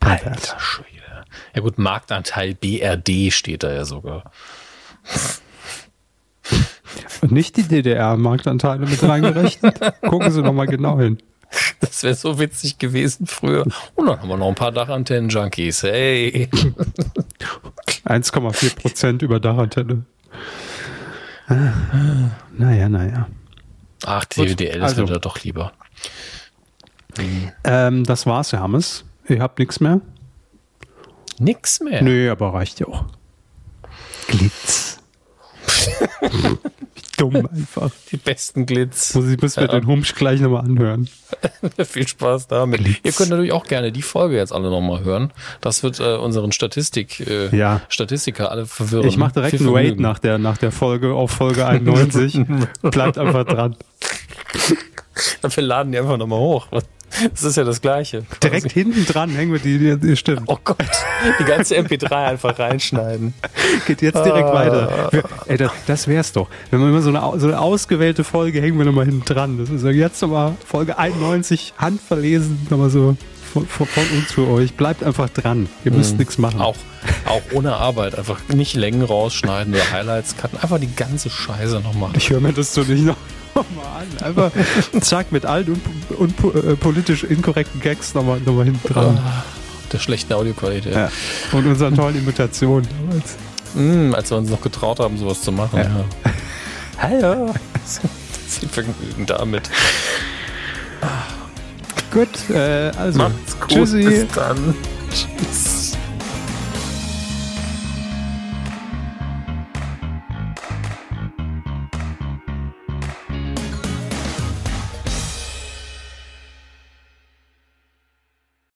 S3: Alter Schwede. Ja gut, Marktanteil BRD steht da ja sogar.
S2: Und nicht die DDR-Marktanteile mit reingerechnet. Gucken Sie noch mal genau hin.
S3: Das wäre so witzig gewesen früher. Und dann haben wir noch ein paar Dachantennen-Junkies. Hey.
S2: 1,4 Prozent über Dachantenne. Ah, Naja, naja.
S3: Ach, die WDL
S2: also.
S3: ist mir doch lieber.
S2: Ähm, das war's, Herr Hammes. Ihr habt nichts mehr?
S3: Nix mehr.
S2: Nö, aber reicht ja auch. Glitz. Dumm einfach.
S3: Die besten Glitz.
S2: Muss ich müssen wir
S3: Ja.
S2: den Humsch gleich nochmal anhören.
S3: Viel Spaß damit.
S2: Glitz.
S3: Ihr könnt natürlich auch gerne die Folge jetzt alle nochmal hören. Das wird äh, unseren Statistik, äh,
S2: Ja.
S3: Statistiker alle verwirren.
S2: Ich mache direkt einen Wait nach der, nach der Folge auf Folge 91. Bleibt einfach dran.
S3: Wir laden die einfach nochmal hoch. Das ist ja das Gleiche.
S2: Direkt hinten dran hängen wir die, die, die stimmt.
S3: Oh Gott, die ganze MP3 einfach reinschneiden.
S2: Geht jetzt direkt weiter. Wir, ey, das, das wär's doch. Wenn wir immer so eine, so eine ausgewählte Folge hängen wir nochmal hinten dran. Das ist ja jetzt nochmal Folge 91, handverlesen, nochmal so von, von, uns für euch. Bleibt einfach dran. Ihr müsst nichts machen.
S3: Auch, auch ohne Arbeit. Einfach nicht Längen rausschneiden oder Highlights cutten. Einfach die ganze Scheiße noch machen.
S2: Ich höre mir das so nicht noch noch mal an. Einfach zack mit allen un, un, äh, politisch inkorrekten Gags nochmal noch mal hinten dran.
S3: Der schlechten Audioqualität.
S2: Ja. Und unseren tollen Imitationen damals.
S3: Mm, als wir uns noch getraut haben, sowas zu machen. Ja. Hallo. Viel Vergnügen damit.
S2: Gut, äh, also
S3: Macht's gut.
S2: tschüssi.
S3: Bis dann. Tschüss.